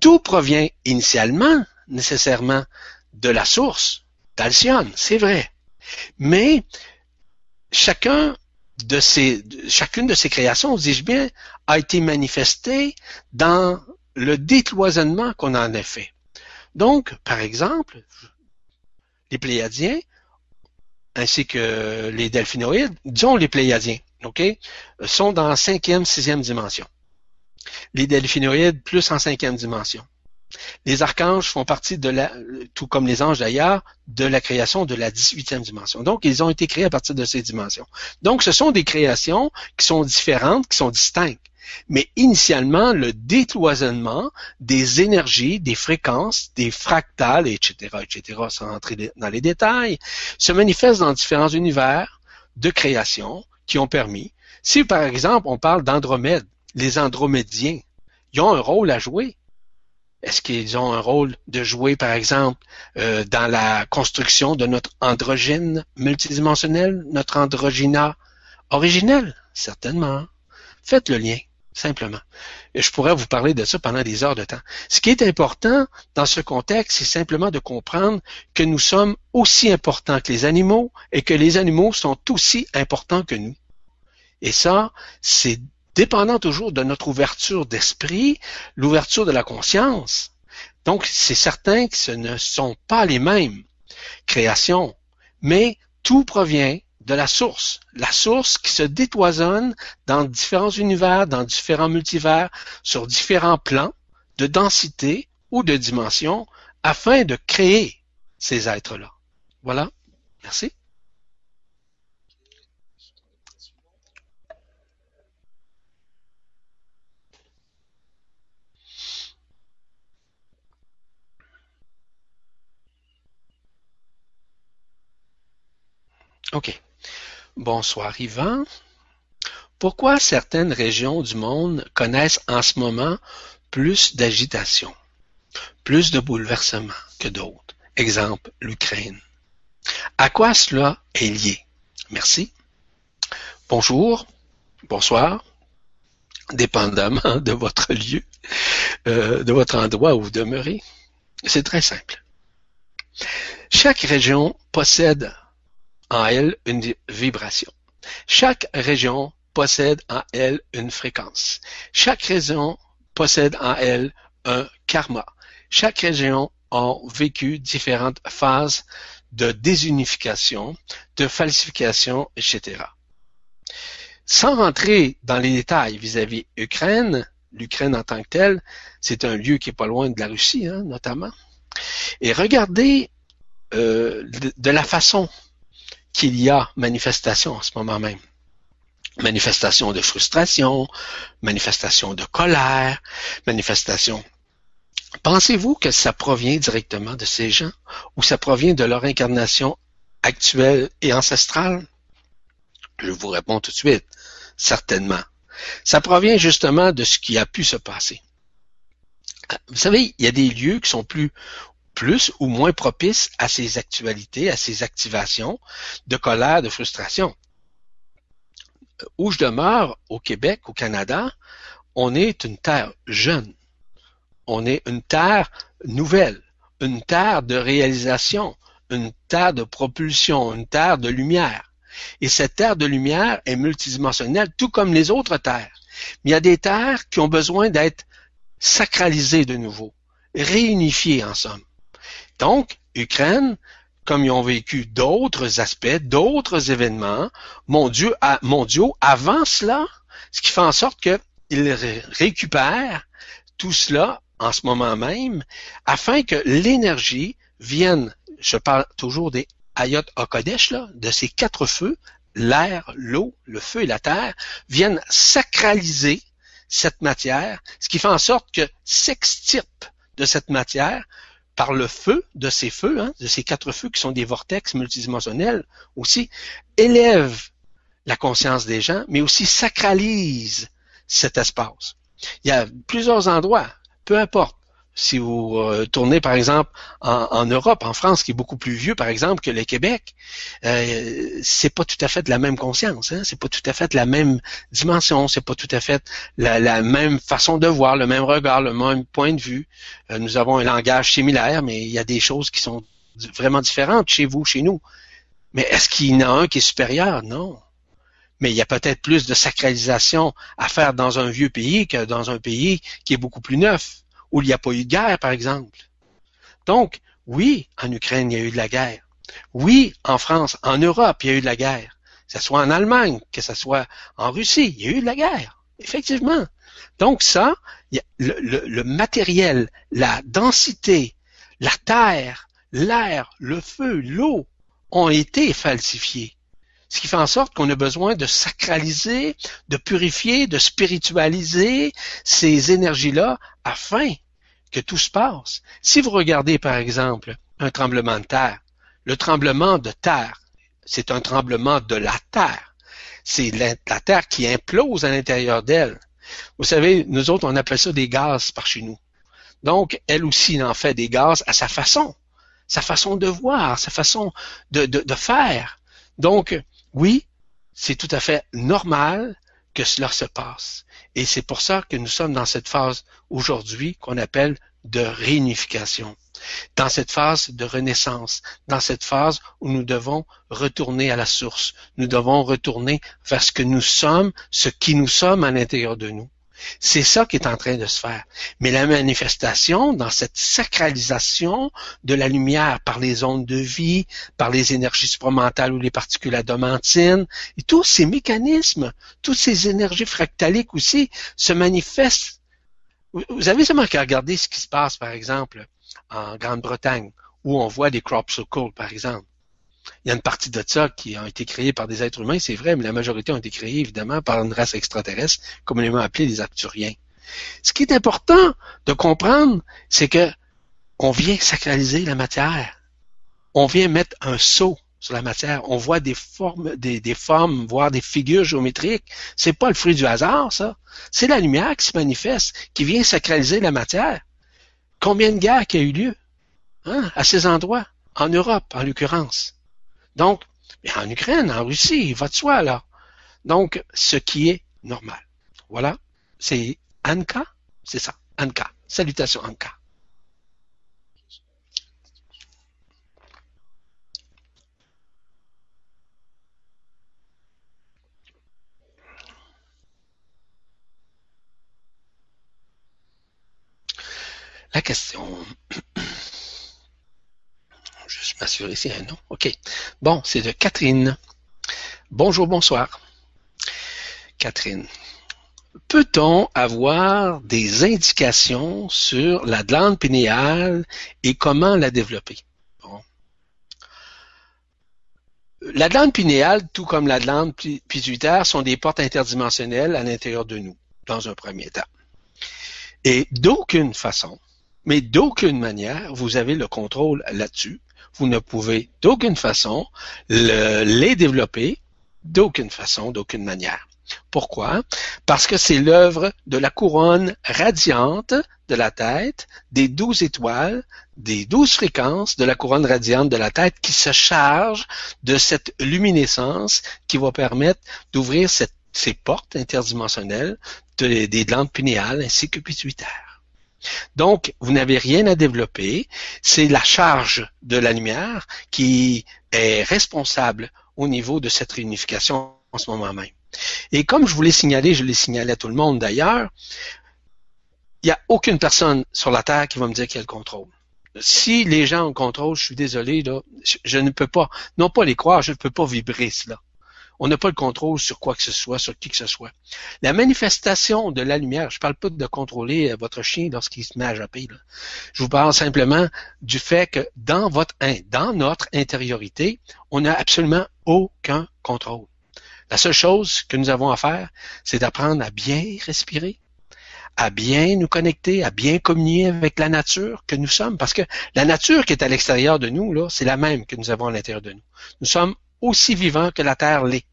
tout provient initialement, nécessairement, de la source, d'Alcyone, c'est vrai. Mais chacune de ces créations, dis-je bien, a été manifestée dans le décloisonnement qu'on en a fait. Donc, par exemple, les Pléiadiens, ainsi que les Delphinoïdes, disons les Pléiadiens, sont dans cinquième, sixième dimension. Les Delphinoïdes plus en cinquième dimension. Les archanges font partie de la, tout comme les anges d'ailleurs, de la création de la 18e dimension. Donc, ils ont été créés à partir de ces dimensions. Donc, ce sont des créations qui sont différentes, qui sont distinctes. Mais initialement, le décloisonnement des énergies, des fréquences, des fractales, etc., etc., sans entrer dans les détails, se manifeste dans différents univers de création qui ont permis. Si, par exemple, on parle d'Andromède, les Andromédiens, ils ont un rôle à jouer est-ce qu'ils ont un rôle de jouer, par exemple, euh, dans la construction de notre androgyne multidimensionnel, notre androgyna originel? Certainement. Faites le lien, simplement. Et je pourrais vous parler de ça pendant des heures de temps. Ce qui est important dans ce contexte, c'est simplement de comprendre que nous sommes aussi importants que les animaux et que les animaux sont aussi importants que nous. Et ça, c'est dépendant toujours de notre ouverture d'esprit, l'ouverture de la conscience. Donc, c'est certain que ce ne sont pas les mêmes créations, mais tout provient de la source. La source qui se détoisonne dans différents univers, dans différents multivers, sur différents plans de densité ou de dimension, afin de créer ces êtres-là. Voilà. Merci. OK. Bonsoir Yvan. Pourquoi certaines régions du monde connaissent en ce moment plus d'agitation, plus de bouleversements que d'autres? Exemple, l'Ukraine. À quoi cela est lié? Merci. Bonjour, bonsoir, dépendamment de votre lieu, euh, de votre endroit où vous demeurez. C'est très simple. Chaque région possède en elle une vibration. Chaque région possède en elle une fréquence. Chaque région possède en elle un karma. Chaque région a vécu différentes phases de désunification, de falsification, etc. Sans rentrer dans les détails vis-à-vis Ukraine, l'Ukraine en tant que telle, c'est un lieu qui est pas loin de la Russie, hein, notamment. Et regardez euh, de la façon qu'il y a manifestation en ce moment même. Manifestation de frustration, manifestation de colère, manifestation. Pensez-vous que ça provient directement de ces gens ou ça provient de leur incarnation actuelle et ancestrale? Je vous réponds tout de suite, certainement. Ça provient justement de ce qui a pu se passer. Vous savez, il y a des lieux qui sont plus plus ou moins propice à ces actualités, à ces activations de colère, de frustration. Où je demeure, au Québec, au Canada, on est une terre jeune. On est une terre nouvelle, une terre de réalisation, une terre de propulsion, une terre de lumière. Et cette terre de lumière est multidimensionnelle, tout comme les autres terres. Mais il y a des terres qui ont besoin d'être sacralisées de nouveau, réunifiées en somme. Donc, Ukraine, comme ils ont vécu d'autres aspects, d'autres événements mondiaux, avant cela, ce qui fait en sorte qu'ils récupèrent tout cela en ce moment même, afin que l'énergie vienne, je parle toujours des Ayot Okodesh, là, de ces quatre feux, l'air, l'eau, le feu et la terre, viennent sacraliser cette matière, ce qui fait en sorte que s'extirpe de cette matière par le feu de ces feux, hein, de ces quatre feux qui sont des vortex multidimensionnels aussi, élève la conscience des gens, mais aussi sacralise cet espace. Il y a plusieurs endroits, peu importe, si vous euh, tournez par exemple en, Europe, en France, qui est beaucoup plus vieux par exemple que le Québec, euh, c'est pas tout à fait la même conscience, hein? c'est pas tout à fait la même dimension, c'est pas tout à fait la, même façon de voir, le même regard, le même point de vue. Euh, nous avons un langage similaire, mais il y a des choses qui sont vraiment différentes chez vous, chez nous. Mais est-ce qu'il y en a un qui est supérieur? Non. Mais il y a peut-être plus de sacralisation à faire dans un vieux pays que dans un pays qui est beaucoup plus neuf où il n'y a pas eu de guerre, par exemple. Donc, oui, en Ukraine, il y a eu de la guerre. Oui, en France, en Europe, il y a eu de la guerre. Que ce soit en Allemagne, que ce soit en Russie, il y a eu de la guerre. Effectivement. Donc ça, le, le matériel, la densité, la terre, l'air, le feu, l'eau ont été falsifiés. Ce qui fait en sorte qu'on a besoin de sacraliser, de purifier, de spiritualiser ces énergies-là afin que tout se passe. Si vous regardez par exemple un tremblement de terre, le tremblement de terre, c'est un tremblement de la terre. C'est la, terre qui implose à l'intérieur d'elle. Vous savez, nous autres, on appelle ça des gaz par chez nous. Donc, elle aussi en fait des gaz à sa façon, sa façon de voir, sa façon de, faire. Donc, oui, c'est tout à fait normal que cela se passe. Et c'est pour ça que nous sommes dans cette phase aujourd'hui qu'on appelle de réunification, dans cette phase de renaissance, dans cette phase où nous devons retourner à la source, nous devons retourner vers ce que nous sommes, ce qui nous sommes à l'intérieur de nous. C'est ça qui est en train de se faire. Mais la manifestation dans cette sacralisation de la lumière par les ondes de vie, par les énergies supramentales ou les particules adamantines, et tous ces mécanismes, toutes ces énergies fractaliques aussi se manifestent. Vous avez seulement qu'à regarder ce qui se passe, par exemple, en Grande-Bretagne, où on voit des crop circles, par exemple. Il y a une partie de ça qui a été créée par des êtres humains, c'est vrai, mais la majorité ont été créés évidemment par une race extraterrestre, communément appelée les Arcturiens. Ce qui est important de comprendre, c'est que on vient sacraliser la matière. On vient mettre un sceau sur la matière. On voit des formes, des, formes, voire des figures géométriques. C'est pas le fruit du hasard, ça. C'est la lumière qui se manifeste, qui vient sacraliser la matière. Combien de guerres qui a eu lieu hein, à ces endroits, en Europe en l'occurrence. Donc, en Ukraine, en Russie, il va de soi, là. Donc, ce qui est normal. Voilà. C'est Anka? C'est ça. Anka. Salutations, Anka. La question. Je m'assurer ici un nom. OK. Bon, c'est de Catherine. Bonjour, bonsoir. Catherine. Peut-on avoir des indications sur la glande pinéale et comment la développer? La glande pinéale, tout comme la glande pituitaire, sont des portes interdimensionnelles à l'intérieur de nous, dans un premier temps. Et d'aucune façon, mais d'aucune manière, vous avez le contrôle là-dessus vous ne pouvez d'aucune façon les développer, d'aucune façon, d'aucune manière. Pourquoi? Parce que c'est l'œuvre de la couronne radiante de la tête, des douze étoiles, des douze fréquences de la couronne radiante de la tête qui se charge de cette luminescence qui va permettre d'ouvrir ces portes interdimensionnelles, des glandes pinéales ainsi que pituitaires. Donc, vous n'avez rien à développer. C'est la charge de la lumière qui est responsable au niveau de cette réunification en ce moment même. Et comme je vous l'ai signalé, je l'ai signalé à tout le monde d'ailleurs, il n'y a aucune personne sur la Terre qui va me dire qu'il y a le contrôle. Si les gens ont le contrôle, je suis désolé, là, je, ne peux pas, non pas les croire, je ne peux pas vibrer cela. On n'a pas le contrôle sur quoi que ce soit, sur qui que ce soit. La manifestation de la lumière, je ne parle pas de contrôler euh, votre chien lorsqu'il se met à japper. Je vous parle simplement du fait que dans votre, dans notre intériorité, on n'a absolument aucun contrôle. La seule chose que nous avons à faire, c'est d'apprendre à bien respirer, à bien nous connecter, à bien communier avec la nature que nous sommes. Parce que la nature qui est à l'extérieur de nous, là, c'est la même que nous avons à l'intérieur de nous. Nous sommes aussi vivants que la Terre l'est.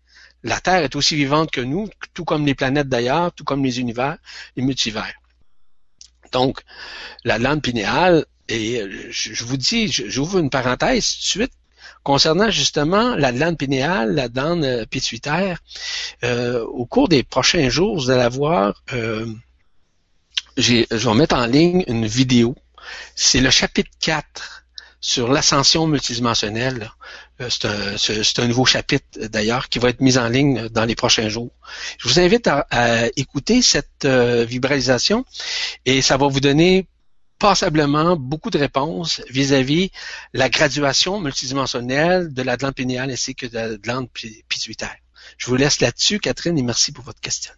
La Terre est aussi vivante que nous, tout comme les planètes d'ailleurs, tout comme les univers, les multivers. Donc, la lande pinéale, et je, vous dis, j'ouvre une parenthèse tout de suite, concernant justement la glande pinéale, la glande euh, pituitaire, euh, au cours des prochains jours, vous allez avoir euh, je vais mettre en ligne une vidéo. C'est le chapitre 4 sur l'ascension multidimensionnelle. Euh, c'est un, nouveau chapitre d'ailleurs qui va être mis en ligne dans les prochains jours. Je vous invite à, écouter cette euh, vibralisation et ça va vous donner passablement beaucoup de réponses vis-à-vis la graduation multidimensionnelle de la glande pinéale ainsi que de la glande pituitaire. Je vous laisse là-dessus, Catherine, et merci pour votre question.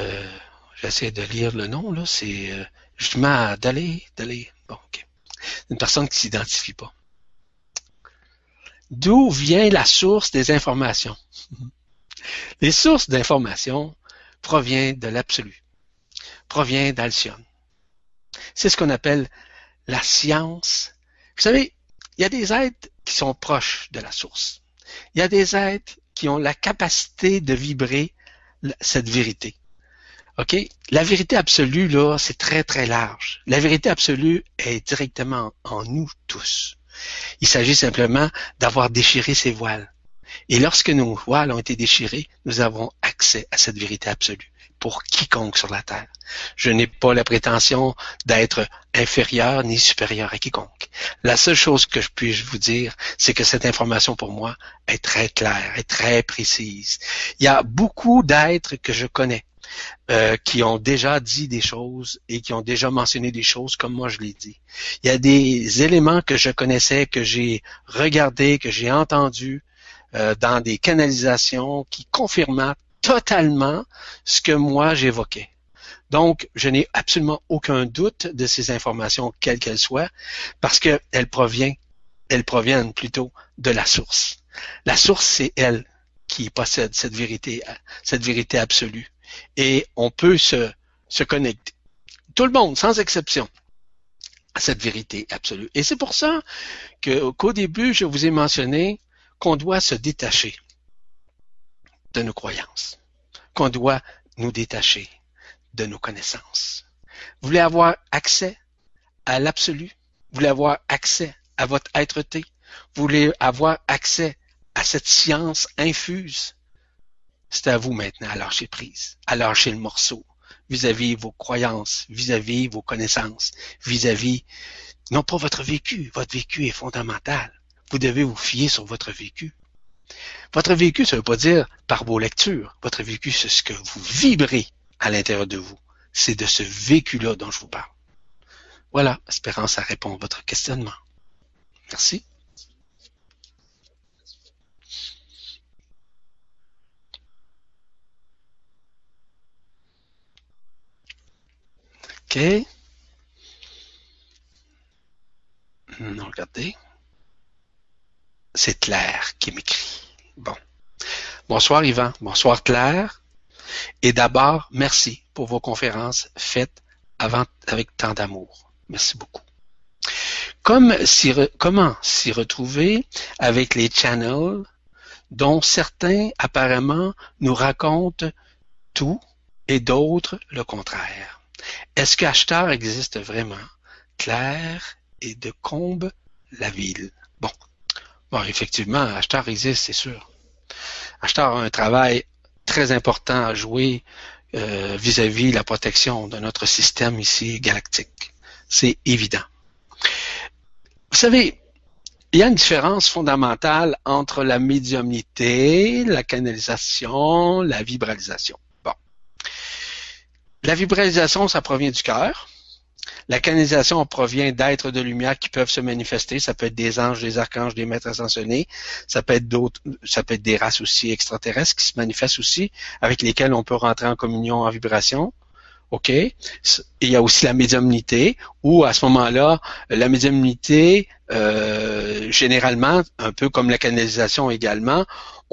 Euh, j'essaie de lire le nom, là, c'est euh, justement d'aller, d'aller. Bon, ok. Une personne qui s'identifie pas. D'où vient la source des informations? Les sources d'informations proviennent de l'absolu, proviennent d'Alcyone. C'est ce qu'on appelle la science. Vous savez, il y a des êtres qui sont proches de la source. Il y a des êtres qui ont la capacité de vibrer cette vérité. OK? La vérité absolue, là, c'est très, très large. La vérité absolue est directement en nous tous. Il s'agit simplement d'avoir déchiré ses voiles. Et lorsque nos voiles ont été déchirées, nous avons accès à cette vérité absolue pour quiconque sur la terre. Je n'ai pas la prétention d'être inférieur ni supérieur à quiconque. La seule chose que je puisse vous dire, c'est que cette information pour moi est très claire, est très précise. Il y a beaucoup d'êtres que je connais euh, qui ont déjà dit des choses et qui ont déjà mentionné des choses comme moi je l'ai dit. Il y a des éléments que je connaissais, que j'ai regardés, que j'ai entendus euh, dans des canalisations qui confirmaient totalement ce que moi j'évoquais. Donc, je n'ai absolument aucun doute de ces informations, quelles qu'elles soient, parce qu'elles proviennent, elles proviennent plutôt de la source. La source, c'est elle qui possède cette vérité, cette vérité absolue et on peut se, connecter. Tout le monde, sans exception, à cette vérité absolue. Et c'est pour ça qu'au début, je vous ai mentionné qu'on doit se détacher de nos croyances, qu'on doit nous détacher de nos connaissances. Vous voulez avoir accès à l'absolu? Vous voulez avoir accès à votre être-té? Vous voulez avoir accès à cette science infuse? C'est à vous maintenant à lâcher prise, à lâcher le morceau vis-à-vis vos croyances, vis-à-vis vos connaissances, vis-à-vis, non pas votre vécu, votre vécu est fondamental. Vous devez vous fier sur votre vécu. Votre vécu, ça ne veut pas dire par vos lectures. Votre vécu, c'est ce que vous vibrez à l'intérieur de vous. C'est de ce vécu-là dont je vous parle. Voilà, espérance, ça répond à votre questionnement. Merci. Non, regardez. C'est Claire qui m'écrit. Bon. Bonsoir Yvan. Bonsoir Claire. Et d'abord, merci pour vos conférences faites avec tant d'amour. Merci beaucoup. Comme comment s'y retrouver avec les channels dont certains apparemment nous racontent tout et d'autres le contraire? Est-ce que existe vraiment? Claire et de Combe la ville. Bon. Bon, effectivement, Ashtar existe, c'est sûr. Ashtar a un travail très important à jouer euh, vis-à-vis la protection de notre système ici galactique. C'est évident. Vous savez, il y a une différence fondamentale entre la médiumnité, la canalisation, la vibralisation. La vibralisation, ça provient du cœur. La canalisation provient d'êtres de lumière qui peuvent se manifester. Ça peut être des anges, des archanges, des maîtres ascensionnés. Ça peut être d'autres, ça peut être des races aussi extraterrestres qui se manifestent aussi, avec lesquelles on peut rentrer en communion en vibration. OK? Il y a aussi la médiumnité, où à ce moment-là, la médiumnité, euh, généralement, un peu comme la canalisation également,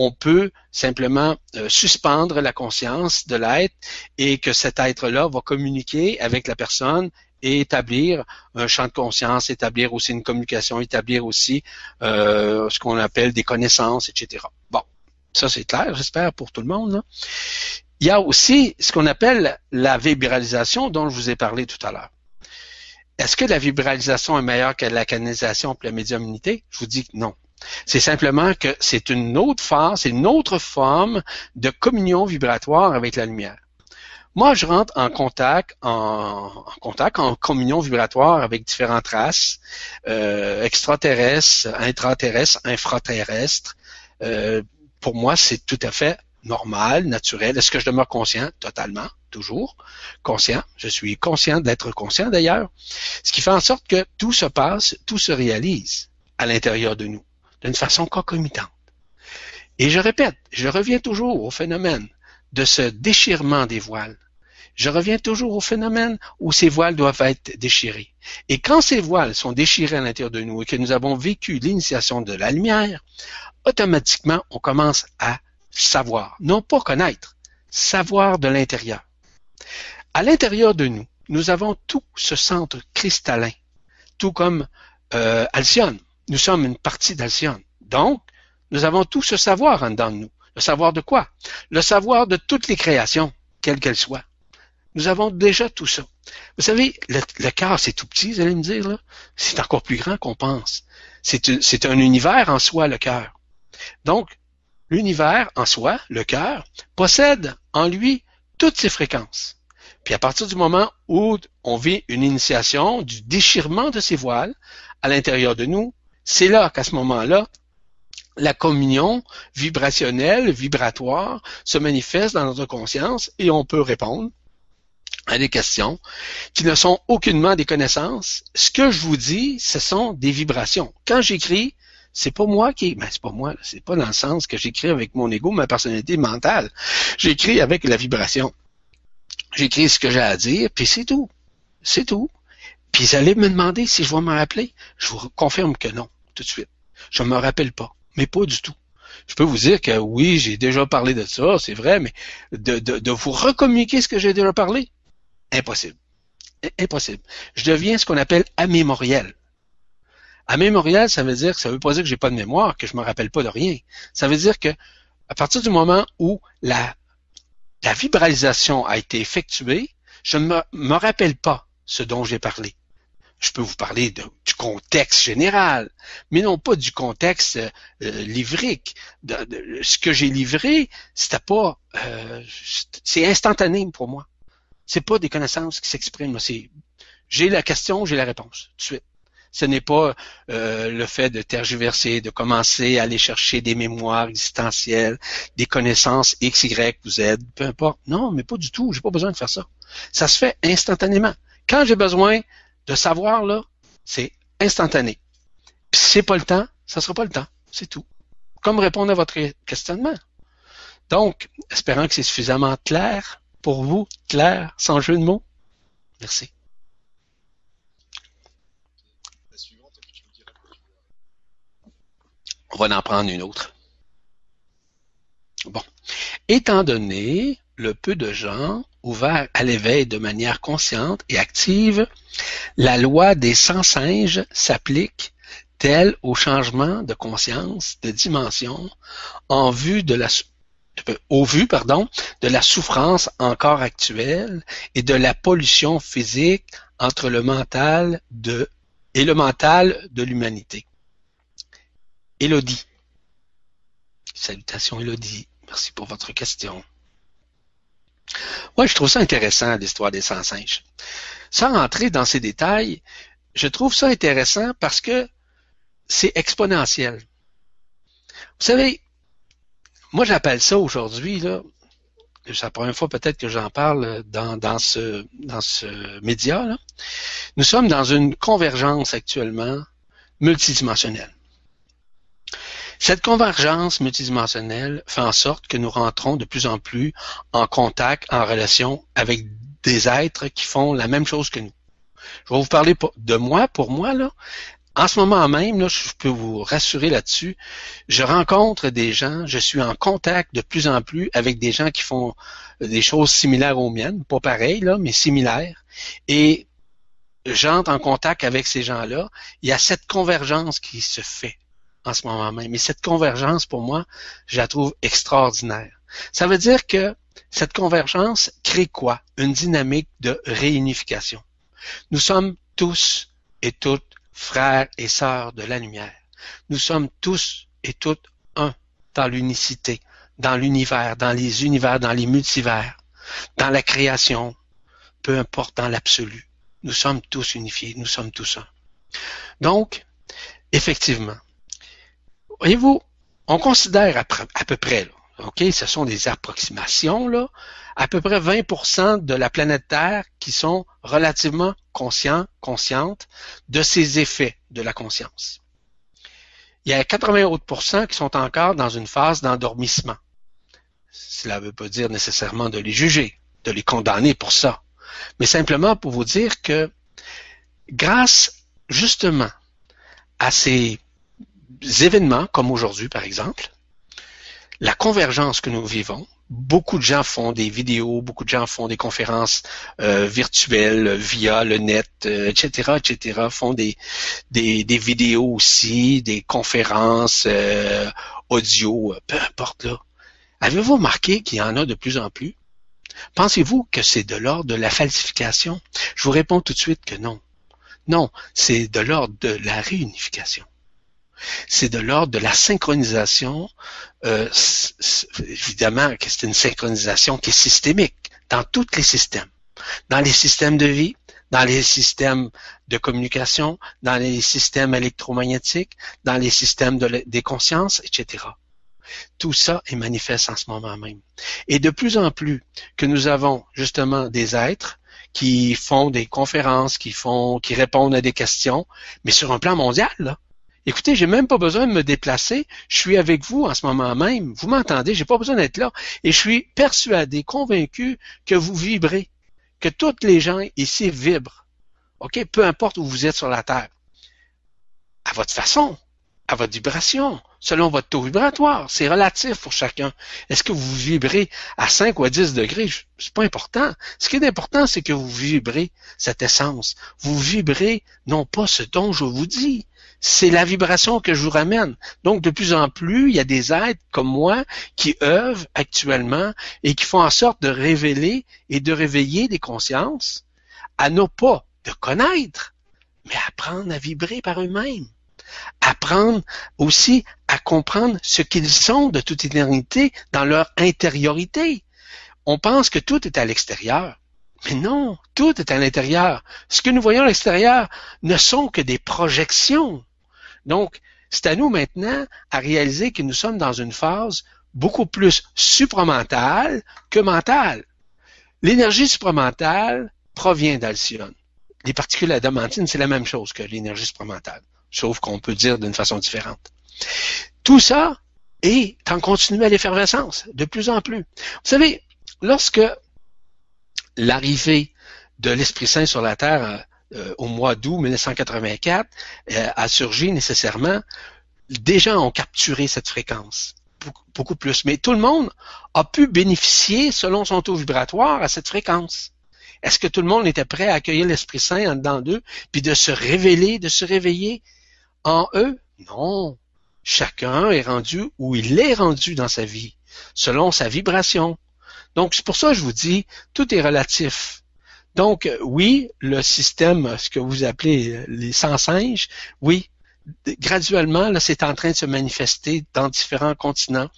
on peut simplement euh, suspendre la conscience de l'être et que cet être-là va communiquer avec la personne et établir un champ de conscience, établir aussi une communication, établir aussi euh, ce qu'on appelle des connaissances, etc. Bon, ça c'est clair, j'espère, pour tout le monde. Il y a aussi ce qu'on appelle la vibralisation dont je vous ai parlé tout à l'heure. Est-ce que la vibralisation est meilleure que la canalisation pour la médiumnité? Je vous dis que non. C'est simplement que c'est une autre phase, c'est une autre forme de communion vibratoire avec la lumière. Moi, je rentre en contact, en, contact, en communion vibratoire avec différentes races euh, extraterrestres, intraterrestres, infraterrestres. Euh, pour moi, c'est tout à fait normal, naturel. Est-ce que je demeure conscient? Totalement, toujours. Conscient. Je suis conscient d'être conscient d'ailleurs. Ce qui fait en sorte que tout se passe, tout se réalise à l'intérieur de nous, d'une façon concomitante. Et je répète, je reviens toujours au phénomène de ce déchirement des voiles. Je reviens toujours au phénomène où ces voiles doivent être déchirées. Et quand ces voiles sont déchirées à l'intérieur de nous et que nous avons vécu l'initiation de la lumière, automatiquement, on commence à savoir, non pas connaître, savoir de l'intérieur. À l'intérieur de nous, nous avons tout ce centre cristallin, tout comme euh, Alcyone. Nous sommes une partie d'Alcyone. Donc, nous avons tout ce savoir en dedans de nous. Le savoir de quoi? Le savoir de toutes les créations, quelles qu'elles soient. Nous avons déjà tout ça. Vous savez, le, le cœur, c'est tout petit, vous allez me dire, là. C'est encore plus grand qu'on pense. C'est un univers en soi, le cœur. Donc, l'univers en soi, le cœur, possède en lui toutes ses fréquences. Puis à partir du moment où on vit une initiation du déchirement de ces voiles à l'intérieur de nous, c'est là qu'à ce moment-là, la communion vibrationnelle, vibratoire, se manifeste dans notre conscience et on peut répondre à des questions qui ne sont aucunement des connaissances. Ce que je vous dis, ce sont des vibrations. Quand j'écris, c'est pas moi qui, ben c'est pas moi, c'est pas dans le sens que j'écris avec mon ego, ma personnalité mentale. J'écris avec la vibration. J'écris ce que j'ai à dire, puis c'est tout. C'est tout. Puis vous allez me demander si je vais me rappeler. Je vous confirme que non, tout de suite. Je me rappelle pas, mais pas du tout. Je peux vous dire que oui, j'ai déjà parlé de ça, c'est vrai, mais de, vous recommuniquer ce que j'ai déjà parlé, impossible. Impossible. Je deviens ce qu'on appelle amémoriel. Amémorial, ça veut dire, ça veut pas dire que j'ai pas de mémoire, que je me rappelle pas de rien. Ça veut dire que, à partir du moment où la, la vibralisation a été effectuée, je ne me rappelle pas ce dont j'ai parlé. Je peux vous parler du contexte général, mais non pas du contexte euh, livrique. Ce que j'ai livré, c'était pas, euh, c'est instantané pour moi. C'est pas des connaissances qui s'expriment. J'ai la question, j'ai la réponse tout de suite. Ce n'est pas euh, le fait de tergiverser, de commencer à aller chercher des mémoires existentielles, des connaissances X, Y, Z, peu importe. Non, mais pas du tout. J'ai pas besoin de faire ça. Ça se fait instantanément. Quand j'ai besoin de savoir, là, c'est instantané. Puis si c'est pas le temps, ça sera pas le temps. C'est tout. Comme répondre à votre questionnement. Donc, espérant que c'est suffisamment clair pour vous, clair, sans jeu de mots. Merci. On va en prendre une autre. Bon. Étant donné le peu de gens ouverts à l'éveil de manière consciente et active, la loi des 100 singes s'applique telle au changement de conscience, de dimension, en vue de la, au vu pardon, de la souffrance encore actuelle et de la pollution physique entre le mental de, et le mental de l'humanité. Elodie. Salutations Elodie. Merci pour votre question. Moi, je trouve ça intéressant, l'histoire des 100 singes. Sans rentrer dans ces détails, je trouve ça intéressant parce que c'est exponentiel. Vous savez, moi j'appelle ça aujourd'hui, là, c'est la première fois peut-être que j'en parle dans, dans, ce, dans ce média, là. nous sommes dans une convergence actuellement multidimensionnelle. Cette convergence multidimensionnelle fait en sorte que nous rentrons de plus en plus en contact, en relation avec des êtres qui font la même chose que nous. Je vais vous parler de moi, pour moi, là. En ce moment même, là, je peux vous rassurer là-dessus, je rencontre des gens, je suis en contact de plus en plus avec des gens qui font des choses similaires aux miennes, pas pareilles, là, mais similaires. Et j'entre en contact avec ces gens-là. Il y a cette convergence qui se fait en ce moment même. Et cette convergence, pour moi, je la trouve extraordinaire. Ça veut dire que cette convergence crée quoi? Une dynamique de réunification. Nous sommes tous et toutes frères et sœurs de la lumière. Nous sommes tous et toutes un dans l'unicité, dans l'univers, dans les univers, dans les multivers, dans la création, peu importe dans l'absolu. Nous sommes tous unifiés, nous sommes tous un. Donc, effectivement, voyez-vous, on considère à, peu près, là, OK, ce sont des approximations, là, à peu près 20% de la planète Terre qui sont relativement conscients, conscientes de ces effets de la conscience. Il y a 80 autres qui sont encore dans une phase d'endormissement. Cela ne veut pas dire nécessairement de les juger, de les condamner pour ça, mais simplement pour vous dire que grâce justement à ces événements comme aujourd'hui, par exemple, la convergence que nous vivons, beaucoup de gens font des vidéos, beaucoup de gens font des conférences euh, virtuelles via le net, etc., euh, etc., font des, des, des, vidéos aussi, des conférences euh, audio, peu importe là. Avez-vous remarqué qu'il y en a de plus en plus? Pensez-vous que c'est de l'ordre de la falsification? Je vous réponds tout de suite que non. Non, c'est de l'ordre de la réunification c'est de l'ordre de la synchronisation. Euh, évidemment que c'est une synchronisation qui est systémique dans tous les systèmes, dans les systèmes de vie, dans les systèmes de communication, dans les systèmes électromagnétiques, dans les systèmes des consciences, etc. Tout ça est manifeste en ce moment même. Et de plus en plus que nous avons justement des êtres qui font des conférences, qui font, qui répondent à des questions, mais sur un plan mondial, là, Écoutez, j'ai même pas besoin de me déplacer. Je suis avec vous en ce moment même. Vous m'entendez? J'ai pas besoin d'être là. Et je suis persuadé, convaincu que vous vibrez, que toutes les gens ici vibrent. OK? Peu importe où vous êtes sur la Terre. À votre façon, à votre vibration, selon votre taux vibratoire. C'est relatif pour chacun. Est-ce que vous vibrez à 5 ou à 10 degrés? C'est pas important. Ce qui est important, c'est que vous vibrez cette essence. Vous vibrez non pas ce dont je vous dis, c'est la vibration que je vous ramène. Donc, de plus en plus, il y a des êtres comme moi qui œuvrent actuellement et qui font en sorte de révéler et de réveiller des consciences à non pas de connaître, mais apprendre à vibrer par eux-mêmes. Apprendre aussi à comprendre ce qu'ils sont de toute éternité dans leur intériorité. On pense que tout est à l'extérieur. Mais non, tout est à l'intérieur. Ce que nous voyons à l'extérieur ne sont que des projections donc, c'est à nous maintenant à réaliser que nous sommes dans une phase beaucoup plus supramentale que mentale. L'énergie supramentale provient d'Alcyone. Les particules adamantines, c'est la même chose que l'énergie supramentale, sauf qu'on peut dire d'une façon différente. Tout ça est en continu à l'effervescence, de plus en plus. Vous savez, lorsque l'arrivée de l'Esprit Saint sur la Terre euh, au mois d'août 1984 euh, a surgi nécessairement, des gens ont capturé cette fréquence beaucoup, plus. Mais tout le monde a pu bénéficier, selon son taux vibratoire, à cette fréquence. Est-ce que tout le monde était prêt à accueillir l'Esprit Saint en dedans d'eux, puis de se révéler, de se réveiller en eux? Non. Chacun est rendu où il est rendu dans sa vie, selon sa vibration. Donc, c'est pour ça que je vous dis, tout est relatif. Donc, oui, le système, ce que vous appelez les sans singes, oui, graduellement, là, c'est en train de se manifester dans différents continents,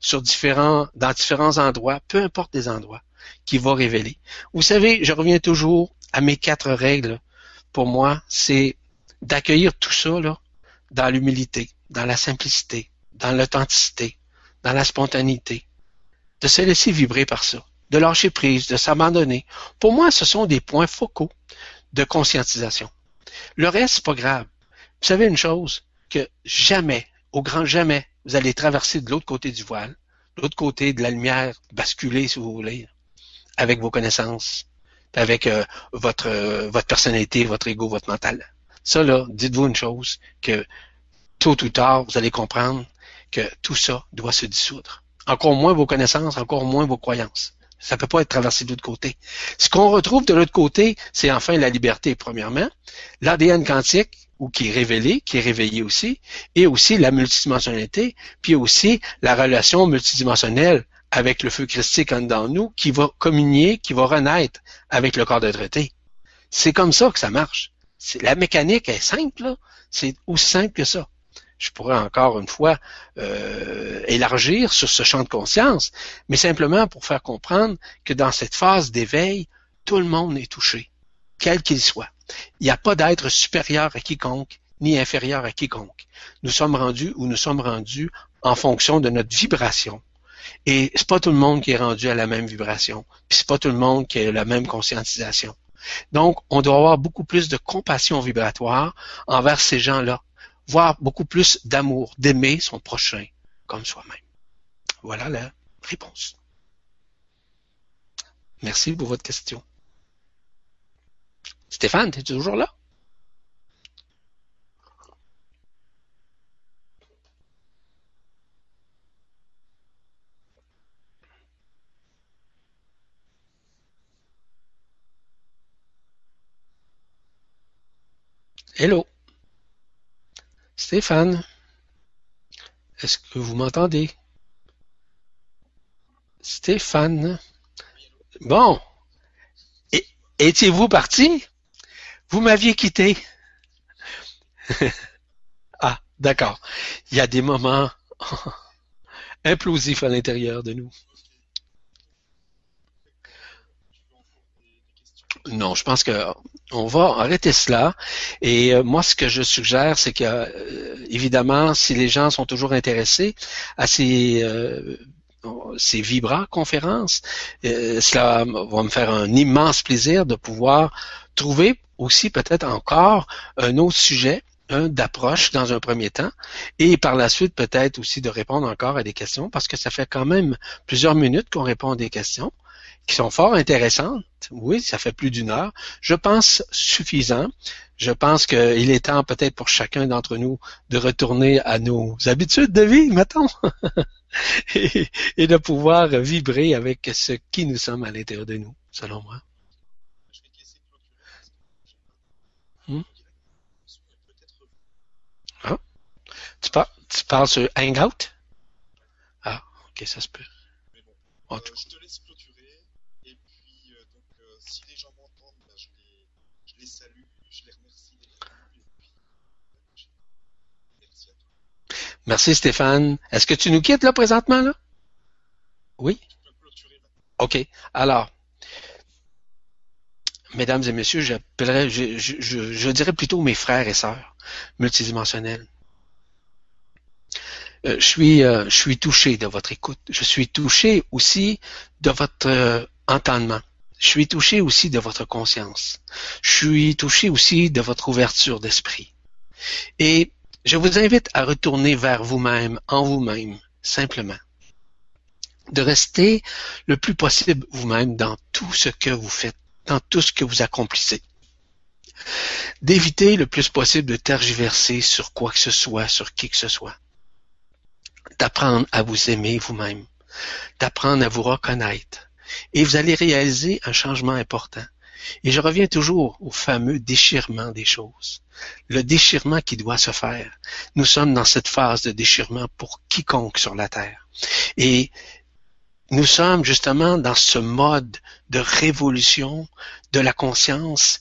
sur différents, dans différents endroits, peu importe les endroits, qui va révéler. Vous savez, je reviens toujours à mes quatre règles. Pour moi, c'est d'accueillir tout ça là, dans l'humilité, dans la simplicité, dans l'authenticité, dans la spontanéité, de se laisser vibrer par ça, de lâcher prise, de s'abandonner. Pour moi, ce sont des points focaux de conscientisation. Le reste, c'est pas grave. Vous savez une chose, que jamais, au grand jamais, vous allez traverser de l'autre côté du voile, de l'autre côté de la lumière, basculer, si vous voulez, avec vos connaissances, avec euh, votre, euh, votre personnalité, votre ego, votre mental. Ça, là, dites-vous une chose, que tôt ou tard, vous allez comprendre que tout ça doit se dissoudre. Encore moins vos connaissances, encore moins vos croyances. Ça peut pas être traversé de l'autre côté. Ce qu'on retrouve de l'autre côté, c'est enfin la liberté, premièrement, l'ADN quantique, ou qui est révélé, qui est réveillé aussi, et aussi la multidimensionnalité, puis aussi la relation multidimensionnelle avec le feu christique en nous, qui va communier, qui va renaître avec le corps de traité. C'est comme ça que ça marche. La mécanique est simple, c'est aussi simple que ça je pourrais encore une fois euh, élargir sur ce champ de conscience, mais simplement pour faire comprendre que dans cette phase d'éveil, tout le monde est touché, quel qu'il soit. Il n'y a pas d'être supérieur à quiconque, ni inférieur à quiconque. Nous sommes rendus où nous sommes rendus en fonction de notre vibration. Et c'est pas tout le monde qui est rendu à la même vibration, puis c'est pas tout le monde qui a la même conscientisation. Donc, on doit avoir beaucoup plus de compassion vibratoire envers ces gens-là beaucoup plus d'amour, d'aimer son prochain comme soi-même. Voilà la réponse. Merci pour votre question. Stéphane, es-tu toujours là? Hello? Stéphane, est-ce que vous m'entendez? Stéphane. Bon. Étiez-vous parti? Vous m'aviez quitté. ah, d'accord. Il y a des moments implosifs à l'intérieur de nous. Non, je pense que on va arrêter cela. Et euh, moi, ce que je suggère, c'est que, euh, évidemment, si les gens sont toujours intéressés à ces, euh, ces Vibra conférences, cela va me faire un immense plaisir de pouvoir trouver aussi peut-être encore un autre sujet d'approche dans un premier temps et par la suite peut-être aussi de répondre encore à des questions parce que ça fait quand même plusieurs minutes qu'on répond à des questions qui sont fort intéressantes. Oui, ça fait plus d'une heure. Je pense suffisant. Je pense qu'il est temps peut-être pour chacun d'entre nous de retourner à nos habitudes de vie, mettons, et, de pouvoir vibrer avec ce qui nous sommes à l'intérieur de nous, selon moi. Hmm? Ah. Tu, parles, tu parles sur Hangout? Ah, ok, ça se peut. Je te laisse Merci Stéphane. Est-ce que tu nous quittes là présentement là? Oui? OK. Alors, mesdames et messieurs, j'appellerais, je, je, dirais plutôt mes frères et sœurs multidimensionnels. Euh, je suis, euh, je suis touché de votre écoute. Je suis touché aussi de votre euh, entendement. Je suis touché aussi de votre conscience. Je suis touché aussi de votre ouverture d'esprit. Et je vous invite à retourner vers vous-même, en vous-même, simplement. De rester le plus possible vous-même dans tout ce que vous faites, dans tout ce que vous accomplissez. D'éviter le plus possible de tergiverser sur quoi que ce soit, sur qui que ce soit. D'apprendre à vous aimer vous-même. D'apprendre à vous reconnaître. Et vous allez réaliser un changement important. Et je reviens toujours au fameux déchirement des choses. Le déchirement qui doit se faire. Nous sommes dans cette phase de déchirement pour quiconque sur la Terre. Et nous sommes justement dans ce mode de révolution de la conscience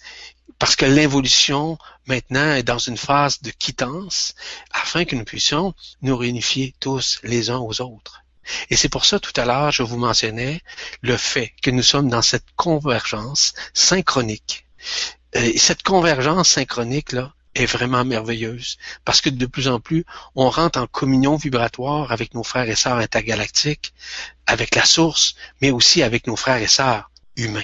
parce que l'évolution maintenant est dans une phase de quittance afin que nous puissions nous réunifier tous les uns aux autres. Et c'est pour ça tout à l'heure je vous mentionnais le fait que nous sommes dans cette convergence synchronique. Et cette convergence synchronique là est vraiment merveilleuse parce que de plus en plus on rentre en communion vibratoire avec nos frères et sœurs intergalactiques, avec la source, mais aussi avec nos frères et sœurs humains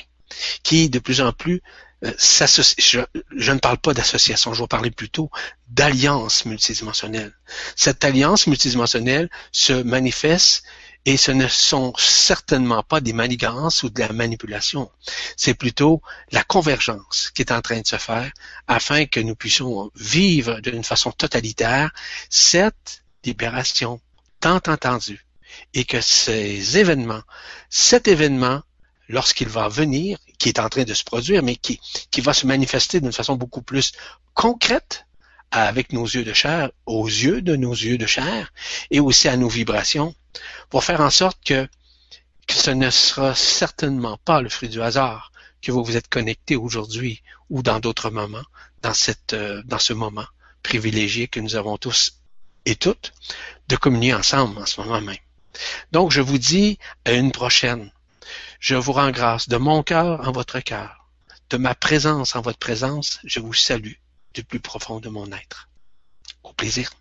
qui de plus en plus euh, je, je, ne parle pas d'association, je vais parler plutôt d'alliance multidimensionnelle. Cette alliance multidimensionnelle se manifeste et ce ne sont certainement pas des manigances ou de la manipulation. C'est plutôt la convergence qui est en train de se faire afin que nous puissions vivre d'une façon totalitaire cette libération tant entendue et que ces événements, cet événement lorsqu'il va venir, qui est en train de se produire, mais qui, qui va se manifester d'une façon beaucoup plus concrète avec nos yeux de chair, aux yeux de nos yeux de chair, et aussi à nos vibrations, pour faire en sorte que, ce ne sera certainement pas le fruit du hasard que vous vous êtes connecté aujourd'hui ou dans d'autres moments, dans, cette, euh, dans ce moment privilégié que nous avons tous et toutes, de communier ensemble en ce moment même. Donc, je vous dis à une prochaine. Je vous rends grâce de mon cœur en votre cœur, de ma présence en votre présence. Je vous salue du plus profond de mon être. Au plaisir.